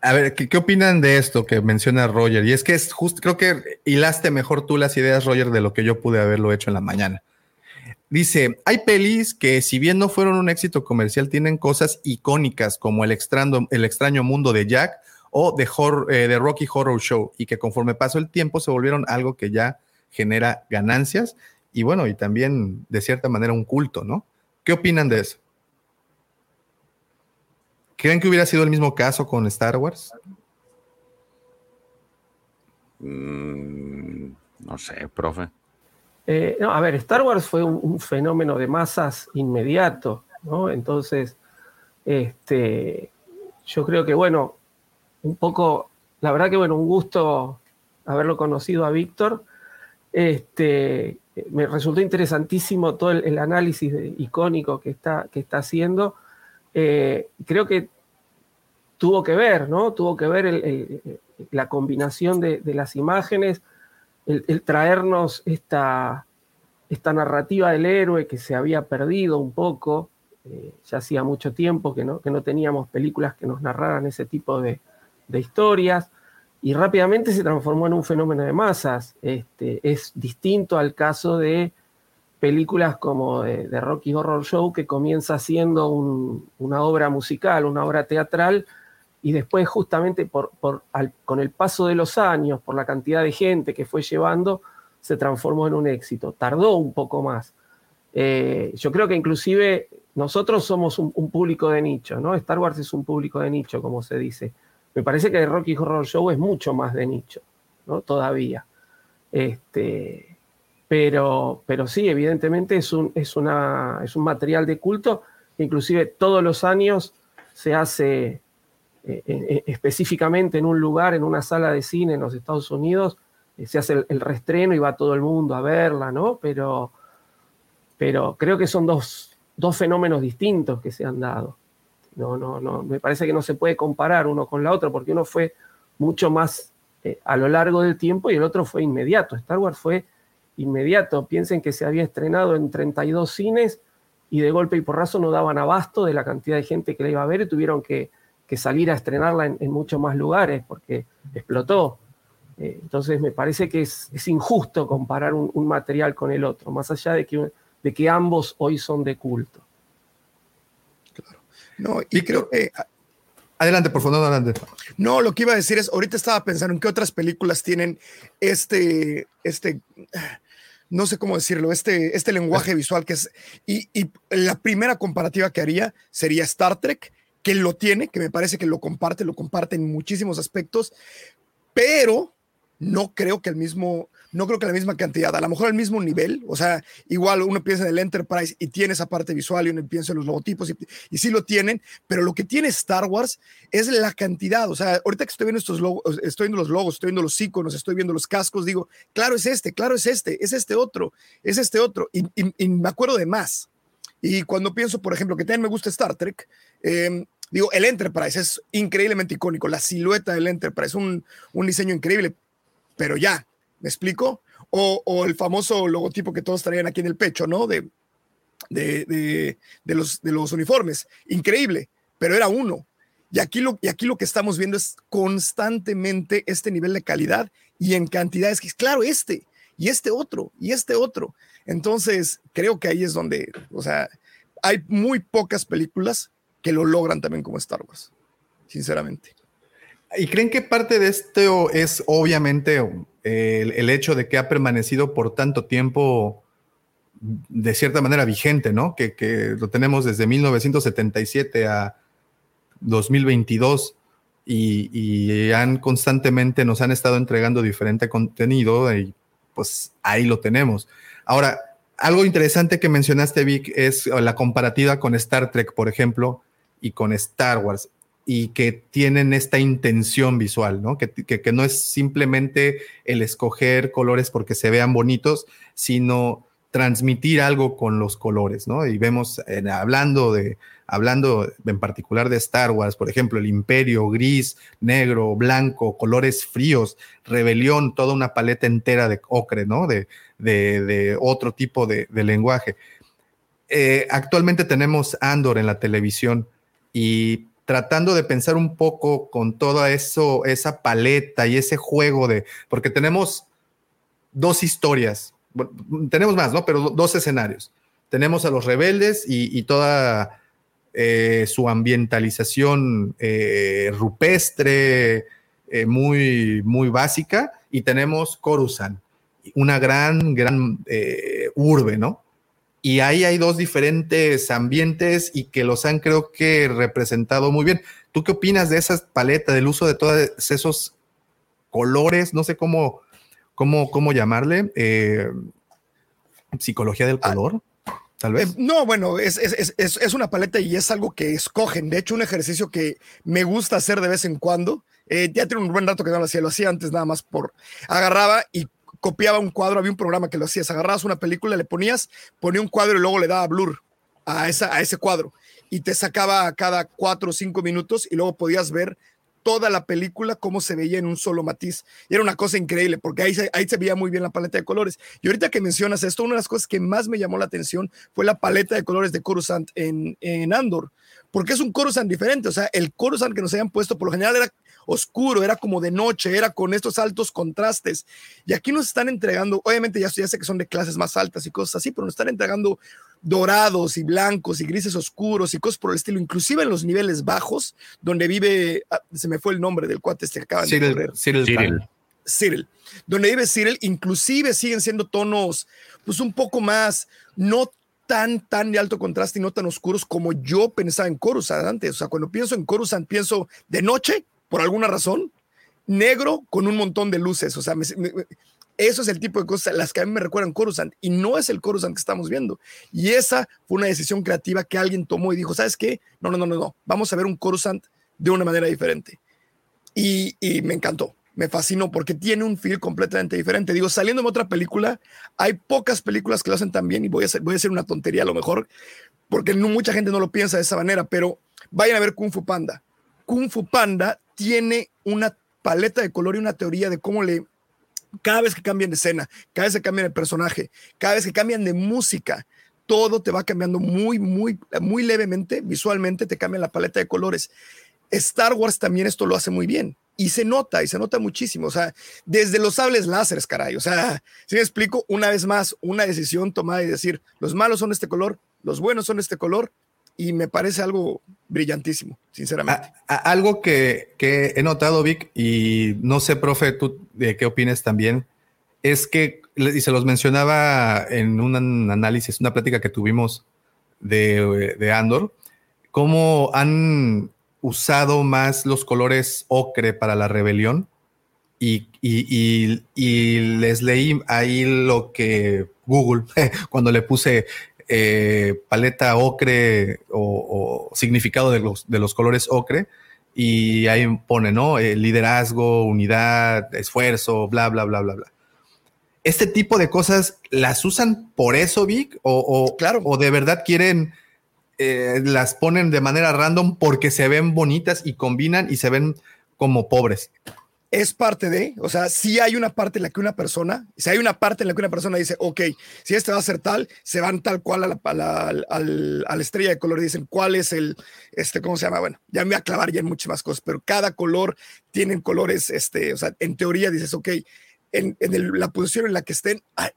A ver, ¿qué, opinan de esto que menciona Roger? Y es que es justo, creo que hilaste mejor tú las ideas, Roger, de lo que yo pude haberlo hecho en la mañana. Dice, hay pelis que si bien no fueron un éxito comercial, tienen cosas icónicas como el extraño, el extraño mundo de Jack o de, Hor- eh, Rocky Horror Show y que conforme pasó el tiempo se volvieron algo que ya genera ganancias y bueno, y también de cierta manera un culto, ¿no? ¿Qué opinan de eso? ¿Creen que hubiera sido el mismo caso con Star Wars? Mm, no sé, profe. Eh, no, a ver, Star Wars fue un, un fenómeno de masas inmediato, ¿no? Entonces, este, yo creo que, bueno, un poco, la verdad que, bueno, un gusto haberlo conocido a Víctor. Este, me resultó interesantísimo todo el, el análisis de- icónico que está, que está haciendo. Eh, creo que tuvo que ver, ¿no? Tuvo que ver la combinación de, las imágenes, el, el traernos esta, esta narrativa del héroe que se había perdido un poco. eh, ya hacía mucho tiempo que no, que no teníamos películas que nos narraran ese tipo de, de historias y rápidamente se transformó en un fenómeno de masas. Este, es distinto al caso de películas como de, de Rocky Horror Show, que comienza siendo un- una obra musical, una obra teatral, y después justamente con el paso de los años, por la cantidad de gente que fue llevando, se transformó en un éxito. Tardó un poco más. Eh, yo creo que inclusive nosotros somos un, público de nicho, ¿no? Star Wars es un público de nicho, como se dice. Me parece que Rocky Horror Show es mucho más de nicho, ¿no? Todavía. Este, pero, pero sí, evidentemente es un, es, una, es un material de culto que inclusive todos los años se hace eh, específicamente en un lugar, en una sala de cine en los Estados Unidos, eh, se hace el, el reestreno y va todo el mundo a verla, ¿no? Pero, pero creo que son dos, dos fenómenos distintos que se han dado. No, no, no, me parece que no se puede comparar uno con la otra porque uno fue mucho más eh, a lo largo del tiempo y el otro fue inmediato. Star Wars fue inmediato. Piensen que se había estrenado en 32 cines y de golpe y porrazo no daban abasto de la cantidad de gente que la iba a ver y tuvieron que, que salir a estrenarla en, en muchos más lugares porque explotó. Eh, entonces me parece que es, injusto comparar un, material con el otro, más allá de que, de que ambos hoy son de culto. Claro. No, y creo que Adelante, por favor, adelante. No, lo que iba a decir es, ahorita estaba pensando en qué otras películas tienen este, este, no sé cómo decirlo, este, este lenguaje visual que es, y, y, la primera comparativa que haría sería Star Trek, que lo tiene, que me parece que lo comparte, lo comparte en muchísimos aspectos, pero no creo que el mismo, no creo que la misma cantidad, a lo mejor al mismo nivel, o sea, igual uno piensa en el Enterprise y tiene esa parte visual y uno piensa en los logotipos y, y sí lo tienen, pero lo que tiene Star Wars es la cantidad, o sea, ahorita que estoy viendo estos logos, estoy viendo los logos, estoy viendo los iconos, estoy viendo los cascos, digo, claro es este, claro es este, es este otro, es este otro, y, y me acuerdo de más. Y cuando pienso, por ejemplo, que también me gusta Star Trek, eh, digo, el Enterprise es increíblemente icónico, la silueta del Enterprise, un, un diseño increíble, pero ya, ¿me explico? O, el famoso logotipo que todos traían aquí en el pecho, ¿no? De, de, de los uniformes, increíble, pero era uno. Y aquí, lo, y aquí lo que estamos viendo es constantemente este nivel de calidad y en cantidades que es claro, este, y este otro, y este otro. Entonces, creo que ahí es donde, o sea, hay muy pocas películas que lo logran también como Star Wars, sinceramente. ¿Y creen que parte de esto es obviamente el, hecho de que ha permanecido por tanto tiempo de cierta manera vigente, ¿no? Que, que lo tenemos desde 1977 a 2022 y, y, han constantemente nos han estado entregando diferente contenido y pues ahí lo tenemos. Ahora, algo interesante que mencionaste, Vic, es la comparativa con Star Trek, por ejemplo, y con Star Wars, y que tienen esta intención visual, ¿no? Que, que, no es simplemente el escoger colores porque se vean bonitos, sino transmitir algo con los colores, ¿no? Y vemos, hablando de, hablando en particular de Star Wars, por ejemplo, el imperio, gris, negro, blanco, colores fríos, rebelión, toda una paleta entera de ocre, ¿no? De, de, otro tipo de, de lenguaje. Eh, actualmente tenemos Andor en la televisión y tratando de pensar un poco con toda eso, esa paleta y ese juego de, porque tenemos dos historias, tenemos más, ¿no? Pero dos escenarios. Tenemos a los rebeldes y, toda eh, su ambientalización eh, rupestre, eh, muy, muy básica, y tenemos Coruscant, una gran, gran urbe, ¿no? Y ahí hay dos diferentes ambientes y que los han creo que representado muy bien. ¿Tú qué opinas de esa paleta, del uso de todos esos colores? No sé cómo, cómo, cómo llamarle. Eh, psicología del color. Ah, Tal vez. No, bueno, es, es, es, es, una paleta y es algo que escogen. De hecho, un ejercicio que me gusta hacer de vez en cuando. Eh, ya tiene un buen rato que no lo hacía, lo hacía antes nada más por agarraba y copiaba un cuadro, había un programa que lo hacías, agarrabas una película, le ponías, ponía un cuadro y luego le daba blur a, esa, a ese cuadro y te sacaba cada cuatro o cinco minutos y luego podías ver toda la película cómo se veía en un solo matiz. Y era una cosa increíble porque ahí se, ahí se veía muy bien la paleta de colores. Y ahorita que mencionas esto, una de las cosas que más me llamó la atención fue la paleta de colores de Coruscant en, en Andor, porque es un Coruscant diferente. O sea, el Coruscant que nos habían puesto por lo general era oscuro, era como de noche, era con estos altos contrastes. Y aquí nos están entregando, obviamente ya, ya sé que son de clases más altas y cosas así, pero nos están entregando dorados y blancos y grises oscuros y cosas por el estilo, inclusive en los niveles bajos, donde vive, ah, se me fue el nombre del cuate este que acaban Cyril, de correr. Cyril, Cyril. Cyril. Donde vive Cyril, inclusive siguen siendo tonos, pues un poco más, no tan, tan de alto contraste y no tan oscuros como yo pensaba en Coruscant antes. O sea, cuando pienso en Coruscant, pienso de noche, por alguna razón, negro con un montón de luces. O sea, eso es el tipo de cosas las que a mí me recuerdan Coruscant y no es el Coruscant que estamos viendo. Y esa fue una decisión creativa que alguien tomó y dijo, ¿sabes qué? No, no, no, no, no. Vamos a ver un Coruscant de una manera diferente. Y, me encantó, me fascinó porque tiene un feel completamente diferente. Digo, saliendo de otra película, hay pocas películas que lo hacen tan bien y voy a hacer, voy a hacer una tontería a lo mejor, porque mucha gente no lo piensa de esa manera, pero vayan a ver Kung Fu Panda. Kung Fu Panda tiene una paleta de color y una teoría de cómo le cada vez que cambian de escena, cada vez que cambian de personaje, cada vez que cambian de música, todo te va cambiando muy, muy, muy levemente, visualmente te cambia la paleta de colores. Star Wars también esto lo hace muy bien y se nota, y se nota muchísimo. O sea, desde los sables láseres, caray. O sea, si me explico, una vez más, una decisión tomada y decir, los malos son este color, los buenos son este color, y me parece algo brillantísimo, sinceramente. A, a, algo que, que, he notado, Vic, y no sé, profe, tú de qué opinas también, es que, y se los mencionaba en un análisis, una plática que tuvimos de, de Andor, cómo han usado más los colores ocre para la rebelión y, y, y, les leí ahí lo que Google, cuando le puse eh, paleta ocre o, significado de los, de los colores ocre, y ahí pone, ¿no? Eh, liderazgo, unidad, esfuerzo, bla, bla, bla, bla, bla. ¿Este tipo de cosas las usan por eso, Vic? ¿O, claro. o de verdad quieren, eh, las ponen de manera random porque se ven bonitas y combinan y se ven como pobres? Es parte de, o sea, si hay una parte en la que una persona, si hay una parte en la que una persona dice, ok, si este va a ser tal, se van tal cual a la, a la, estrella de color y dicen cuál es el, este, ¿cómo se llama? Bueno, ya me voy a clavar ya en muchas más cosas, pero cada color tiene colores, este, o sea, en teoría dices, ok, en, en la posición en la que estén, ay,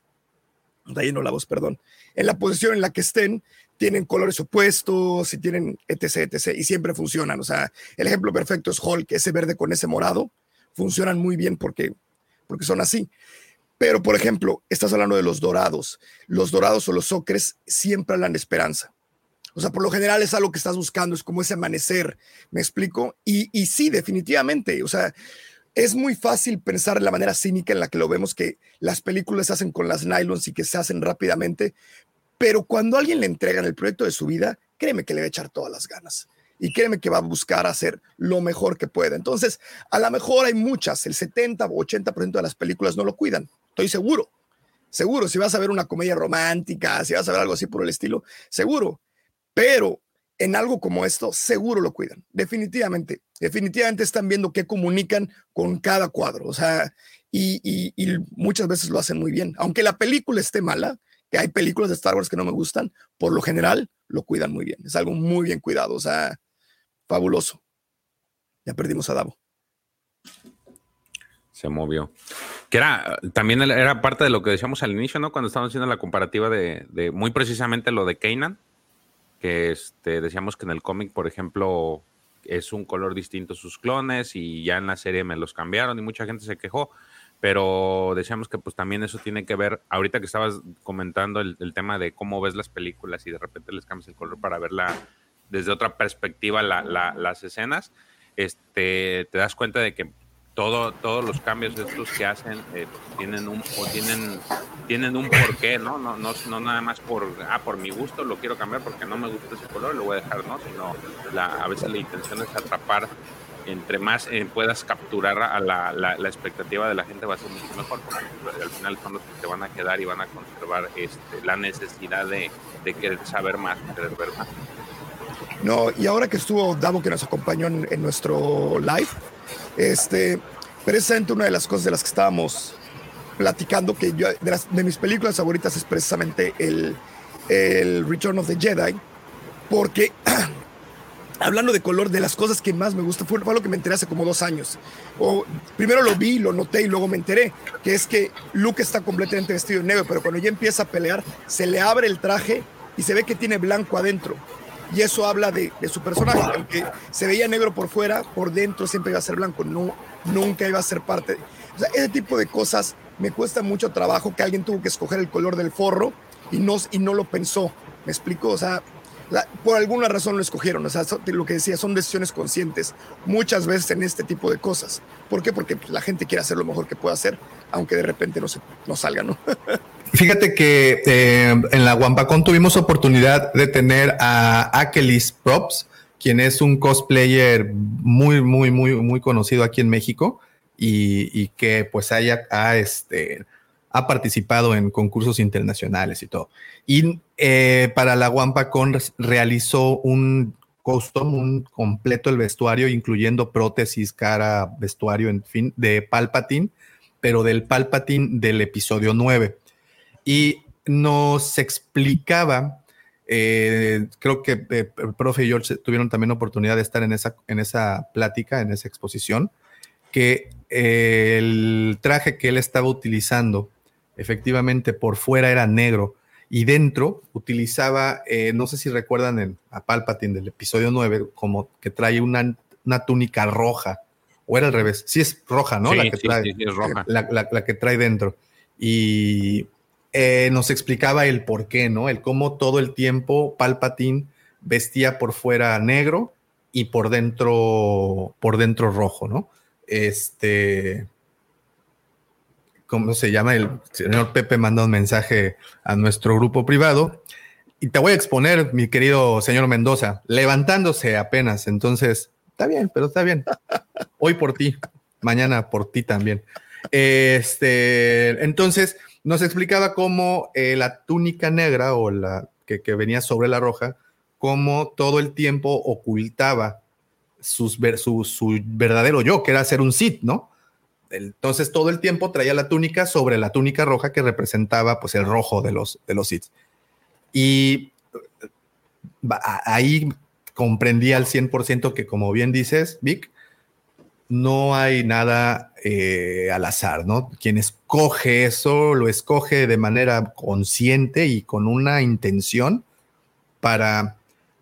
ahí no la voz, perdón, en la posición en la que estén, tienen colores opuestos y tienen etc, etc, y siempre funcionan, o sea, el ejemplo perfecto es Hulk, ese verde con ese morado, funcionan muy bien porque, porque son así. Pero, por ejemplo, estás hablando de los dorados. Los dorados o los ocres siempre hablan de esperanza. O sea, por lo general es algo que estás buscando, es como ese amanecer, ¿me explico? Y, y sí, definitivamente, o sea, es muy fácil pensar en la manera cínica en la que lo vemos, que las películas se hacen con las nylons y que se hacen rápidamente, pero cuando alguien le entregan el proyecto de su vida, créeme que le va a echar todas las ganas y créeme que va a buscar hacer lo mejor que pueda. Entonces, a lo mejor hay muchas, el 70 o 80% de las películas no lo cuidan, estoy seguro. Seguro, si vas a ver una comedia romántica, si vas a ver algo así por el estilo, seguro. Pero en algo como esto, seguro lo cuidan. Definitivamente, definitivamente están viendo qué comunican con cada cuadro. O sea, y, y muchas veces lo hacen muy bien. Aunque la película esté mala, que hay películas de Star Wars que no me gustan, por lo general lo cuidan muy bien. Es algo muy bien cuidado. O sea, fabuloso. Ya perdimos a Davo. Se movió. Que era, también era parte de lo que decíamos al inicio, ¿no? Cuando estábamos haciendo la comparativa de, muy precisamente lo de Kanan, que este, decíamos que en el cómic, por ejemplo, es un color distinto sus clones y ya en la serie me los cambiaron y mucha gente se quejó, pero decíamos que pues también eso tiene que ver, ahorita que estabas comentando el, el tema de cómo ves las películas y de repente les cambias el color para verla desde otra perspectiva las escenas, este, te das cuenta de que todo, todos los cambios estos que hacen eh, tienen un o tienen tienen un porqué, ¿no? No, ¿no? no nada más por ah, por mi gusto lo quiero cambiar porque no me gusta ese color, lo voy a dejar, ¿no? Sino a veces la intención es atrapar entre más eh, puedas capturar a la, la, expectativa de la gente va a ser mucho mejor porque al final son los que te van a quedar y van a conservar este, la necesidad de, de querer saber más, querer ver más. No, y ahora que estuvo Davo que nos acompañó en, nuestro live, este, precisamente una de las cosas de las que estábamos platicando, que yo, de, mis películas favoritas es precisamente el, el Return of the Jedi, porque hablando de color, de las cosas que más me gusta, fue, fue, lo que me enteré hace como dos años. O, primero lo vi, lo noté y luego me enteré, que es que Luke está completamente vestido de negro, pero cuando ya empieza a pelear, se le abre el traje y se ve que tiene blanco adentro y eso habla de, su personaje, aunque se veía negro por fuera, por dentro siempre iba a ser blanco, no, nunca iba a ser parte. Ese tipo de cosas me cuesta mucho trabajo que alguien tuvo que escoger el color del forro y no, y no lo pensó. ¿Me explico? O sea, por alguna razón lo escogieron. O sea, lo que decía, son decisiones conscientes muchas veces en este tipo de cosas. ¿Por qué? Porque la gente quiere hacer lo mejor que pueda hacer, aunque de repente no, se, no salga, ¿no? Fíjate que eh, en la Wampacon tuvimos oportunidad de tener a Akelis Props, quien es un cosplayer muy, muy, muy, muy conocido aquí en México y, que pues haya, ha, este, ha participado en concursos internacionales y todo. Y eh, para la Wampacon realizó un custom, un completo el vestuario, incluyendo prótesis, cara, vestuario, en fin, de Palpatine, pero del Palpatine del episodio 9 y nos explicaba, eh, creo que eh, el profe y George tuvieron también oportunidad de estar en esa, en esa plática, en esa exposición, que eh, el traje que él estaba utilizando, efectivamente por fuera era negro y dentro utilizaba, no sé si recuerdan a Palpatine del episodio 9, como que trae una, una túnica roja, o era al revés, sí es roja, ¿no? la, que trae, sí, es roja. La, la, que trae dentro. Y eh, nos explicaba el por qué, ¿no? El cómo todo el tiempo Palpatine vestía por fuera negro y por dentro, por dentro rojo, ¿no? Este, ¿cómo se llama? El señor Pepe manda un mensaje a nuestro grupo privado y te voy a exponer, mi querido señor Mendoza, levantándose apenas. Entonces, está bien, pero está bien. Hoy por ti, mañana por ti también. Este, entonces, nos explicaba cómo eh, la túnica negra o la que, venía sobre la roja, cómo todo el tiempo ocultaba sus, su, verdadero yo, que era ser un Sith, ¿no? Entonces todo el tiempo traía la túnica sobre la túnica roja que representaba pues el rojo de los, de los Sith. Y ahí comprendí al 100% que como bien dices, Vic, no hay nada eh, al azar, ¿no? Quien escoge eso lo escoge de manera consciente y con una intención para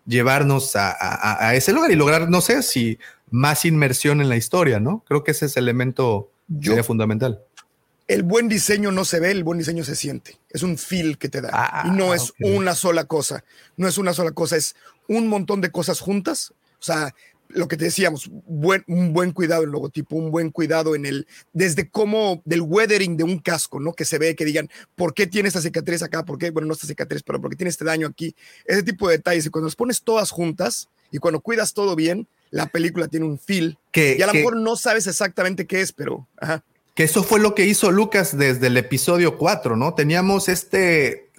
llevarnos a, a, ese lugar y lograr, no sé si más inmersión en la historia, ¿no? Creo que ese es el elemento Yo, fundamental. El buen diseño no se ve, el buen diseño se siente. Es un feel que te da. Ah, y no es okay. una sola cosa. No es una sola cosa, es un montón de cosas juntas. O sea, lo que te decíamos, buen, un buen cuidado en el logotipo, un buen cuidado en el, desde cómo, del weathering de un casco, ¿no? Que se ve, que digan, ¿por qué tiene esta cicatriz acá? ¿Por qué? Bueno, no esta cicatriz, pero ¿por qué tiene este daño aquí? Ese tipo de detalles. Y cuando los pones todas juntas y cuando cuidas todo bien, la película tiene un feel. Que, y a lo mejor no sabes exactamente qué es, pero... Ajá. Que eso fue lo que hizo Lucas desde el episodio 4, ¿no? Teníamos este,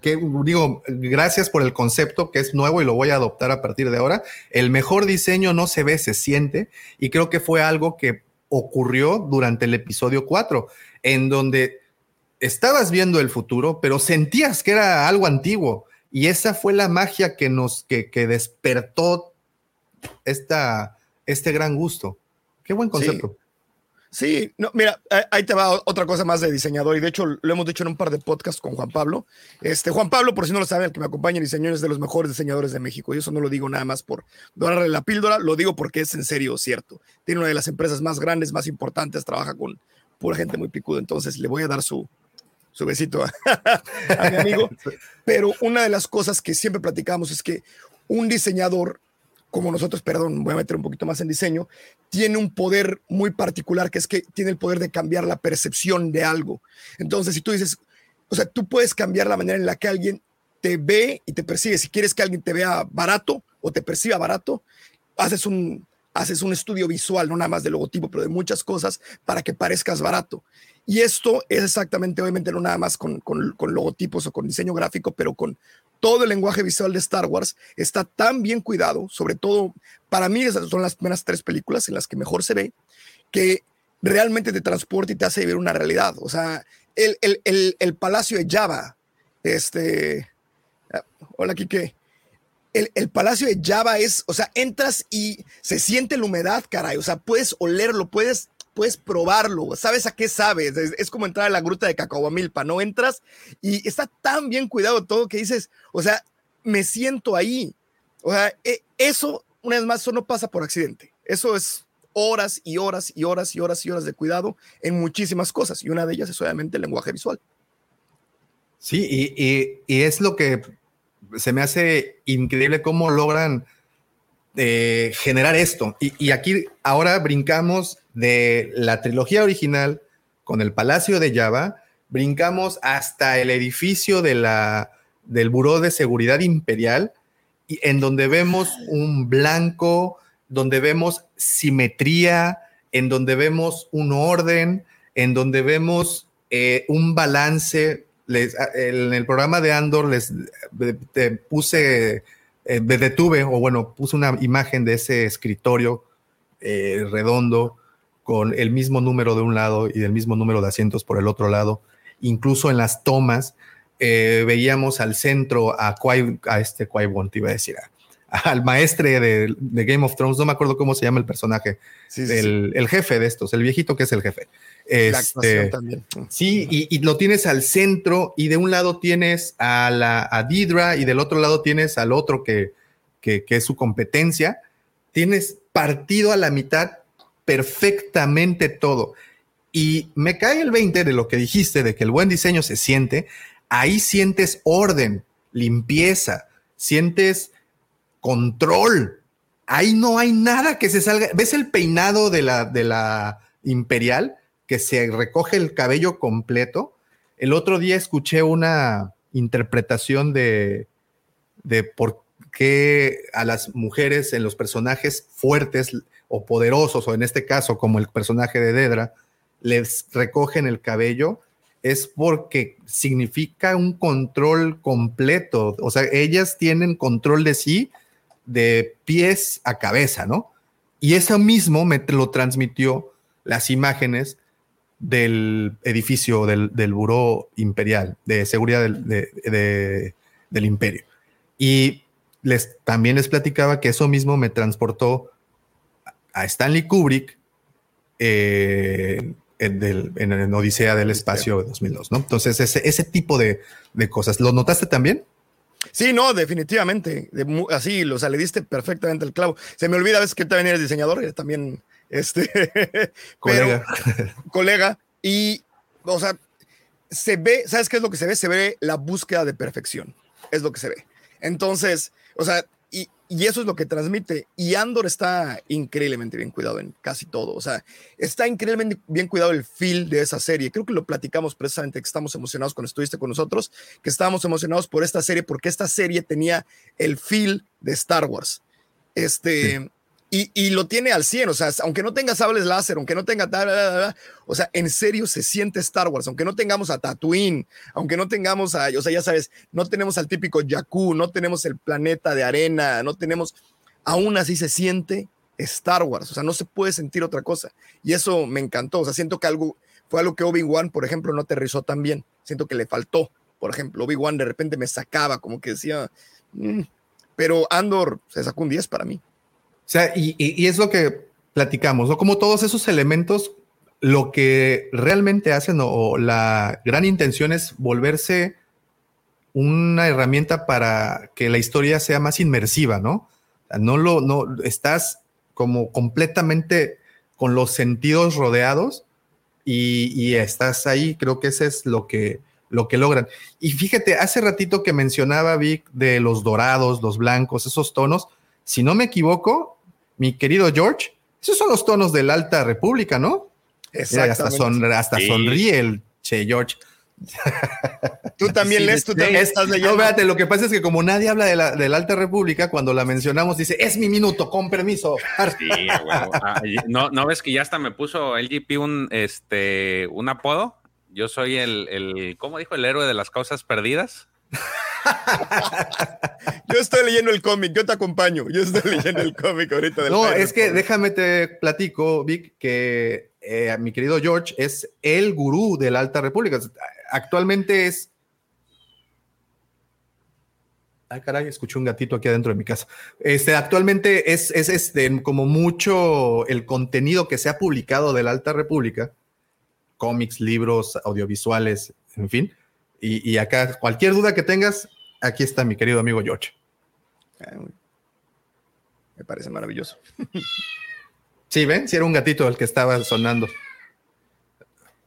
que digo, gracias por el concepto que es nuevo y lo voy a adoptar a partir de ahora. El mejor diseño no se ve, se siente, y creo que fue algo que ocurrió durante el episodio 4, en donde estabas viendo el futuro, pero sentías que era algo antiguo, y esa fue la magia que nos, que, que despertó esta, este gran gusto. Qué buen concepto. Sí. Sí, no, mira, ahí te va otra cosa más de diseñador y de hecho lo hemos dicho en un par de podcasts con Juan Pablo. Este Juan Pablo, por si no lo saben, el que me acompaña en diseño es de los mejores diseñadores de México y eso no lo digo nada más por dorarle la píldora, lo digo porque es en serio cierto. Tiene una de las empresas más grandes, más importantes, trabaja con pura gente muy picuda, entonces le voy a dar su, su besito a, a mi amigo. Pero una de las cosas que siempre platicamos es que un diseñador como nosotros, perdón, voy a meter un poquito más en diseño, tiene un poder muy particular que es que tiene el poder de cambiar la percepción de algo. Entonces, si tú dices, o sea, tú puedes cambiar la manera en la que alguien te ve y te percibe. Si quieres que alguien te vea barato o te perciba barato, haces un, haces un estudio visual, no nada más de logotipo, pero de muchas cosas para que parezcas barato. Y esto es exactamente, obviamente, no nada más con, con, con logotipos o con diseño gráfico, pero con todo el lenguaje visual de Star Wars está tan bien cuidado, sobre todo para mí esas son las primeras tres películas en las que mejor se ve, que realmente te transporta y te hace vivir una realidad. O sea, el, el, el, Palacio de Java, este, hola Kike, el, el, Palacio de Java es, o sea, entras y se siente la humedad, caray, o sea, puedes olerlo, puedes puedes probarlo, sabes a qué sabes, es, como entrar a la gruta de Cacahuamilpa, ¿no? Entras y está tan bien cuidado todo que dices, o sea, me siento ahí. O sea, e, eso, una vez más, eso no pasa por accidente. Eso es horas y horas y horas y horas y horas de cuidado en muchísimas cosas y una de ellas es obviamente el lenguaje visual. Sí, y, y, es lo que se me hace increíble cómo logran eh, generar esto. Y, aquí ahora brincamos de la trilogía original con el Palacio de Java, brincamos hasta el edificio de la, del Buró de Seguridad Imperial, y en donde vemos un blanco, donde vemos simetría, en donde vemos un orden, en donde vemos eh, un balance. Les, en el programa de Andor les te puse, eh, me detuve, o bueno, puse una imagen de ese escritorio eh, redondo con el mismo número de un lado y el mismo número de asientos por el otro lado. Incluso en las tomas eh, veíamos al centro a, este Qui-Gon, te iba a decir, a, al maestre de, de, Game of Thrones, no me acuerdo cómo se llama el personaje, sí, el, sí. el, jefe de estos, el viejito que es el jefe. Este, también. Sí, y, y, lo tienes al centro y de un lado tienes a, la, a Didra y del otro lado tienes al otro que, que, que es su competencia. Tienes partido a la mitad perfectamente todo. Y me cae el 20 de lo que dijiste, de que el buen diseño se siente, ahí sientes orden, limpieza, sientes control. Ahí no hay nada que se salga. ¿Ves el peinado de la, de la imperial? que se recoge el cabello completo. El otro día escuché una interpretación de, de por qué a las mujeres en los personajes fuertes o poderosos, o en este caso como el personaje de Dedra, les recogen el cabello, es porque significa un control completo. O sea, ellas tienen control de sí de pies a cabeza, ¿no? Y eso mismo me lo transmitió las imágenes del edificio del, del Buró Imperial de Seguridad del, del Imperio. Y les, también les platicaba que eso mismo me transportó a Stanley Kubrick eh, en, en, Odisea del Espacio de 2002, ¿no? Entonces, ese, ese tipo de, de, cosas. ¿Lo notaste también? Sí, no, definitivamente. así, o sea, le diste perfectamente el clavo. Se me olvida a veces que también eres diseñador, y también este colega. colega. Y, o sea, se ve, ¿sabes qué es lo que se ve? Se ve la búsqueda de perfección. Es lo que se ve. Entonces, o sea, y, y, eso es lo que transmite. Y Andor está increíblemente bien cuidado en casi todo. O sea, está increíblemente bien cuidado el feel de esa serie. Creo que lo platicamos precisamente que estamos emocionados cuando estuviste con nosotros, que estábamos emocionados por esta serie porque esta serie tenía el feel de Star Wars. Este, y, lo tiene al 100, o sea, aunque no tenga sables láser, aunque no tenga tal, o sea, en serio se siente Star Wars, aunque no tengamos a Tatooine, aunque no tengamos a, o sea, ya sabes, no tenemos al típico Jakku, no tenemos el planeta de arena, no tenemos, aún así se siente Star Wars, o sea, no se puede sentir otra cosa. Y eso me encantó, o sea, siento que algo, fue algo que Obi-Wan, por ejemplo, no aterrizó tan bien, siento que le faltó, por ejemplo, Obi-Wan de repente me sacaba, como que decía, mm", pero Andor se sacó un 10 para mí. O sea, y, es lo que platicamos, ¿no? Como todos esos elementos, lo que realmente hacen o, la gran intención es volverse una herramienta para que la historia sea más inmersiva, ¿no? No lo, no, estás como completamente con los sentidos rodeados y, y, estás ahí, creo que ese es lo que, lo que logran. Y fíjate, hace ratito que mencionaba Vic de los dorados, los blancos, esos tonos, si no me equivoco, mi querido George, esos son los tonos de la Alta República, ¿no? Exactamente. Hasta, sonríe el Che George. Tú también lees, tú también estás leyendo. No, véate, lo que pasa es que como nadie habla de la, de la Alta República, cuando la mencionamos dice, es mi minuto, con permiso. Sí, bueno. Ah, ¿No, ¿No ves que ya hasta me puso LGP un, este, un apodo? Yo soy el, el, ¿cómo dijo? El héroe de las causas perdidas. Yo estoy leyendo el cómic, yo te acompaño. Yo estoy leyendo el cómic ahorita. Del no, es que déjame te platico, Vic, que eh, mi querido George es el gurú de la Alta República. Actualmente es. Ay, caray, escuché un gatito aquí adentro de mi casa. Este, actualmente es, es este, como mucho el contenido que se ha publicado de la Alta República, cómics, libros, audiovisuales, en fin y, acá, cualquier duda que tengas, aquí está mi querido amigo George. Me parece maravilloso. Sí, ven, si era un gatito el que estaba sonando.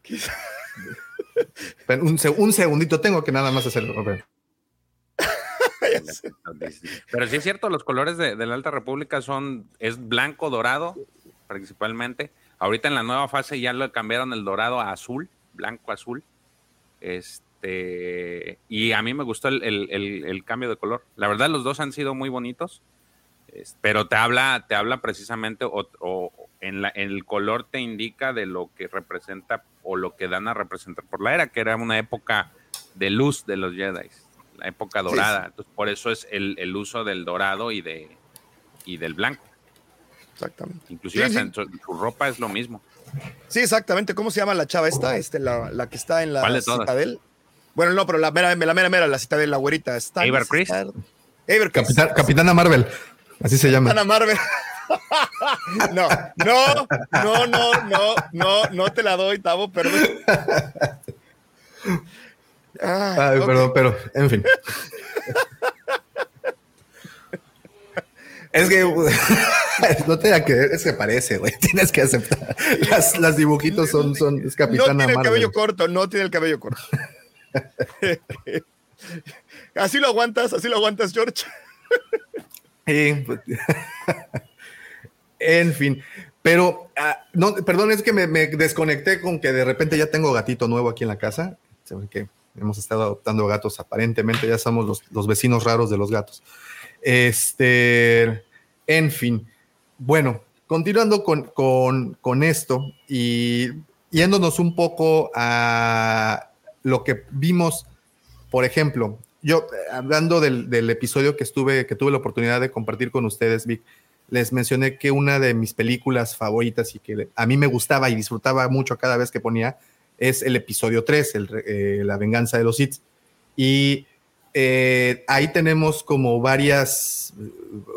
un, un, segundito, tengo que nada más hacerlo. Pero sí es cierto, los colores de, de, la Alta República son, es blanco, dorado, principalmente. Ahorita en la nueva fase ya lo cambiaron el dorado a azul, blanco, azul. Este este, y a mí me gustó el, cambio de color. La verdad, los dos han sido muy bonitos, pero te habla, te habla precisamente, o, en, el color te indica de lo que representa o lo que dan a representar por la era, que era una época de luz de los Jedi, la época dorada. Entonces, por eso es el, uso del dorado y, de, y del blanco. Exactamente. Inclusive Su, ropa es lo mismo. Sí, exactamente. ¿Cómo se llama la chava esta? Este, la, que está en la Citadel. Bueno, no, pero la mera, la mera, mera, la cita de la güerita. Está, Chris. Capitana Marvel, así se llama. Capitana Marvel. no, no, no, no, no, no, no te la doy, Tavo, perdón. Ay, perdón, pero, en fin. Es que no te da que es que parece, güey. Tienes que aceptar. Las, las dibujitos son, son es Capitana No tiene el cabello corto, no tiene el cabello corto. así lo aguantas, así lo aguantas, George. Pues, en fin, Pero, ah, no, perdón, es que me, desconecté con que de repente ya tengo gatito nuevo aquí en la casa. Se ve que hemos estado adoptando gatos, aparentemente ya somos los, los vecinos raros de los gatos. Este, en fin, bueno, continuando con, con, con esto y yéndonos un poco a lo que vimos, por ejemplo, yo eh, hablando del, del, episodio que estuve, que tuve la oportunidad de compartir con ustedes, Vic, les mencioné que una de mis películas favoritas y que a mí me gustaba y disfrutaba mucho cada vez que ponía es el episodio 3, el, eh, La venganza de los Sith. Y eh, ahí tenemos como varias,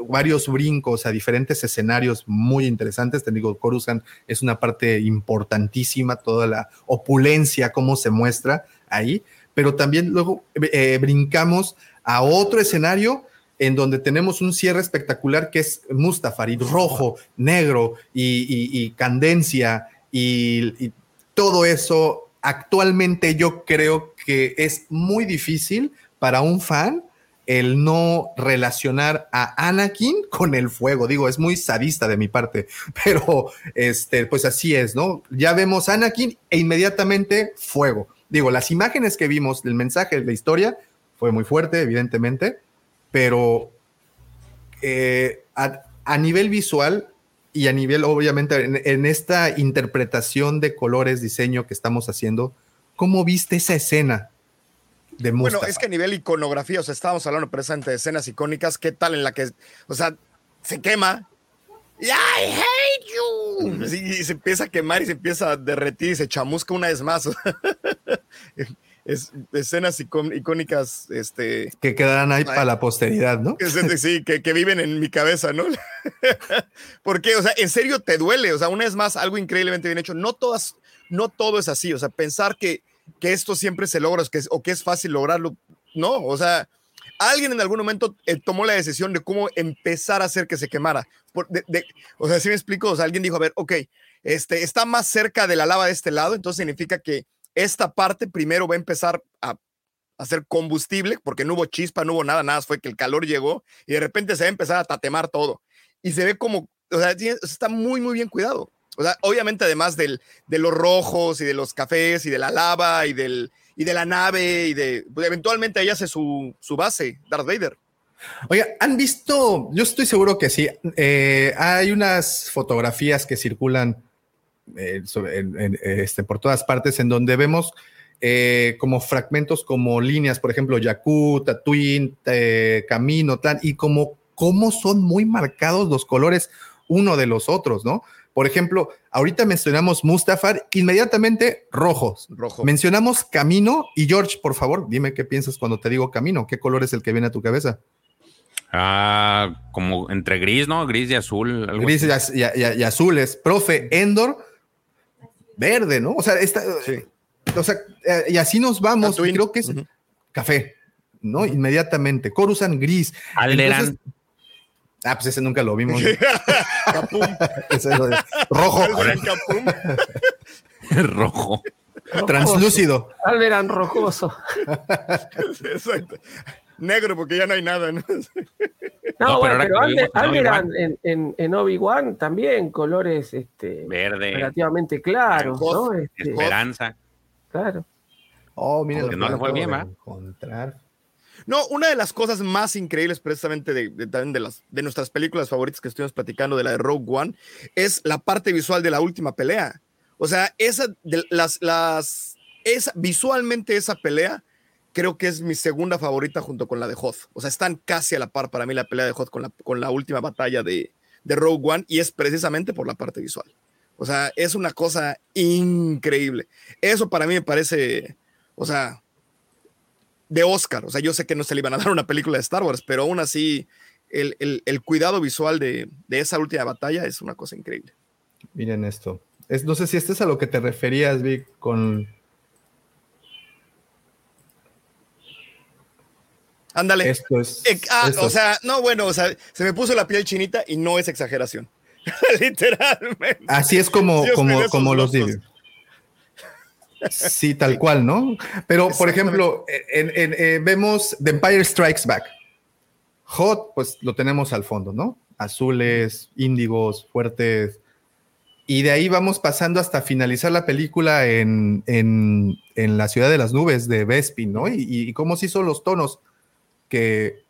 varios brincos a diferentes escenarios muy interesantes. Te digo, Coruscant es una parte importantísima, toda la opulencia, cómo se muestra ahí, pero también luego eh, brincamos a otro escenario en donde tenemos un cierre espectacular que es Mustafar, rojo, negro y, candencia y, y todo eso. Actualmente yo creo que es muy difícil para un fan el no relacionar a Anakin con el fuego. Digo, es muy sadista de mi parte, pero este, pues así es, ¿no? Ya vemos Anakin e inmediatamente fuego. Digo, las imágenes que vimos del mensaje la historia fue muy fuerte, evidentemente, pero eh, a, a, nivel visual y a nivel, obviamente, en, en, esta interpretación de colores, diseño que estamos haciendo, ¿cómo viste esa escena? De bueno, es que a nivel iconografía, o sea, estábamos hablando precisamente de escenas icónicas, ¿qué tal en la que, o sea, se quema y I hate you. Y se empieza a quemar y se empieza a derretir y se chamusca una vez más. es, escenas icónicas este, que quedarán ahí para la posteridad, ¿no? Sí, que, que, viven en mi cabeza, ¿no? Porque, o sea, en serio te duele, o sea, una vez más, algo increíblemente bien hecho. No todas, no todo es así, o sea, pensar que, que esto siempre se logra que, o que es fácil lograrlo, no, o sea, alguien en algún momento eh, tomó la decisión de cómo empezar a hacer que se quemara. O sea, si ¿sí me explico, o sea, alguien dijo, a ver, ok, este, está más cerca de la lava de este lado, entonces significa que esta parte primero va a empezar a hacer combustible, porque no hubo chispa, no hubo nada, nada, fue que el calor llegó y de repente se va a empezar a tatemar todo. Y se ve como, o sea, está muy, muy bien cuidado. O sea, obviamente además del, de los rojos y de los cafés y de la lava y, del, y de la nave y de, pues eventualmente ahí hace su, su base, Darth Vader. Oiga, ¿han visto? Yo estoy seguro que sí. Eh, hay unas fotografías que circulan eh, sobre, en, en, este, por todas partes en donde vemos eh, como fragmentos, como líneas, por ejemplo, Jakku, Tatooine, eh, Camino, tal, y como cómo son muy marcados los colores uno de los otros, ¿no? Por ejemplo, ahorita mencionamos Mustafar, inmediatamente rojos. Rojo. Mencionamos Camino y George, por favor, dime qué piensas cuando te digo Camino. ¿Qué color es el que viene a tu cabeza? Ah, como entre gris, ¿no? Gris y azul. Gris y, y, y, y, azules. Profe, Endor, verde, ¿no? O sea, está, sí. o sea eh, y así nos vamos. Creo que es uh -huh. café, ¿no? Uh -huh. Inmediatamente. Coruscant, gris. Alderan. Entonces, Ah, pues ese nunca lo vimos. ese es rojo. rojo. Translúcido. Alderan rojoso. Exacto. Negro, porque ya no hay nada. No, no, no bueno, pero, pero Alderan en, en, en Obi-Wan también, colores este, verde, relativamente claros. ¿no? Este, esperanza. Claro. Oh, miren, que no le fue bien, ¿va? Encontrar. No, una de las cosas más increíbles precisamente de, de, de, las, de nuestras películas favoritas que estuvimos platicando, de la de Rogue One, es la parte visual de la última pelea. O sea, esa, las, las, esa, visualmente esa pelea creo que es mi segunda favorita junto con la de Hoth. O sea, están casi a la par para mí la pelea de Hoth con la, con la última batalla de, de Rogue One y es precisamente por la parte visual. O sea, es una cosa increíble. Eso para mí me parece, o sea, de Oscar. O sea, yo sé que no se le iban a dar una película de Star Wars, pero aún así el, el, el cuidado visual de, de, esa última batalla es una cosa increíble. Miren esto. Es, no sé si este es a lo que te referías, Vic, con... Ándale. Esto es, eh, ah, esto o sea, no, bueno, o sea, se me puso la piel chinita y no es exageración. Literalmente. Así es como, Dios como, como los digo. Sí, tal cual, ¿no? Pero, por ejemplo, en, en, en, vemos The Empire Strikes Back. Hot, pues lo tenemos al fondo, ¿no? Azules, índigos, fuertes. y de ahí vamos pasando hasta finalizar la película en, en, en la ciudad de las nubes de Bespin, ¿no? Y, y cómo se hizo los tonos, que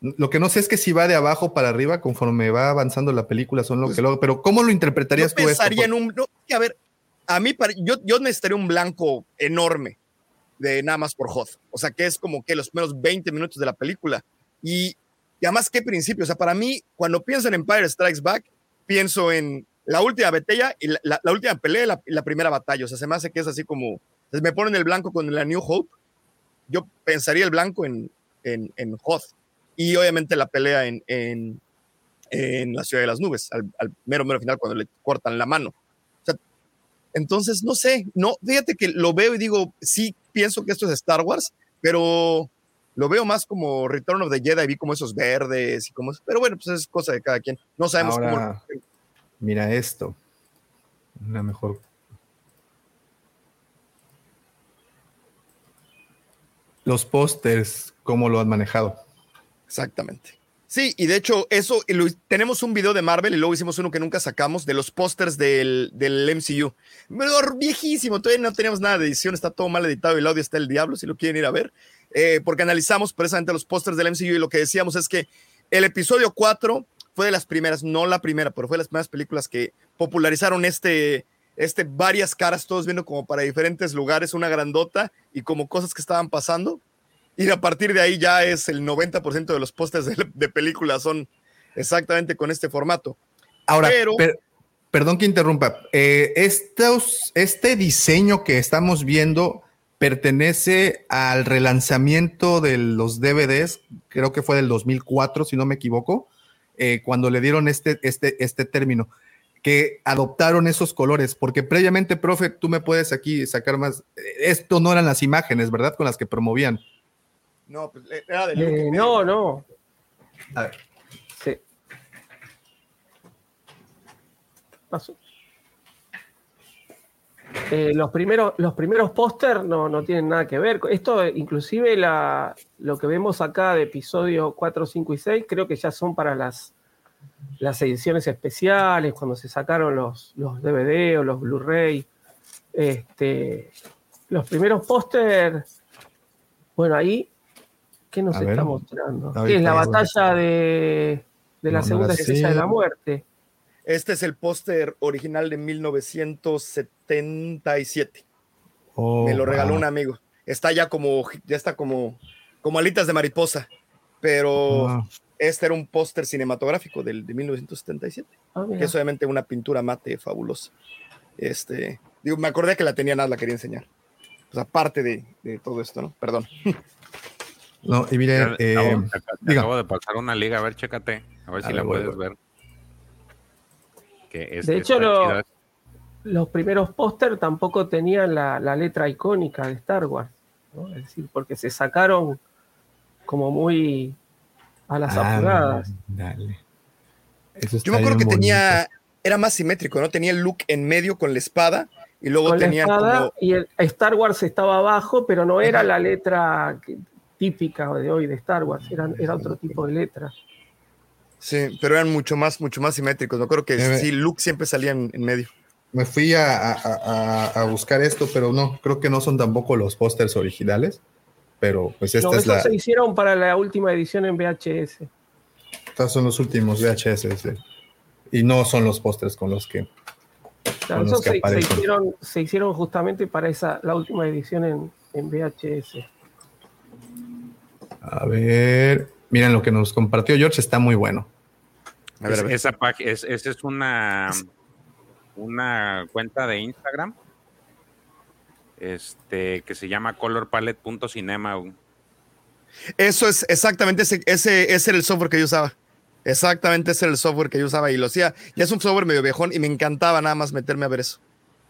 lo que no sé es que si va de abajo para arriba conforme va avanzando la película, son lo Pues, que luego, pero ¿cómo lo interpretarías Yo tú esto? pensaría en un. no, a ver, a mí, yo, yo necesitaría un blanco enorme de nada más por Hoth. O sea, que es como que los primeros 20 minutos de la película. Y, y además, ¿qué principio? O sea, para mí, cuando pienso en Empire Strikes Back, pienso en la última batalla y la, última pelea y la primera batalla. O sea, se me hace que es así como. pues, Me ponen el blanco con la New Hope. Yo pensaría el blanco en, en, en Hoth. Y obviamente la pelea en, en, en la ciudad de las nubes, al, al mero, mero final, cuando le cortan la mano. Entonces, no sé, no, fíjate que lo veo y digo, sí, pienso que esto es Star Wars, pero lo veo más como Return of the Jedi, vi como esos verdes y como, pero bueno, pues es cosa de cada quien. No sabemos Ahora, cómo. mira esto. Una mejor. Los pósters, ¿cómo lo han manejado? Exactamente. Sí, y de hecho, eso, lo- tenemos un video de Marvel y luego hicimos uno que nunca sacamos de los pósters del, del MCU. Pero viejísimo, todavía no teníamos nada de edición, está todo mal editado y el audio está el diablo, si lo quieren ir a ver. Eh, porque analizamos precisamente los pósters del MCU y lo que decíamos es que el episodio 4 fue de las primeras, no la primera, pero fue de las primeras películas que popularizaron este, este varias caras, todos viendo como para diferentes lugares, una grandota y como cosas que estaban pasando. Y a partir de ahí ya es el 90% de los pósters de, de películas son exactamente con este formato. Ahora, Pero- per- perdón que interrumpa. eh, estos, este diseño que estamos viendo pertenece al relanzamiento de los DVDs, creo que fue del 2004, si no me equivoco, eh, cuando le dieron este, este, este término, que adoptaron esos colores, porque previamente, profe, tú me puedes aquí sacar más, eh, esto no eran las imágenes, ¿verdad? Con las que promovían. No, pues era de Eh, no, no. A ver. Sí. Pasó. Eh, los primeros, los primeros póster no, no tienen nada que ver. Esto, inclusive la, lo que vemos acá de episodio 4, 5 y 6, creo que ya son para las, las ediciones especiales, cuando se sacaron los, los DVD o los Blu-ray. Este, los primeros póster, bueno, ahí, ¿qué nos A está ver. mostrando? ¿Qué es la batalla de, de la No, segunda la estrella de la muerte? Este es el póster original de 1977. Oh, Me lo regaló wow. un amigo. Está ya como, ya está como, como alitas de mariposa. Pero Ah. este era un póster cinematográfico del, de 1977. Ah, mira. que es obviamente una pintura mate fabulosa. Este, digo, me acordé que la tenía nada, la quería enseñar. Pues aparte de, de todo esto, ¿no? Perdón. No, y mire, eh, acabo, te acabo- te diga. acabo de pasar una liga, a ver, chécate, a ver A si ver, la puedes voy. ver. Que es- De hecho, lo- los primeros póster tampoco tenían la, la letra icónica de Star Wars, ¿no? Es decir, porque se sacaron como muy a las Ah, apuradas. dale. Eso Yo me acuerdo que tenía, era más simétrico, ¿no? Tenía el look en medio con la espada y luego Con la tenía espada como, y el Star Wars estaba abajo, pero no era Ajá. la letra que- típica de hoy de Star Wars, era, era otro tipo de letra. sí, pero eran mucho más, mucho más simétricos. Me acuerdo que Eh, sí, Luke siempre salía en, en medio. Me fui a, a- a- a buscar esto, pero no, creo que no son tampoco los pósters originales. Pero pues esta No, es la. se hicieron para la última edición en VHS. Estos son los últimos VHS. sí. Y no son los pósters con los que. Claro, Con los que se, se hicieron, se hicieron justamente para esa, la última edición en, en VHS. A ver. Miren lo que nos compartió George, está muy bueno. A ver, Es- a ver. Esa, es, esa es una, una cuenta de Instagram este, que se llama colorpalette.cinema. Eso es exactamente ese, ese, ese era el software que yo usaba. Exactamente ese era el software que yo usaba y lo hacía. Ya es un software medio viejón y me encantaba nada más meterme a ver eso.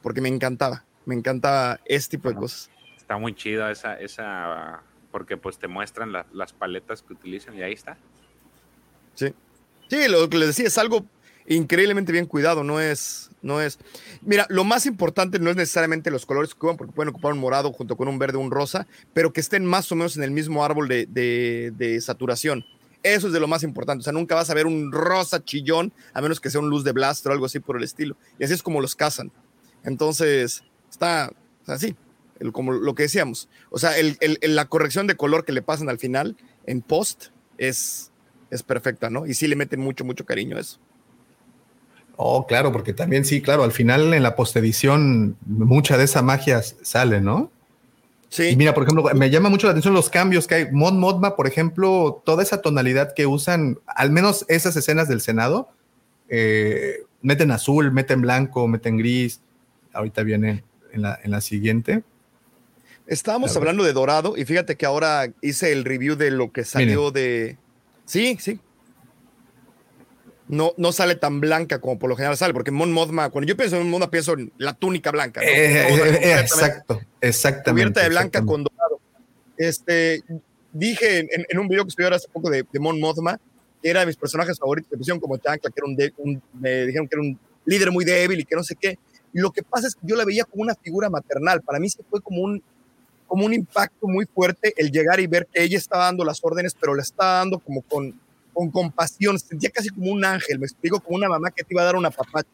Porque me encantaba. Me encantaba este tipo de cosas. Está muy chida esa, esa porque pues te muestran la- las paletas que utilizan y ahí está. Sí. Sí, lo que les decía es algo increíblemente bien cuidado, no es, no es. Mira, lo más importante no es necesariamente los colores que ocupan, porque pueden ocupar un morado junto con un verde un rosa, pero que estén más o menos en el mismo árbol de, de- de saturación. Eso es de lo más importante. O sea, nunca vas a ver un rosa chillón, a menos que sea un luz de blaster o algo así por el estilo. Y así es como los cazan. Entonces, está así, como lo que decíamos. O sea, el, la corrección de color que le pasan al final en post es, es perfecta, ¿no? Y sí le meten mucho, mucho cariño a eso. Oh, claro, porque también sí, claro, al final en la postedición mucha de esa magia sale, ¿no? Sí. Y mira, por ejemplo, me llama mucho la atención los cambios que hay. Mod Modma, por ejemplo, toda esa tonalidad que usan, al menos esas escenas del Senado, eh, meten azul, meten blanco, meten gris. Ahorita viene en la, en la siguiente. Estábamos hablando de dorado y fíjate que ahora hice el review de lo que salió de... Sí, sí. No, no sale tan blanca como por lo general sale, porque Mon Mothma, cuando yo pienso en Mon Mothma, pienso en la túnica blanca. Eh, eh, exacto, exactamente. Cubierta de blanca con dorado. Este, dije en, un video que estuve hace poco de, de, Mon Mothma, que era de mis personajes favoritos, me pusieron como chancla, que era un, me dijeron que era un líder muy débil y que no sé qué. Lo que pasa es que yo la veía como una figura maternal. Para mí se fue como un, como un impacto muy fuerte el llegar y ver que ella estaba dando las órdenes, pero la estaba dando como con, con compasión, sentía casi como un ángel, me explico, como una mamá que te iba a dar una papacha.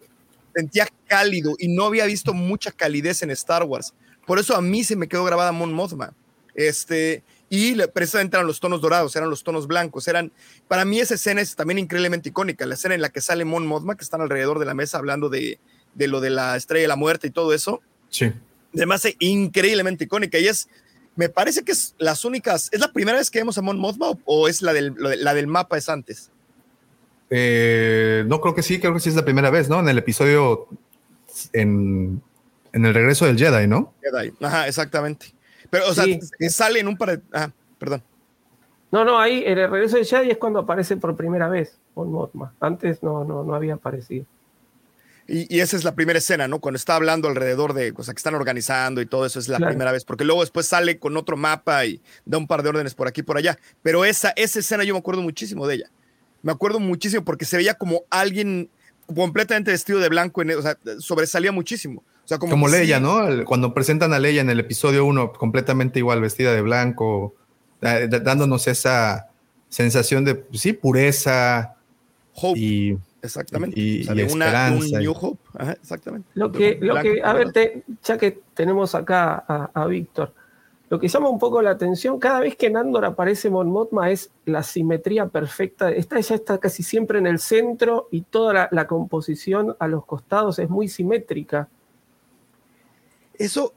Sentía cálido y no había visto mucha calidez en Star Wars. Por eso a mí se me quedó grabada Mon Mothma. Este, y precisamente eran los tonos dorados, eran los tonos blancos, eran, para mí esa escena es también increíblemente icónica, la escena en la que sale Mon Mothma, que están alrededor de la mesa hablando de, de lo de la estrella de la muerte y todo eso. Sí además es increíblemente icónica y es, me parece que es las únicas, ¿es la primera vez que vemos a Mon Mothma o es la del, la del mapa es antes? Eh, no, creo que sí, creo que sí es la primera vez, ¿no? En el episodio, en, en el regreso del Jedi, ¿no? Jedi, ajá, exactamente. Pero, o sea, sale en un par de, ah, perdón. No, no, ahí en el regreso del Jedi es cuando aparece por primera vez Mon Mothma. Antes no, no, no había aparecido. Y, esa es la primera escena, ¿no? Cuando está hablando alrededor de, o sea, que están organizando y todo eso es la primera vez, porque luego después sale con otro mapa y da un par de órdenes por aquí y por allá. Pero esa, esa escena yo me acuerdo muchísimo de ella. Me acuerdo muchísimo porque se veía como alguien completamente vestido de blanco, o sea, sobresalía muchísimo. O sea, como, como Leia, ¿no? Cuando presentan a Leia en el episodio 1, completamente igual, vestida de blanco, dándonos esa sensación de, sí, pureza. Hope. Y Exactamente. Y, una, un New Hope. exactamente. Lo que, lo que a ver, ya que tenemos acá a, Víctor, lo que llama un poco la atención, cada vez que Nandor aparece Mon Mothma es la simetría perfecta. Esta ya está casi siempre en el centro y toda la composición a los costados es muy simétrica. Eso,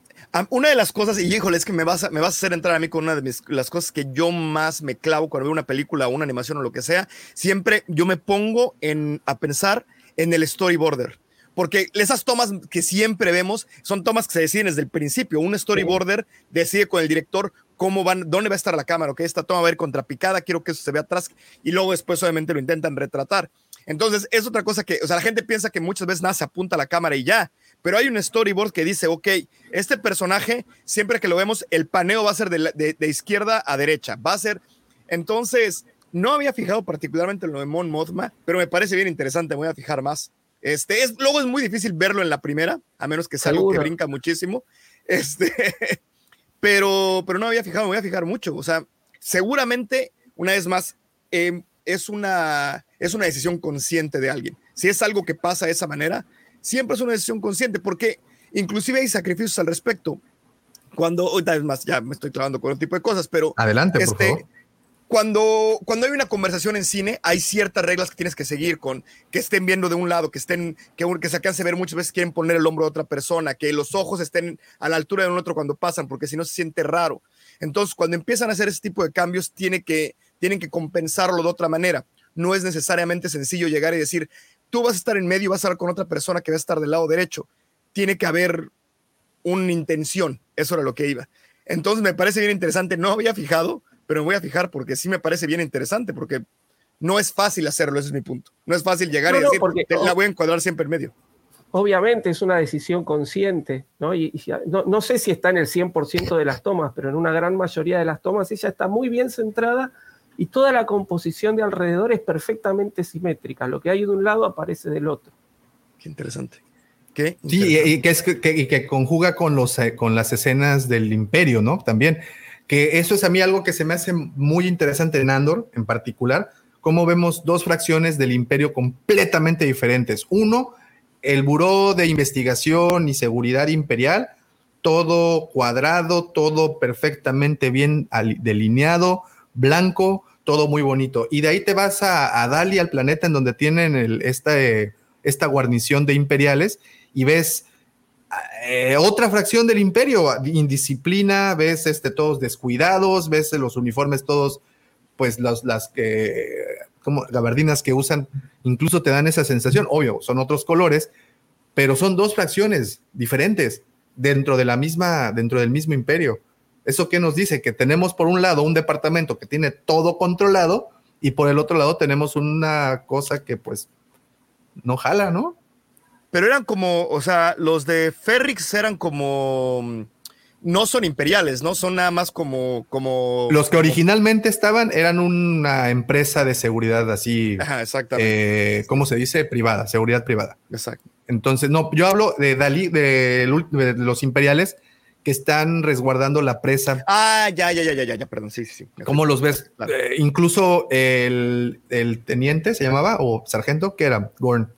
una de las cosas, y híjole, es que me vas, a, me vas a hacer entrar a mí con una de las cosas que yo más me clavo cuando veo una película o una animación o lo que sea, siempre yo me pongo en, a pensar en el storyboarder. Porque esas tomas que siempre vemos son tomas que se deciden desde el principio. Un storyboarder decide con el director cómo van, dónde va a estar la cámara, que esta toma va a ir contrapicada, quiero que eso se vea atrás, y luego después obviamente lo intentan retratar. Entonces, es otra cosa que, o sea, la gente piensa que muchas veces nada se apunta a la cámara y ya, pero hay un storyboard que dice, ok, este personaje, siempre que lo vemos, el paneo va a ser de, izquierda a derecha, va a ser, entonces, no había fijado particularmente en lo de Mon Mothma, pero me parece bien interesante, me voy a fijar más. Este, es, luego es muy difícil verlo en la primera, a menos que sea algo que brinca muchísimo. Este, pero, pero no había fijado, me voy a fijar mucho. O sea, seguramente, una vez más, em, es, una, es una decisión consciente de alguien. Si es algo que pasa de esa manera, siempre es una decisión consciente, porque inclusive hay sacrificios al respecto. Cuando, ahorita es más, ya me estoy clavando con otro tipo de cosas, pero... Adelante, por este, favor. Cuando, cuando hay una conversación en cine, hay ciertas reglas que tienes que seguir con que estén viendo de un lado, que estén, que, que se alcance a ver muchas veces quieren poner el hombro de otra persona, que los ojos estén a la altura de un otro cuando pasan, porque si no se siente raro. Entonces, cuando empiezan a hacer ese tipo de cambios, tiene que, tienen que compensarlo de otra manera. No es necesariamente sencillo llegar y decir, tú vas a estar en medio y vas a hablar con otra persona que va a estar del lado derecho. Tiene que haber una intención. Eso era lo que iba. Entonces me parece bien interesante. No había fijado, pero me voy a fijar porque sí me parece bien interesante, porque no es fácil hacerlo, ese es mi punto. No es fácil llegar y decir, la voy a encuadrar siempre en medio. Obviamente es una decisión consciente, ¿no? Y, no, no, sé si está en el 100% de las tomas, pero en una gran mayoría de las tomas ella está muy bien centrada y toda la composición de alrededor es perfectamente simétrica. Lo que hay de un lado aparece del otro. Qué interesante. ¿Qué? Sí, y, que, es, que, que, conjuga con, los, eh, con las escenas del imperio, ¿no? También, que eso es a mí algo que se me hace muy interesante en Andor en particular, cómo vemos dos fracciones del imperio completamente diferentes. Uno, el Buró de Investigación y Seguridad Imperial, todo cuadrado, todo perfectamente bien delineado, blanco, todo muy bonito. Y de ahí te vas a, Dali, al planeta en donde tienen esta, eh, esta guarnición de imperiales, y ves eh, otra fracción del imperio, indisciplina, ves este, todos descuidados, ves los uniformes todos, pues las, las que, como gabardinas que usan, incluso te dan esa sensación, obvio, son otros colores, pero son dos fracciones diferentes dentro de la misma, dentro del mismo imperio. ¿Eso qué nos dice? Que tenemos por un lado un departamento que tiene todo controlado y por el otro lado tenemos una cosa que pues no jala, ¿no? Pero eran como, o sea, los de Ferrix eran como no son imperiales, ¿no? Son nada más como, como. Los que originalmente estaban eran una empresa de seguridad así. Ajá, exactamente. Eh, ¿Cómo se dice? Privada, seguridad privada. Exacto. Entonces, no, yo hablo de Dalí, de, los imperiales que están resguardando la presa. Ah, ya, ya, ya, ya, ya, perdón, sí, sí. sí. ¿Cómo los ves? Eh, incluso el, el, teniente se llamaba, o sargento, ¿qué era? Gorn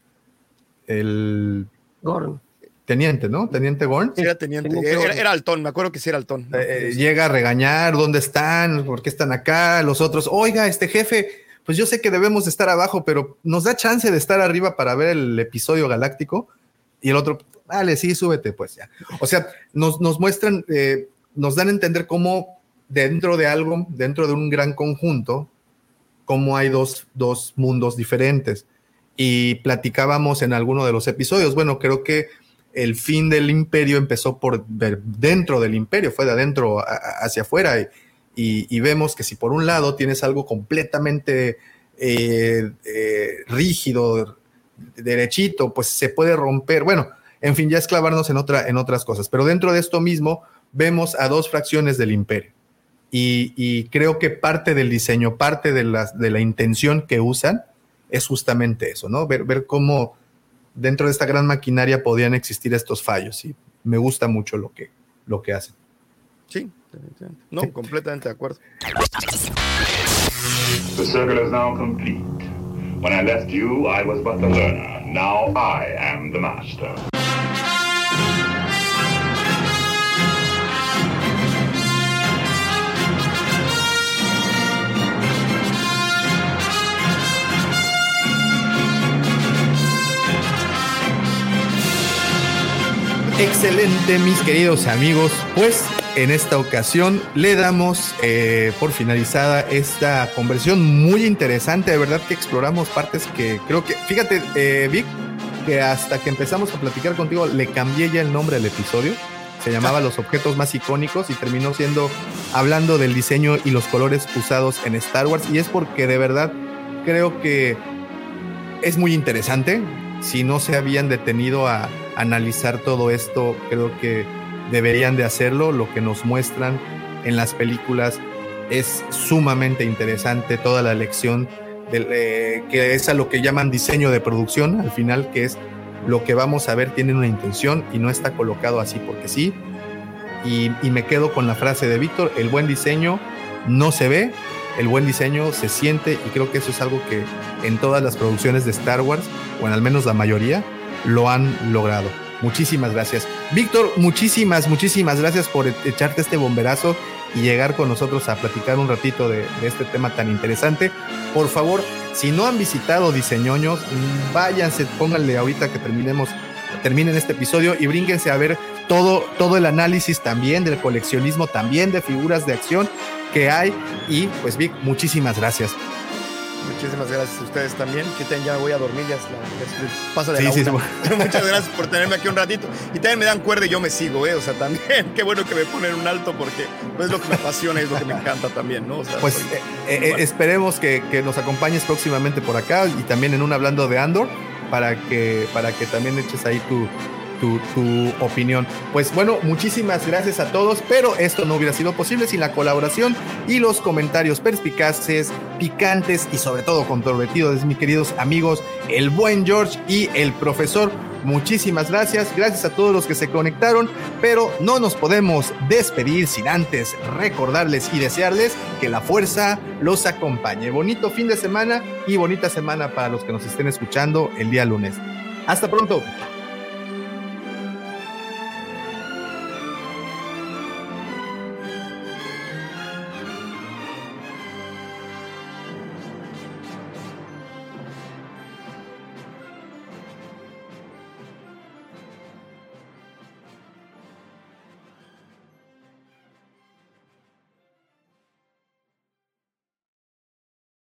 el Gorn. Teniente, ¿no? Teniente Gorn. era teniente, era, era, Altón, me acuerdo que sí era Altón. Eh, eh, llega a regañar, ¿dónde están? ¿Por qué están acá? Los otros, oiga, este jefe, pues yo sé que debemos estar abajo, pero nos da chance de estar arriba para ver el episodio galáctico. Y el otro, vale, sí, súbete, pues ya. O sea, nos, nos muestran, eh, nos dan a entender cómo dentro de algo, dentro de un gran conjunto, cómo hay dos, dos mundos diferentes y platicábamos en alguno de los episodios. Bueno, creo que el fin del imperio empezó por dentro del imperio, fue de adentro hacia afuera. Y, vemos que si por un lado tienes algo completamente eh, eh, rígido, derechito, pues se puede romper. Bueno, en fin, ya esclavarnos en, otra, en otras cosas. Pero dentro de esto mismo vemos a dos fracciones del imperio. Y, creo que parte del diseño, parte de de la intención que usan, es justamente eso, ¿no? Ver, ver cómo dentro de esta gran maquinaria podían existir estos fallos y me gusta mucho lo que, lo que hacen. Sí, no, completamente de acuerdo. The circle is now complete. When I left you, I was but the learner. Now I am the master. Excelente, mis queridos amigos. Pues en esta ocasión le damos eh, por finalizada esta conversión muy interesante. De verdad que exploramos partes que creo que, fíjate, eh, Vic, que hasta que empezamos a platicar contigo le cambié ya el nombre al episodio. Se llamaba Los objetos más icónicos y terminó siendo hablando del diseño y los colores usados en Star Wars. Y es porque de verdad creo que es muy interesante. Si no se habían detenido a analizar todo esto, creo que deberían de hacerlo. Lo que nos muestran en las películas es sumamente interesante, toda la lección de, que es a lo que llaman diseño de producción, al final, que es lo que vamos a ver tiene una intención y no está colocado así porque sí. Y me quedo con la frase de Víctor, el buen diseño no se ve, el buen diseño se siente y creo que eso es algo que en todas las producciones de Star Wars, o en al menos la mayoría, lo han logrado. Muchísimas gracias. Víctor, muchísimas, muchísimas gracias por e-, echarte este bomberazo y llegar con nosotros a platicar un ratito de, este tema tan interesante. Por favor, si no han visitado Diseñoños, váyanse, pónganle ahorita que terminemos, terminen este episodio y brínquense a ver todo, todo el análisis también del coleccionismo, también de figuras de acción que hay. Y pues Vic, muchísimas gracias. Muchísimas gracias a ustedes también. Que ya voy a dormir, ya, pasa de la Muchas gracias por tenerme aquí un ratito. Y también me dan cuerda y yo me sigo, ¿eh? O sea, también, qué bueno que me ponen un alto porque es lo que me apasiona y es lo que me encanta también, ¿no? pues eh, eh, esperemos que, que, nos acompañes próximamente por acá y también en un Hablando de Andor para que, para que también eches ahí tu, tu, opinión. Pues bueno, muchísimas gracias a todos, pero esto no hubiera sido posible sin la colaboración y los comentarios perspicaces, picantes y sobre todo controvertidos de mis queridos amigos, el buen George y el profesor. muchísimas gracias. Gracias a todos los que se conectaron, pero no nos podemos despedir sin antes recordarles y desearles que la fuerza los acompañe. Bonito fin de semana y bonita semana para los que nos estén escuchando el día lunes. Hasta pronto.